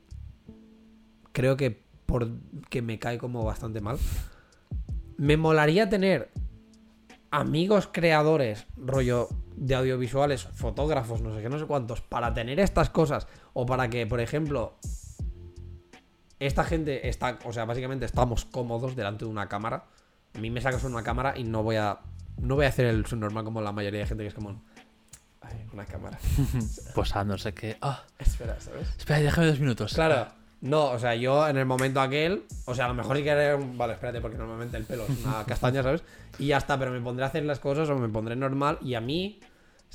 creo que por que me cae como bastante mal. Me molaría tener amigos creadores, rollo de audiovisuales, fotógrafos, no sé qué, no sé cuántos, para tener estas cosas. O para que, por ejemplo, esta gente está, o sea, básicamente estamos cómodos delante de una cámara. A mí me sacas una cámara y no voy a. No voy a hacer el subnormal como la mayoría de gente que es como. Ay, una cámara. [LAUGHS] Pues no sé qué. Ah, Espera, ¿sabes? espera, déjame dos minutos. Claro. No, o sea, yo en el momento aquel, o sea, a lo mejor sí que haré un... Vale, espérate, porque normalmente el pelo es una [LAUGHS] castaña, ¿sabes? Y ya está, pero me pondré a hacer las cosas o me pondré normal y a mí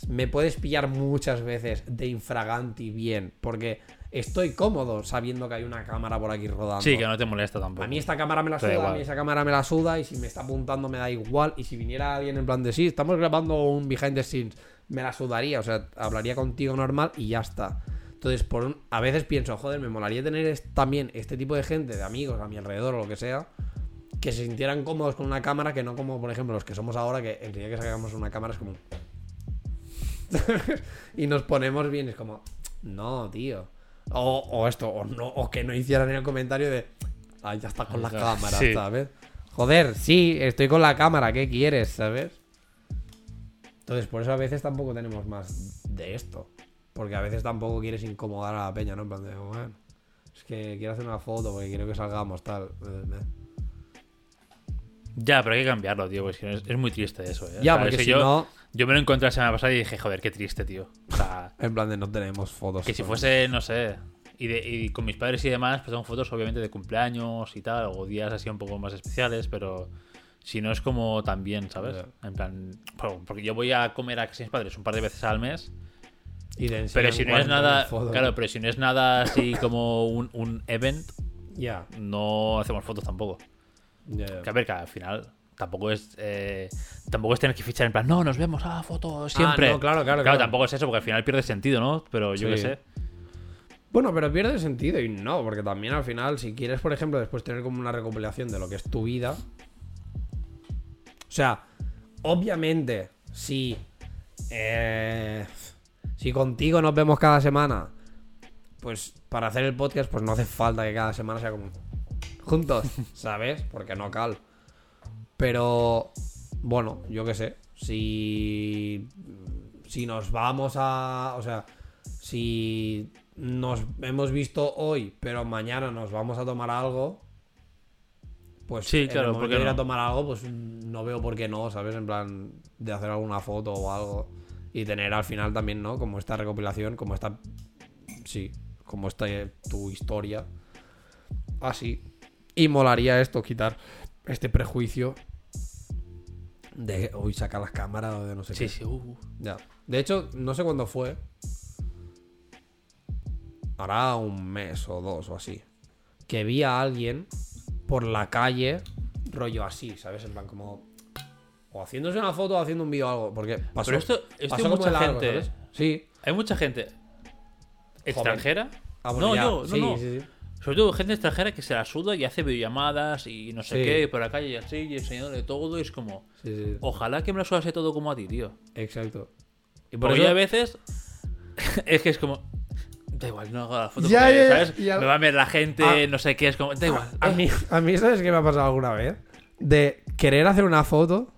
me puedes pillar muchas veces de infraganti bien, porque estoy cómodo sabiendo que hay una cámara por aquí rodando. Sí, que no te molesta tampoco. A mí esta cámara me la suda, a mí esa cámara me la suda y si me está apuntando me da igual. Y si viniera alguien en plan de sí, estamos grabando un behind the scenes, me la sudaría, o sea, hablaría contigo normal y ya está. Entonces, por un- a veces pienso, joder, me molaría tener es- también este tipo de gente, de amigos a mi alrededor o lo que sea, que se sintieran cómodos con una cámara, que no como, por ejemplo, los que somos ahora, que el día que sacamos una cámara es como... [LAUGHS] y nos ponemos bien, es como, no, tío. O, o esto, o, no, o que no hicieran el comentario de, ay, ya está con la [LAUGHS] cámara, sí. ¿sabes? Joder, sí, estoy con la cámara, ¿qué quieres, sabes? Entonces, por eso a veces tampoco tenemos más de esto. Porque a veces tampoco quieres incomodar a la peña, ¿no? En plan de, bueno, es que quiero hacer una foto porque quiero que salgamos, tal. Ya, pero hay que cambiarlo, tío, porque es, es muy triste eso, ¿eh? Ya, O sea, porque si yo, no, yo me lo encontré la semana pasada y dije, joder, qué triste, tío. O sea, [LAUGHS] en plan de no tenemos fotos. que si fuese, no sé, y, de- y con mis padres y demás, pues tengo fotos obviamente de cumpleaños y tal, o días así un poco más especiales, pero si no es como también, ¿sabes? En plan, porque yo voy a comer a de mis padres un par de veces al mes, Y te pero si no es 40 nada, fotos. claro, pero si no es nada así como un, un event, Ya, no hacemos fotos tampoco. ya. Que a ver, que al final tampoco es eh, tampoco es tener que fichar en plan, no, nos vemos, ah, foto siempre. no, claro, claro, claro. tampoco es eso, porque al final pierde sentido, ¿no? Pero yo Sí. qué sé. Bueno, pero pierde sentido y no, porque también al final, si quieres, por ejemplo, después tener como una recopilación de lo que es tu vida. O sea, obviamente, si. eh, si contigo nos vemos cada semana, pues para hacer el podcast, pues no hace falta que cada semana sea como. Juntos, [LAUGHS] ¿sabes? Porque no cal. Pero. Bueno, yo qué sé. Si. Si nos vamos a. O sea. Si nos hemos visto hoy, pero mañana nos vamos a tomar algo. Pues Sí, claro, el ¿por momento qué de ir a tomar algo, pues no veo por qué no, ¿sabes? En plan, de hacer alguna foto o algo. Y tener al final también, ¿no? Como esta recopilación, como esta. Sí, como esta eh, tu historia. Así. Y molaría esto, quitar este prejuicio de hoy sacar las cámaras o de no sé Sí, qué. sí, uh. Ya. De hecho, no sé cuándo fue. Hará un mes o dos o así. Que vi a alguien por la calle, rollo así, ¿sabes? En plan, como. O haciéndose una foto o haciendo un vídeo o algo. Porque pasó. Pero esto, esto pasó mucha largo, gente, ¿sabes? ¿eh? Sí. Hay mucha gente extranjera. Ah, bueno, no, ya. yo, no, sí, no. sí, sí. Sobre todo gente extranjera que se la suda y hace videollamadas y no sé Sí. qué, por la calle y así, y enseñándole todo. Y es como, Sí, sí, sí. ojalá que me la sudase todo como a ti, tío. Exacto. Y Porque yo a veces [LAUGHS] es que es como. Da igual, no hago la foto. Ya, porque, ya, ¿sabes? ya. Me va a ver la gente, Ah. no sé qué, es como. Da igual. A mí, a mí, ¿sabes qué me ha pasado alguna vez? De querer hacer una foto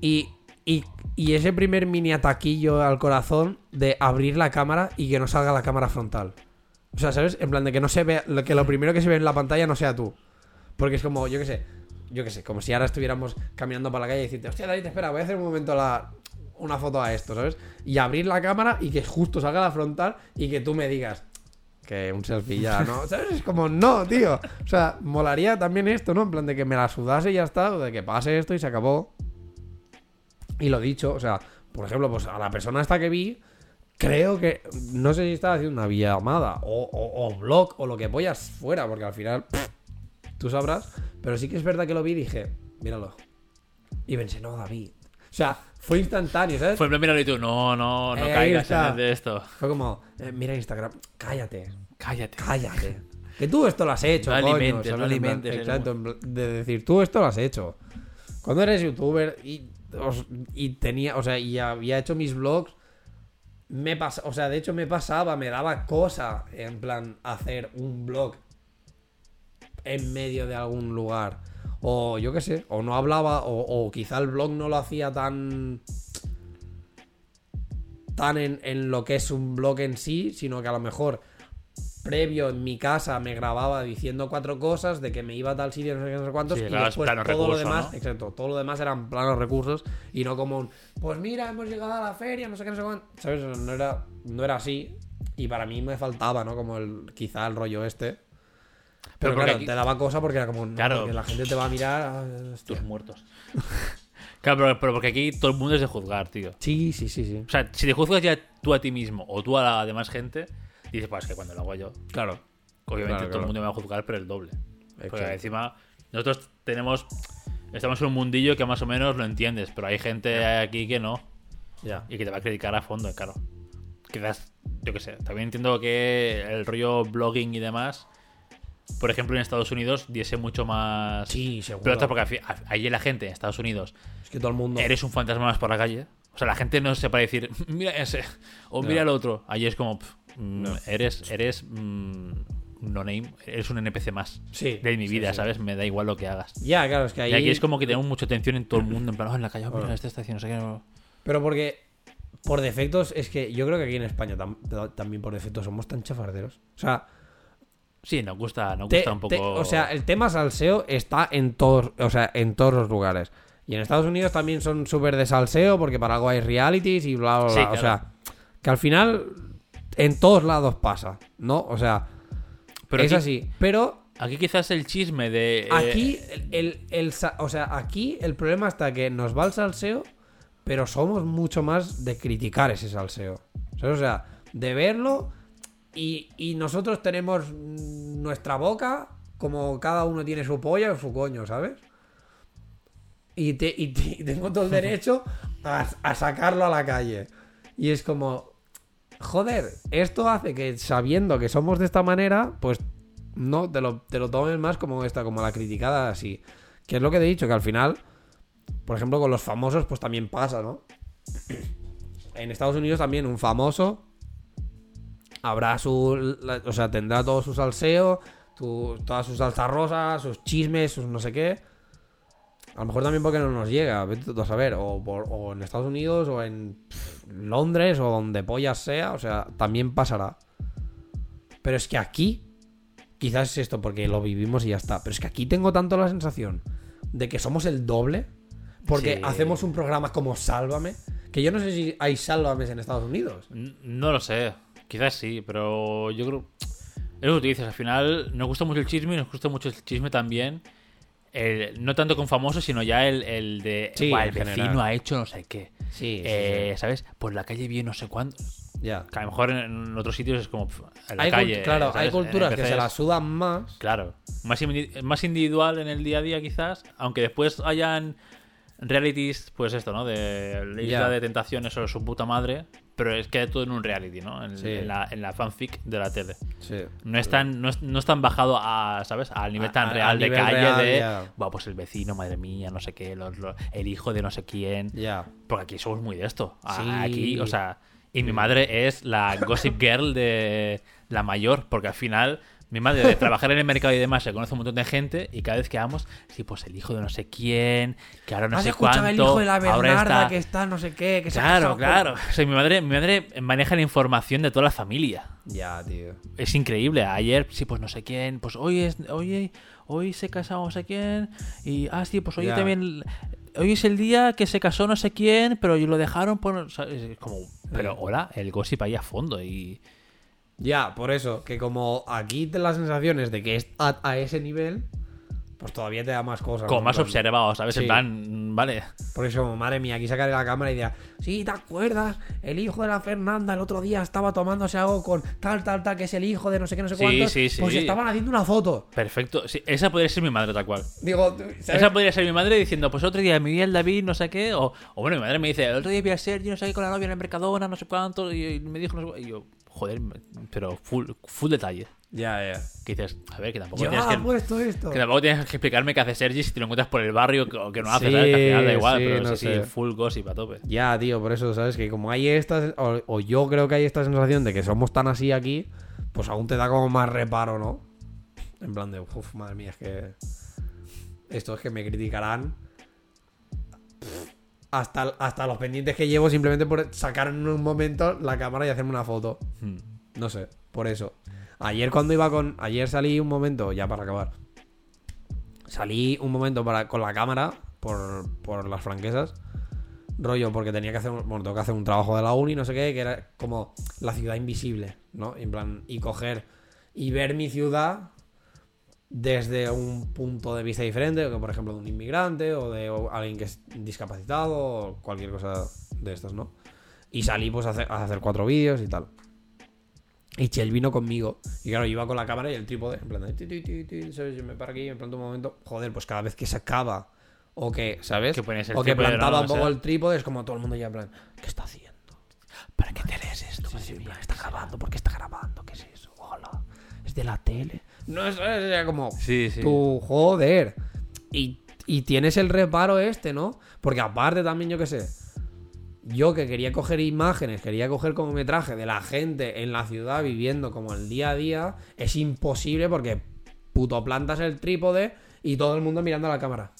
y, y, y ese primer mini ataquillo al corazón de abrir la cámara y que no salga la cámara frontal. O sea, ¿sabes? En plan de que no se vea, que lo primero que se ve en la pantalla no sea tú. Porque es como, yo qué sé, yo qué sé, como si ahora estuviéramos caminando por la calle y decirte, hostia, David, espera, voy a hacer un momento la, una foto a esto, ¿sabes? Y abrir la cámara y que justo salga la frontal y que tú me digas, que un selfie ya, ¿no? [LAUGHS] ¿Sabes? Es como, no, tío. O sea, molaría también esto, ¿no? En plan de que me la sudase y ya está, de que pase esto y se acabó. Y lo dicho, o sea, por ejemplo, pues a la persona esta que vi, creo que. No sé si estaba haciendo una llamada o, o, o blog o lo que vayas fuera, porque al final. tú sabrás. Pero sí que es verdad que lo vi y dije, míralo. Y pensé, no, David. O sea, fue instantáneo, ¿sabes? Fue en plan, y tú, no, no, no Eh, ahí caigas está. en de esto. Fue como, eh, mira Instagram, cállate, Cállate. cállate. Que tú esto lo has hecho, No coño, alimentes, ¿sabes? no En plan, alimentes el Exacto, en plan, de decir, tú esto lo has hecho. Cuando eres youtuber y, os- y tenía, o sea, y había hecho mis vlogs, me pasa, o sea, de hecho me pasaba, me daba cosa, en plan, hacer un vlog en medio de algún lugar. O yo qué sé, o no hablaba, o, o quizá el blog no lo hacía tan. tan en, en lo que es un blog en sí, sino que a lo mejor previo en mi casa me grababa diciendo cuatro cosas de que me iba a tal sitio, no sé qué, no sé cuántos, Sí, y después todo lo demás, ¿no? exacto, todo lo demás eran planos recursos y no como un, pues mira, hemos llegado a la feria, no sé qué, no sé cuánto, ¿sabes? No era, no era así y para mí me faltaba, ¿no? Como el, quizá el rollo este. Pero, porque claro, aquí- te daba cosa porque era como, no, Claro. porque la gente te va a mirar. ah, hostia. Tus muertos. [LAUGHS] claro, pero, pero porque aquí todo el mundo es de juzgar, tío. Sí, sí, sí, sí. O sea, si te juzgas ya tú a ti mismo o tú a la demás gente, dices, pues que cuando lo hago yo, Claro. obviamente Claro, todo claro. el mundo me va a juzgar, pero el doble. Porque Exacto. encima, nosotros tenemos. Estamos en un mundillo que más o menos lo entiendes, pero hay gente aquí que no Ya. y que te va a criticar a fondo, claro. Quizás, yo qué sé, también entiendo que el rollo blogging y demás, por ejemplo, en Estados Unidos, diese mucho más. Sí, seguro. Pero porque allí la gente en Estados Unidos Es que todo el mundo. eres un fantasma más por la calle. O sea, la gente no se para decir, [LAUGHS] mira ese, o mira el otro. Allí es como, pff, mm, eres, eres mm, no name, eres un NPC más Sí, de mi vida, sí. ¿sabes? Me da igual lo que hagas. Ya, claro, es que ahí. Y aquí es como que tenemos mucha atención en todo el mundo, en plan, oh, en la calle, oh, mira, esta estación, no sé qué. no". Pero porque por defectos es que yo creo que aquí en España tam- también por defecto somos tan chafarderos. O sea, Sí, nos gusta, nos te- gusta un poco. te- o sea, el tema salseo está en todos, o sea, en todos los lugares. Y en Estados Unidos también son súper de salseo porque para algo hay realities y bla, bla, bla. O sea, que al final en todos lados pasa, ¿no? O sea, Pero es aquí- así. Pero Aquí quizás el chisme de. eh, Aquí, el, el- o sea, aquí el problema está que nos va el salseo, pero somos mucho más de criticar ese salseo. O sea, de verlo y, y nosotros tenemos nuestra boca como cada uno tiene su polla o su coño, ¿sabes? Y, te- y te- y tengo todo el [LAUGHS] derecho a, a sacarlo a la calle. Y es como, joder, esto hace que sabiendo que somos de esta manera, pues no te lo, te lo tomes más como esta, como la criticada así. Que es lo que te he dicho, que al final, por ejemplo, con los famosos, pues también pasa, ¿no? [CLEARS THROAT] En Estados Unidos también un famoso habrá su. la- o sea, tendrá todo su salseo, tu- todas sus salsas rosas, sus chismes, sus no sé qué. A lo mejor también porque no nos llega, vete a saber, o, por- o en Estados Unidos, o en pff, Londres, o donde pollas sea, o sea, también pasará. Pero es que aquí, quizás es esto porque lo vivimos y ya está, pero es que aquí tengo tanto la sensación de que somos el doble, porque Sí. hacemos un programa como Sálvame, que yo no sé si hay Sálvames en Estados Unidos. No lo sé, quizás sí, pero yo creo. Es lo que dices, al final nos gusta mucho el chisme y nos gusta mucho el chisme también. el- no tanto con famosos, sino ya el, el de. Sí, "Buah, el vecino general. ha hecho no sé qué. Sí, sí, Eh, ¿Sabes? Por la calle vi no sé cuánto. Ya. Que a lo mejor en otros sitios es como. En la Hay calle. claro, ¿sabes? hay culturas que se la sudan más. Claro. Más, más individual en el día a día, quizás. Aunque después hayan realities, pues esto, ¿no? De la isla Ya. de tentaciones o su puta madre. Pero es que todo en un reality, ¿no? En, Sí. en la, en la fanfic de la tele. Sí. No es tan, no es, no es tan bajado a, ¿sabes? Al nivel A- tan a- real al de calle real, de. ya. Buah, pues el vecino, madre mía, no sé qué, los- los- el hijo de no sé quién. Ya. Porque aquí somos muy de esto. Sí. Aquí, o sea. Y mi madre es la gossip girl de la mayor, porque al final mi madre de trabajar en el mercado y demás se conoce un montón de gente y cada vez que vamos, sí, pues el hijo de no sé quién, que ahora no ¿Has sé escuchado cuánto. el hijo de la ahora Bernarda está- que está no sé qué? Que se Claro, con- claro. O sea, mi madre, mi madre maneja la información de toda la familia. Ya, tío. Es increíble. Ayer, sí, pues no sé quién. Pues hoy es. Hoy, hoy se casó no sé quién. Y. Ah, sí, pues hoy Ya. también. Hoy es el día que se casó no sé quién, pero lo dejaron por. ¿sabes? Es como. Pero hola, el gossip ahí a fondo. Y. Ya, por eso, que como aquí te la sensación es de que es a, a ese nivel, pues todavía te da más cosas. Como ¿no? más observado, ¿sabes? Sí. En plan, vale. Porque es como, madre mía, aquí sacaré la cámara y dirá, sí, ¿te acuerdas? El hijo de la Fernanda el otro día estaba tomándose algo con tal, tal, tal, que es el hijo de no sé qué, no sé Sí, cuánto. sí, sí. Pues estaban haciendo una foto. Perfecto. Sí, esa podría ser mi madre, tal cual. Digo, ¿sabes? Esa podría ser mi madre diciendo, pues otro día me vi el David, no sé qué. O, o bueno, mi madre me dice, el otro día vi a Sergio, no sé qué, con la novia en el Mercadona, no sé cuánto. Y, y me dijo, no sé cu- Y yo, joder, pero full, full detalle. Ya, ya. Que dices, a ver, que tampoco Yo tienes ah, que. puesto esto. Que tampoco tienes que explicarme qué hace Sergi si te lo encuentras por el barrio o que no hace, Sí, ¿sabes? Que al final da igual, sí, pero no sí, sí, sé. full gossip a tope. Ya, tío, por eso, ¿sabes? Que como hay esta, o, o yo creo que hay esta sensación de que somos tan así aquí, pues aún te da como más reparo, ¿no? En plan de, uff, madre mía, es que. Esto es que me criticarán. Hasta, hasta los pendientes que llevo simplemente por sacar en un momento la cámara y hacerme una foto. Hmm. No sé, por eso. Ayer cuando iba con. Ayer salí un momento, ya para acabar. Salí un momento para, con la cámara por, por las franquesas. Rollo, porque tenía que hacer. un- Bueno, tengo que hacer un trabajo de la uni, no sé qué, que era como la ciudad invisible, ¿no? En plan, y coger y ver mi ciudad desde un punto de vista diferente, que por ejemplo de un inmigrante o de alguien que es discapacitado o cualquier cosa de estas, ¿no? Y salí pues a hacer, a hacer cuatro vídeos y tal. Y Chel vino conmigo. Y claro, yo iba con la cámara y el trípode. En plan de. ti, ti, ti, ti, ¿sabes? Yo me paro aquí, en plan un momento. Joder, pues cada vez que se acaba. O que, ¿sabes? Que o que plantaba un poco sea. el trípode. Es como todo el mundo ya en plan. ¿Qué está haciendo? ¿Para qué te lees esto? Sí, sí, plan, está grabando. ¿Por qué está grabando? ¿Qué es eso? Hola. Es de la tele. No es, como. Sí, sí. Tu joder. Y, y tienes el reparo este, ¿no? Porque aparte también, yo qué sé. Yo que quería coger imágenes, quería coger como metraje de la gente en la ciudad viviendo como el día a día, es imposible porque puto plantas el trípode y todo el mundo mirando a la cámara.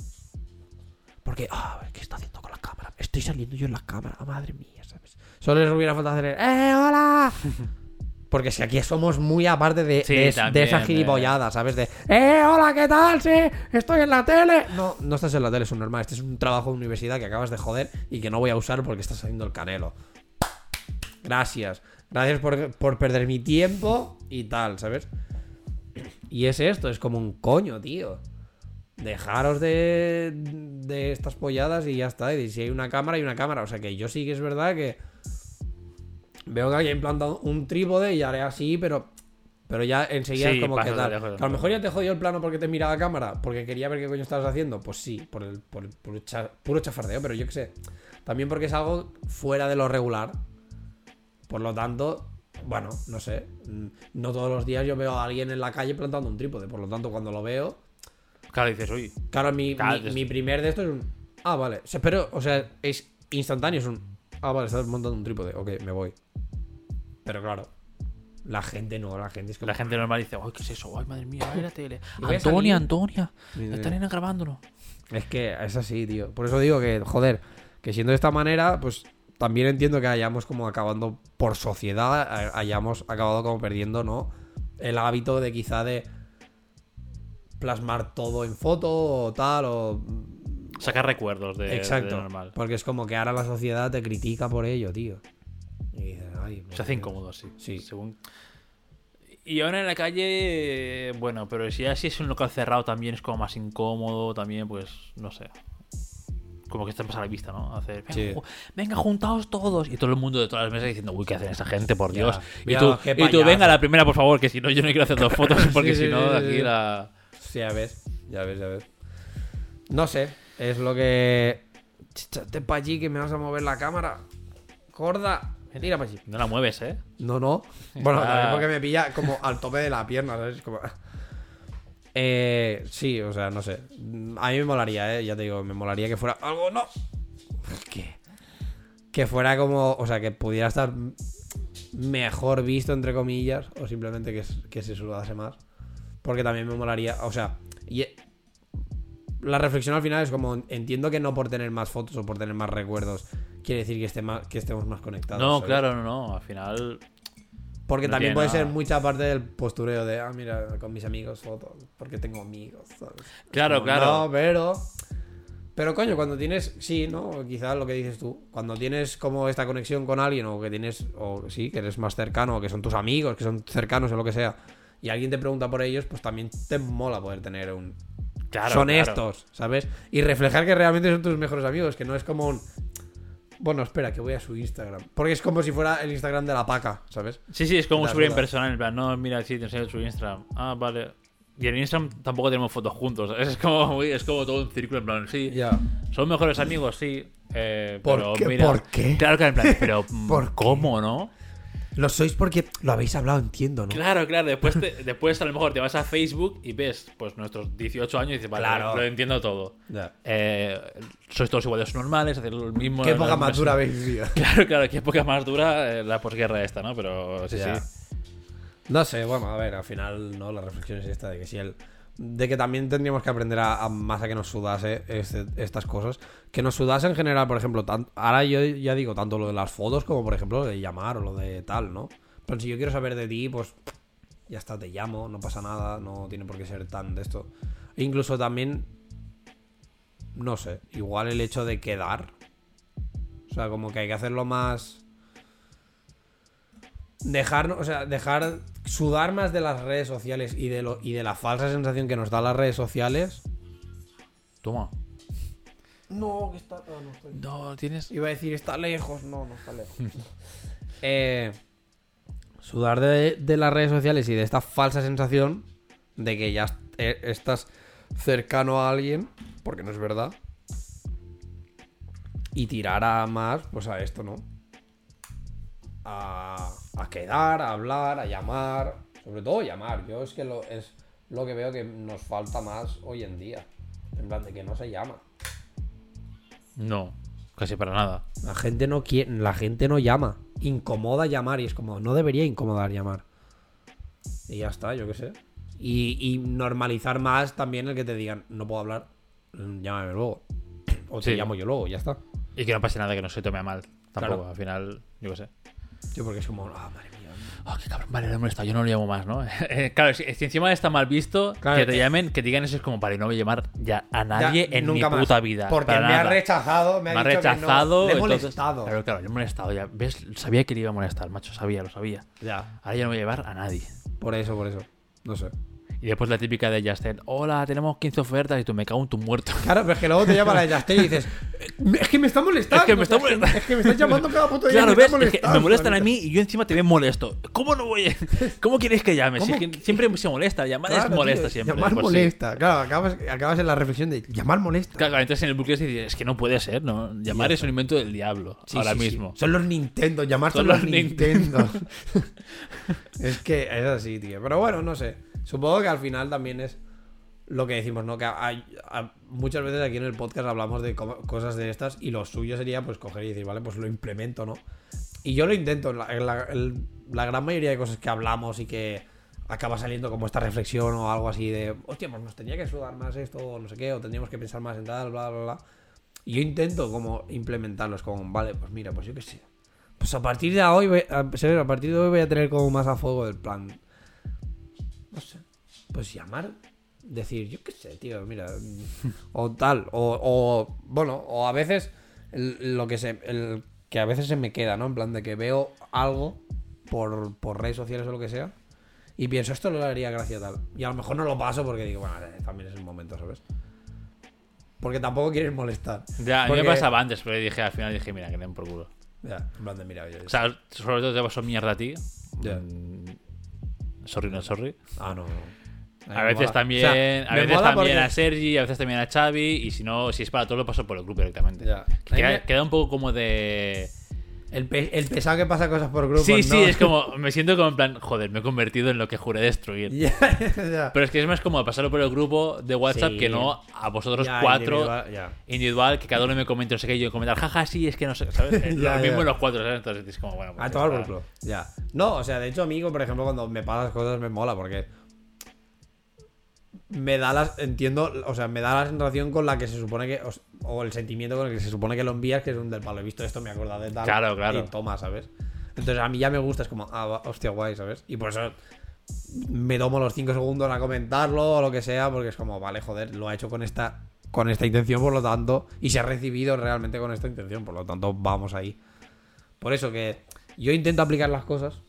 Porque, ah, ¿qué está haciendo con la cámara? Estoy saliendo yo en la cámara, madre mía, ¿sabes? Solo les hubiera faltado hacer el, ¡Eh, hola! [LAUGHS] Porque si aquí somos muy aparte de, Sí, de, esa eh. gilipollada, ¿sabes? De, ¡eh, hola, qué tal! Sí, estoy en la tele. No, no estás en la tele, es un normal. Este es un trabajo de universidad que acabas de joder y que no voy a usar porque estás haciendo el canelo. Gracias. Gracias por, por perder mi tiempo y tal, ¿sabes? Y es esto, es como un coño, tío. Dejaros de, de estas polladas y ya está. Y si hay una cámara, hay una cámara. O sea que yo sí que es verdad que veo que alguien implantado un trípode y haré así, pero pero ya enseguida Sí, es como que tal. lejos, Que a lo mejor ya te jodió el plano porque te miraba a cámara, porque quería ver qué coño estabas haciendo. Pues sí, por el, por el puro, cha- puro chafardeo, pero yo qué sé. También porque es algo fuera de lo regular. Por lo tanto, bueno, no sé. No todos los días yo veo a alguien en la calle plantando un trípode. Por lo tanto, cuando lo veo, Claro, dices, uy. Claro, mi, Claro, mi, es- mi primer de estos es un. Ah, vale. O sea, pero, o sea, es instantáneo, es un. Ah, vale, estás montando un trípode. Ok, me voy. Pero claro, la gente no, la gente es como. La gente normal dice, ay, ¿qué es eso? Ay, madre mía, ay, la tele. [LAUGHS] Antonia, Antonia. Están grabándolo. Es que es así, tío. Por eso digo que, joder, que siendo de esta manera, pues también entiendo que hayamos como acabando por sociedad, hayamos acabado como perdiendo, ¿no? El hábito de quizá de plasmar todo en foto o tal, o Sacar recuerdos de, Exacto. de normal. Porque es como que ahora la sociedad te critica por ello, tío. Y ay, Se hace incómodo, sí. Sí. Según... Y ahora en la calle, bueno, pero si ya si es un local cerrado también es como más incómodo, también pues, no sé. Como que está más a la vista, ¿no? Hacer, venga, Sí. ju- venga, juntaos todos. Y todo el mundo de todas las mesas diciendo, uy, ¿qué hacen esa gente, por Ya, Dios? y, ya, tú, qué y tú, venga, la primera, por favor, que si no, yo no quiero hacer dos [LAUGHS] fotos, porque Sí, si no, aquí la... Sí, ya ves, ya ves, ya ves. No sé, es lo que. Chichate pa' allí que me vas a mover la cámara. Gorda, tira pa' allí. No la mueves, ¿eh? No, no. Bueno, Está- también porque me pilla como al tope de la pierna, ¿sabes? Como... Eh, sí, o sea, no sé. A mí me molaría, ¿eh? Ya te digo, me molaría que fuera algo, no. ¿Qué? Que fuera como, o sea, que pudiera estar mejor visto, entre comillas, o simplemente que, se sudase más. Porque también me molaría, o sea, y la reflexión al final es como, entiendo que no por tener más fotos o por tener más recuerdos quiere decir que, esté más, que estemos más conectados. No, ¿sabes? claro, no, no. Al final, Porque No también puede nada. ser mucha parte del postureo de, ah, mira, con mis amigos fotos, porque tengo amigos, ¿sabes? Claro, Como, claro. No, pero... Pero coño, cuando tienes, sí, ¿no? Quizás lo que dices tú, cuando tienes como esta conexión con alguien o que tienes, o sí, que eres más cercano, o que son tus amigos, que son cercanos o lo que sea, y alguien te pregunta por ellos, pues también te mola poder tener un... Claro, son claro. estos, ¿sabes? Y reflejar que realmente son tus mejores amigos, que no es como un... Bueno, espera, que voy a su Instagram. Porque es como si fuera el Instagram de la paca, ¿sabes? Sí, sí, es como súper impersonal. En plan, no, mira, sí, te enseño su Instagram. Ah, vale. Y en Instagram tampoco tenemos fotos juntos. ¿sabes? Es como, es como todo un círculo. En plan, sí, Ya. son mejores amigos, sí. eh, ¿Por pero qué? mira- ¿Por qué? Claro, claro, en plan, [LAUGHS] pero ¿Por? ¿cómo, no? Lo sois porque lo habéis hablado, entiendo, ¿no? Claro, claro. Después, te- después a lo mejor te vas a Facebook y ves pues nuestros 18 años y dices, vale, Claro. lo entiendo todo. Eh, sois todos iguales normales, hacer lo mismo. Qué las poca mismas- madura habéis vivido. [LAUGHS] Claro, claro, qué época más dura eh, la posguerra esta, ¿no? Pero sí, sí. No sé, bueno, a ver, al final, ¿no? La reflexión es esta de que si él. De que también tendríamos que aprender a, más a que nos sudase este- estas cosas. Que nos sudase en general, por ejemplo, tan- ahora yo ya digo tanto lo de las fotos como, por ejemplo, lo de llamar o lo de tal, ¿no? Pero si yo quiero saber de ti, pues ya está, te llamo, no pasa nada, no tiene por qué ser tan de esto. E incluso también, no sé, igual el hecho de quedar. O sea, como que hay que hacerlo más dejar, o sea, dejar sudar más de las redes sociales y de lo y de la falsa sensación que nos da las redes sociales. Toma. No, que está no, no estoy- No, tienes. Iba a decir está lejos, no, no está lejos. [LAUGHS] Eh, sudar de, de las redes sociales y de esta falsa sensación de que ya eh, estás cercano a alguien, porque no es verdad. Y tirar a más, pues a esto, ¿no? A, a quedar, a hablar, a llamar. Sobre todo llamar. Yo es que lo, es lo que veo que nos falta más hoy en día. En plan de que no se llama. No, casi para nada. La gente no quiere, la gente no llama. Incomoda llamar y es como, no debería incomodar llamar. Y ya está, yo qué sé. Y, y normalizar más también el que te digan, no puedo hablar, mm, llámame luego. O te Sí. llamo yo luego, ya está. Y que no pase nada que no se tome a mal. Tampoco, Claro. al final, yo qué sé. Yo porque es como, ah, madre mía. Oh, qué cabrón, vale, no está, yo no lo llamo más, ¿no? [LAUGHS] Eh, claro, si, si encima está mal visto, Claro, que te eh. llamen, que te digan eso es como, vale, no voy a llamar ya a nadie Ya, en nunca mi más. puta vida. Porque me ha rechazado, me ha, Me ha dicho que no. rechazado. Le he entonces- molestado. Claro, claro, le he molestado ya. ¿Ves? Sabía que le iba a molestar, macho, sabía, lo sabía. Ya, Ahora ya no voy a llevar a nadie. por eso, por eso. No sé. Y después la típica de Justin, hola, tenemos 15 ofertas y tú me cago en tu muerto. [LAUGHS] Claro, pero es que luego te llama la Yastel y dices, "Eh, es que me está molestando. Es que me está molestando. Es que me estás llamando cada puto día. Claro, me ¿ves? está Es que me molestan a marica". mí y yo encima te ven molesto. ¿Cómo no voy a... [LAUGHS] ¿Cómo quieres que llame? Si es ¿Cómo que siempre se molesta, llamar Claro, es molesta tío, siempre. Llamar sí. molesta. Claro, acabas, acabas en la reflexión de llamar molesta. Claro, entonces en el bucle dices, es que no puede ser, ¿no? Llamar es un invento del diablo, Sí, ahora mismo. Son los Nintendo, llamar son, los Nintendo. [LAUGHS] es que es así, tío. Pero bueno, no sé. Supongo que al final también es lo que decimos, ¿no? Que hay, muchas veces aquí en el podcast hablamos de co- cosas de estas y lo suyo sería pues coger y decir, vale, pues lo implemento, ¿no? Y yo lo intento en la, la- la gran mayoría de cosas que hablamos y que acaba saliendo como esta reflexión o algo así de, hostia, pues nos tenía que sudar más esto o no sé qué, o tendríamos que pensar más en tal, bla, bla, bla. Y yo intento como implementarlos, como, vale, pues mira, pues yo qué sé. Pues a partir de hoy, a, a partir de hoy voy a tener como más a fuego del plan. No sé. Pues llamar, decir, yo qué sé, tío, mira. o tal, o, o, bueno, o a veces el- lo que se, el, que a veces se me queda, ¿no? En plan de que veo algo por, por redes sociales o lo que sea. Y pienso, esto lo haría gracia tal. Y a lo mejor no lo paso porque digo, bueno, eh, también es el momento, ¿sabes? Porque tampoco quieres molestar. Ya, a mí Porque- me pasaba antes, pero dije, al final dije, mira, que den por culo. Ya, en plan de, mira, oye, O sea, sobre todo te pasó mierda a ti. Ya. Mm, Sorry, no sorry. Ah, no. no. A veces mola. también, O sea, a veces también porque- a Sergi, a veces también a Xavi, y si no, si es para todo, lo paso por el grupo directamente. Ya. Que A mí Queda, me- queda un poco como de. El, pe- el pesado que pasa cosas por grupos. sí, sí, ¿no? es como. Me siento como en plan, joder, me he convertido en lo que juré destruir. [LAUGHS] Ya, ya. Pero es que es más como pasarlo por el grupo de WhatsApp Sí. que no a vosotros Ya, cuatro individual, individual, que cada uno me comente, no sé qué, yo comentar, jaja, sí, es que no sé, ¿sabes? [LAUGHS] Eh, lo mismo en los cuatro, ¿sabes? Entonces es como, bueno. pues A todo el grupo. Ya. No, o sea, de hecho, amigo, por ejemplo, cuando me pasas cosas me mola porque. Me da las. Entiendo. O sea, me da la sensación con la que se supone que. O, el sentimiento con el que se supone que lo envías, que es un del palo. He visto esto, me he acordado de tal. Claro, claro. Y toma, ¿sabes? Entonces a mí ya me gusta, es como, ah, hostia, guay, ¿sabes? Y por eso me tomo los 5 segundos a comentarlo o lo que sea, porque es como, vale, joder, lo ha hecho con esta, con esta intención, por lo tanto, y se ha recibido realmente con esta intención, por lo tanto, vamos ahí. Por eso que yo intento aplicar las cosas,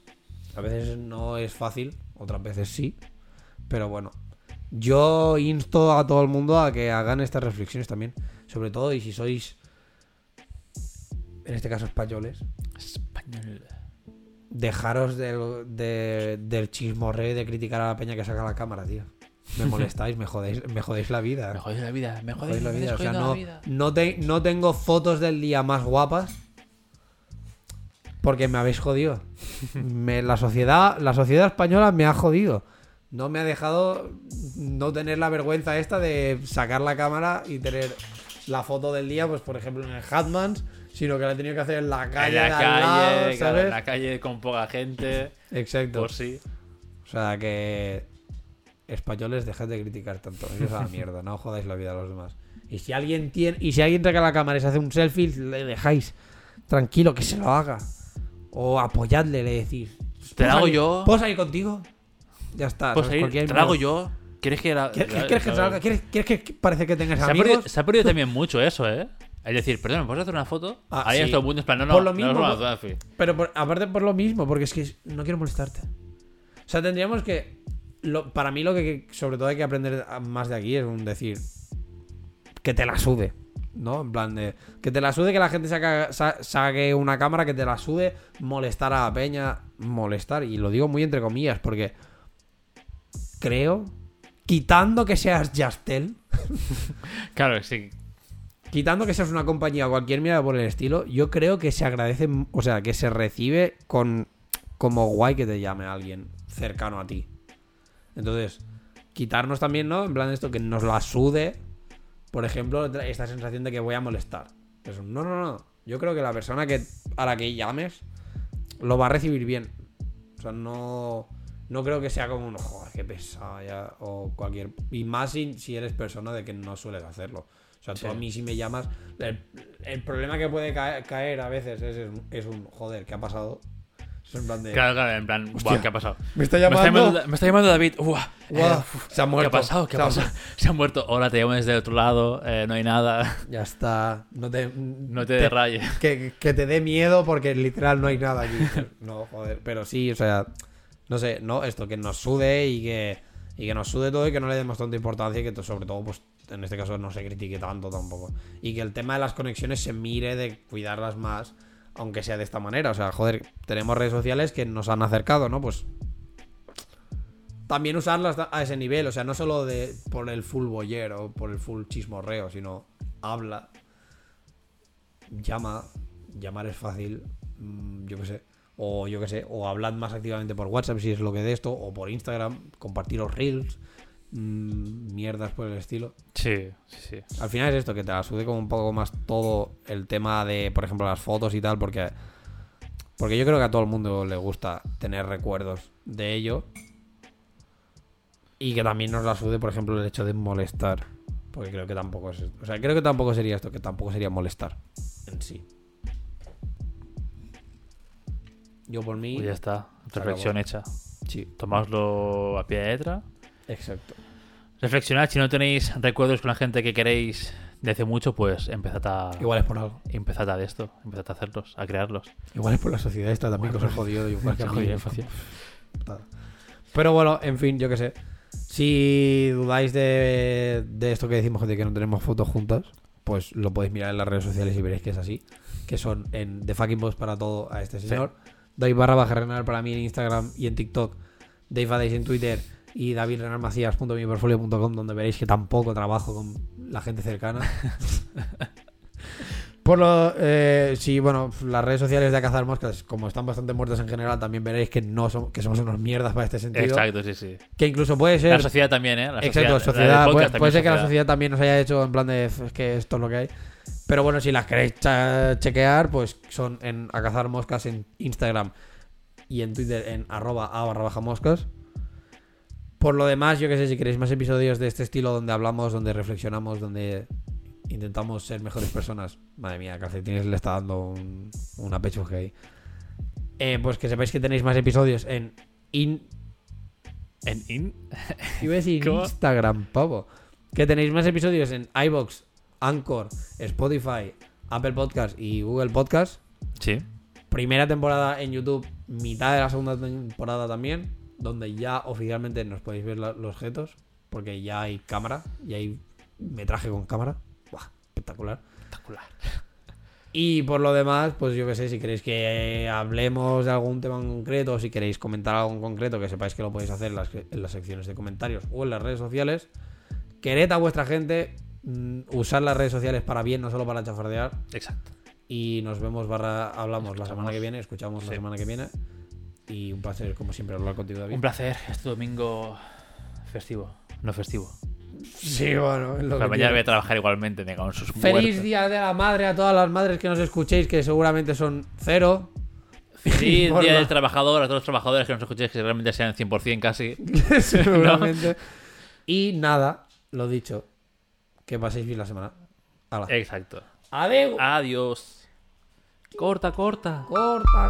a veces no es fácil, otras veces sí, pero bueno, yo insto a todo el mundo a que hagan estas reflexiones también. Sobre todo, y si sois, en este caso, españoles, Español. dejaros del, de- del chismorreo de criticar a la peña que saca la cámara, tío. Me molestáis, me jodéis, me jodéis la vida. Me jodéis la vida, me Me jodéis la vida. O sea, no, no, te- no tengo fotos del día más guapas porque me habéis jodido. [LAUGHS] Me- la, sociedad, la sociedad española me ha jodido. No me ha dejado no tener la vergüenza esta de sacar la cámara y tener la foto del día, pues por ejemplo en el Hatmans, sino que la he tenido que hacer en la calle, en la al calle, lado, claro, ¿sabes? en la calle con poca gente. Exacto. Por sí. O sea que españoles dejad de criticar tanto. Eso es a la mierda, no jodáis la vida a los demás. Y si alguien tiene, y si alguien saca la cámara y se hace un selfie, le dejáis tranquilo que se lo haga. O apoyadle, le decís. Te ¿Puedo hago yo. ¿Puedo salir contigo? Ya está. Pues ahí, mierda. yo. ¿Quieres que la.? ¿Quieres, quieres que salga? ¿Quieres, quieres que parece que tengas Se ha, perdido, se ha perdido [LAUGHS] también mucho eso, ¿eh? Es decir, perdón, ¿me puedes hacer una foto? Ah, Ahí sí. mundo en plan, no, no, Por lo no mismo, es. Pero por- aparte por lo mismo, porque es que no quiero molestarte. O sea, tendríamos que. lo- para mí, lo que sobre todo hay que aprender más de aquí es un decir. Que te la sude. ¿No? En plan de. Que te la sude que la gente saca- sa- saque una cámara, que te la sude molestar a la peña. Molestar. Y lo digo muy entre comillas, porque. Creo. Quitando que seas Justel. Claro, sí. Quitando que seas una compañía o cualquier mierda por el estilo, yo creo que se agradece, o sea, que se recibe con como guay que te llame alguien cercano a ti. Entonces, quitarnos también, ¿no? En plan esto, que nos la sude, por ejemplo, esta sensación de que voy a molestar. Eso, no, no, no. Yo creo que la persona que a la que llames lo va a recibir bien. O sea, no, no creo que sea como un joder, qué pesado ya. O cualquier. Y más si, si eres persona de que no sueles hacerlo. O sea, tú Sí. a mí si me llamas. El, el problema que puede caer, caer a veces es, es, un- es un joder, ¿qué ha pasado? Es en plan de. Claro, claro, en plan, buah, ¿qué ha pasado? Me está Me está, llamando. llamando, me está llamando David. Uah, Guau, eh, se ha ¿Qué muerto. ha pasado? ¿Qué ha pasado? Se ha muerto. Hola, te llamo desde el otro lado. eh, no hay nada. [LAUGHS] Ya está. No te, No te dé raye. que, que te dé miedo porque literal no hay nada aquí. No, joder. Pero sí, o sea, no sé, no, esto, que nos sude y que, y que nos sude todo y que no le demos tanta importancia y que sobre todo, pues en este caso no se critique tanto tampoco. Y que el tema de las conexiones se mire de cuidarlas más, aunque sea de esta manera. O sea, joder, tenemos redes sociales que nos han acercado, ¿no? Pues también usarlas a ese nivel, o sea, no solo de por el full boyer o por el full chismorreo, sino habla, llama, llamar es fácil, mm, yo qué sé, o yo qué sé, o hablad más activamente por WhatsApp si es lo que de esto, o por Instagram, compartiros reels, mm, mierdas por el estilo. Sí, sí, sí. Al final es esto, que te la sude como un poco más todo el tema de, por ejemplo, las fotos y tal, porque, porque yo creo que a todo el mundo le gusta tener recuerdos de ello. Y que también nos la sude, por ejemplo, el hecho de molestar. Porque creo que tampoco es. O sea, creo que tampoco sería esto, que tampoco sería molestar en sí. Yo por mí. Pues ya está. Reflexión hecha. Sí, Tomadlo a pie de letra. exacto. Reflexionad. Si no tenéis recuerdos con la gente que queréis de hace mucho, pues empezad a. Igual es por algo. Empezad a de esto. Empezad a hacerlos, a crearlos. Igual es por la sociedad esta también que os he jodido. Igual [LAUGHS] que. Pero bueno, en fin, yo qué sé. Si dudáis de, de esto que decimos de que no tenemos fotos juntas, pues lo podéis mirar en las redes sociales y veréis que es así. Que son en The Fucking Boss para todo a este señor. Dave barra baja Renar para mí en Instagram y en TikTok. Dave Adais en Twitter y davidrenarmacías.miportfolio.com donde veréis que tampoco trabajo con la gente cercana. [LAUGHS] Por lo, eh, sí, bueno, las redes sociales de Cazar Moscas, como están bastante muertas en general, también veréis que no son, que somos unos mierdas para este sentido. Exacto, sí, sí. Que incluso puede ser. La sociedad también, ¿eh? La exacto, la sociedad. del puede, puede ser que la sociedad también nos haya hecho en plan de "F, es que esto es lo que hay. Pero bueno, si las queréis chequear, pues son en a cazar moscas en Instagram y en Twitter en arroba a barra baja moscas. Por lo demás, yo que sé, si queréis más episodios de este estilo donde hablamos, donde reflexionamos, donde intentamos ser mejores personas. Madre mía, Calcetines le está dando un, una ahí. Eh, pues que sepáis que tenéis más episodios en in, En in. [LAUGHS] Iba a decir [LAUGHS] ¿Cómo? Instagram, pavo. Que tenéis más episodios en iBox, Anchor, Spotify, Apple Podcast y Google Podcast. Sí. Primera temporada en YouTube, mitad de la segunda temporada también, donde ya oficialmente nos podéis ver los objetos. porque ya hay cámara, ya hay metraje con cámara. Buah, espectacular. Espectacular. [LAUGHS] Y por lo demás, pues yo qué sé, si queréis que hablemos de algún tema en concreto, o si queréis comentar algo en concreto, que sepáis que lo podéis hacer en las, en las secciones de comentarios o en las redes sociales. Quered a vuestra gente, usar las redes sociales para bien, no solo para chafardear. Exacto. Y nos vemos barra hablamos la semana que viene, escuchamos la Sí. semana que viene. Y un placer, como siempre, hablar contigo, David. Un placer. Este domingo festivo. No festivo. Sí, bueno, lo que mañana voy a trabajar igualmente, me cago en sus Feliz muertos. Día de la Madre a todas las madres que nos escuchéis, que seguramente son cero. Feliz [LAUGHS] Por Día del Trabajador a todos los trabajadores que nos escuchéis, que realmente sean 100% casi. [LAUGHS] [LAUGHS] seguramente. Y nada, lo dicho, que paséis bien la semana. Hala. Exacto. Adeu. Adiós. Corta, corta. Corta.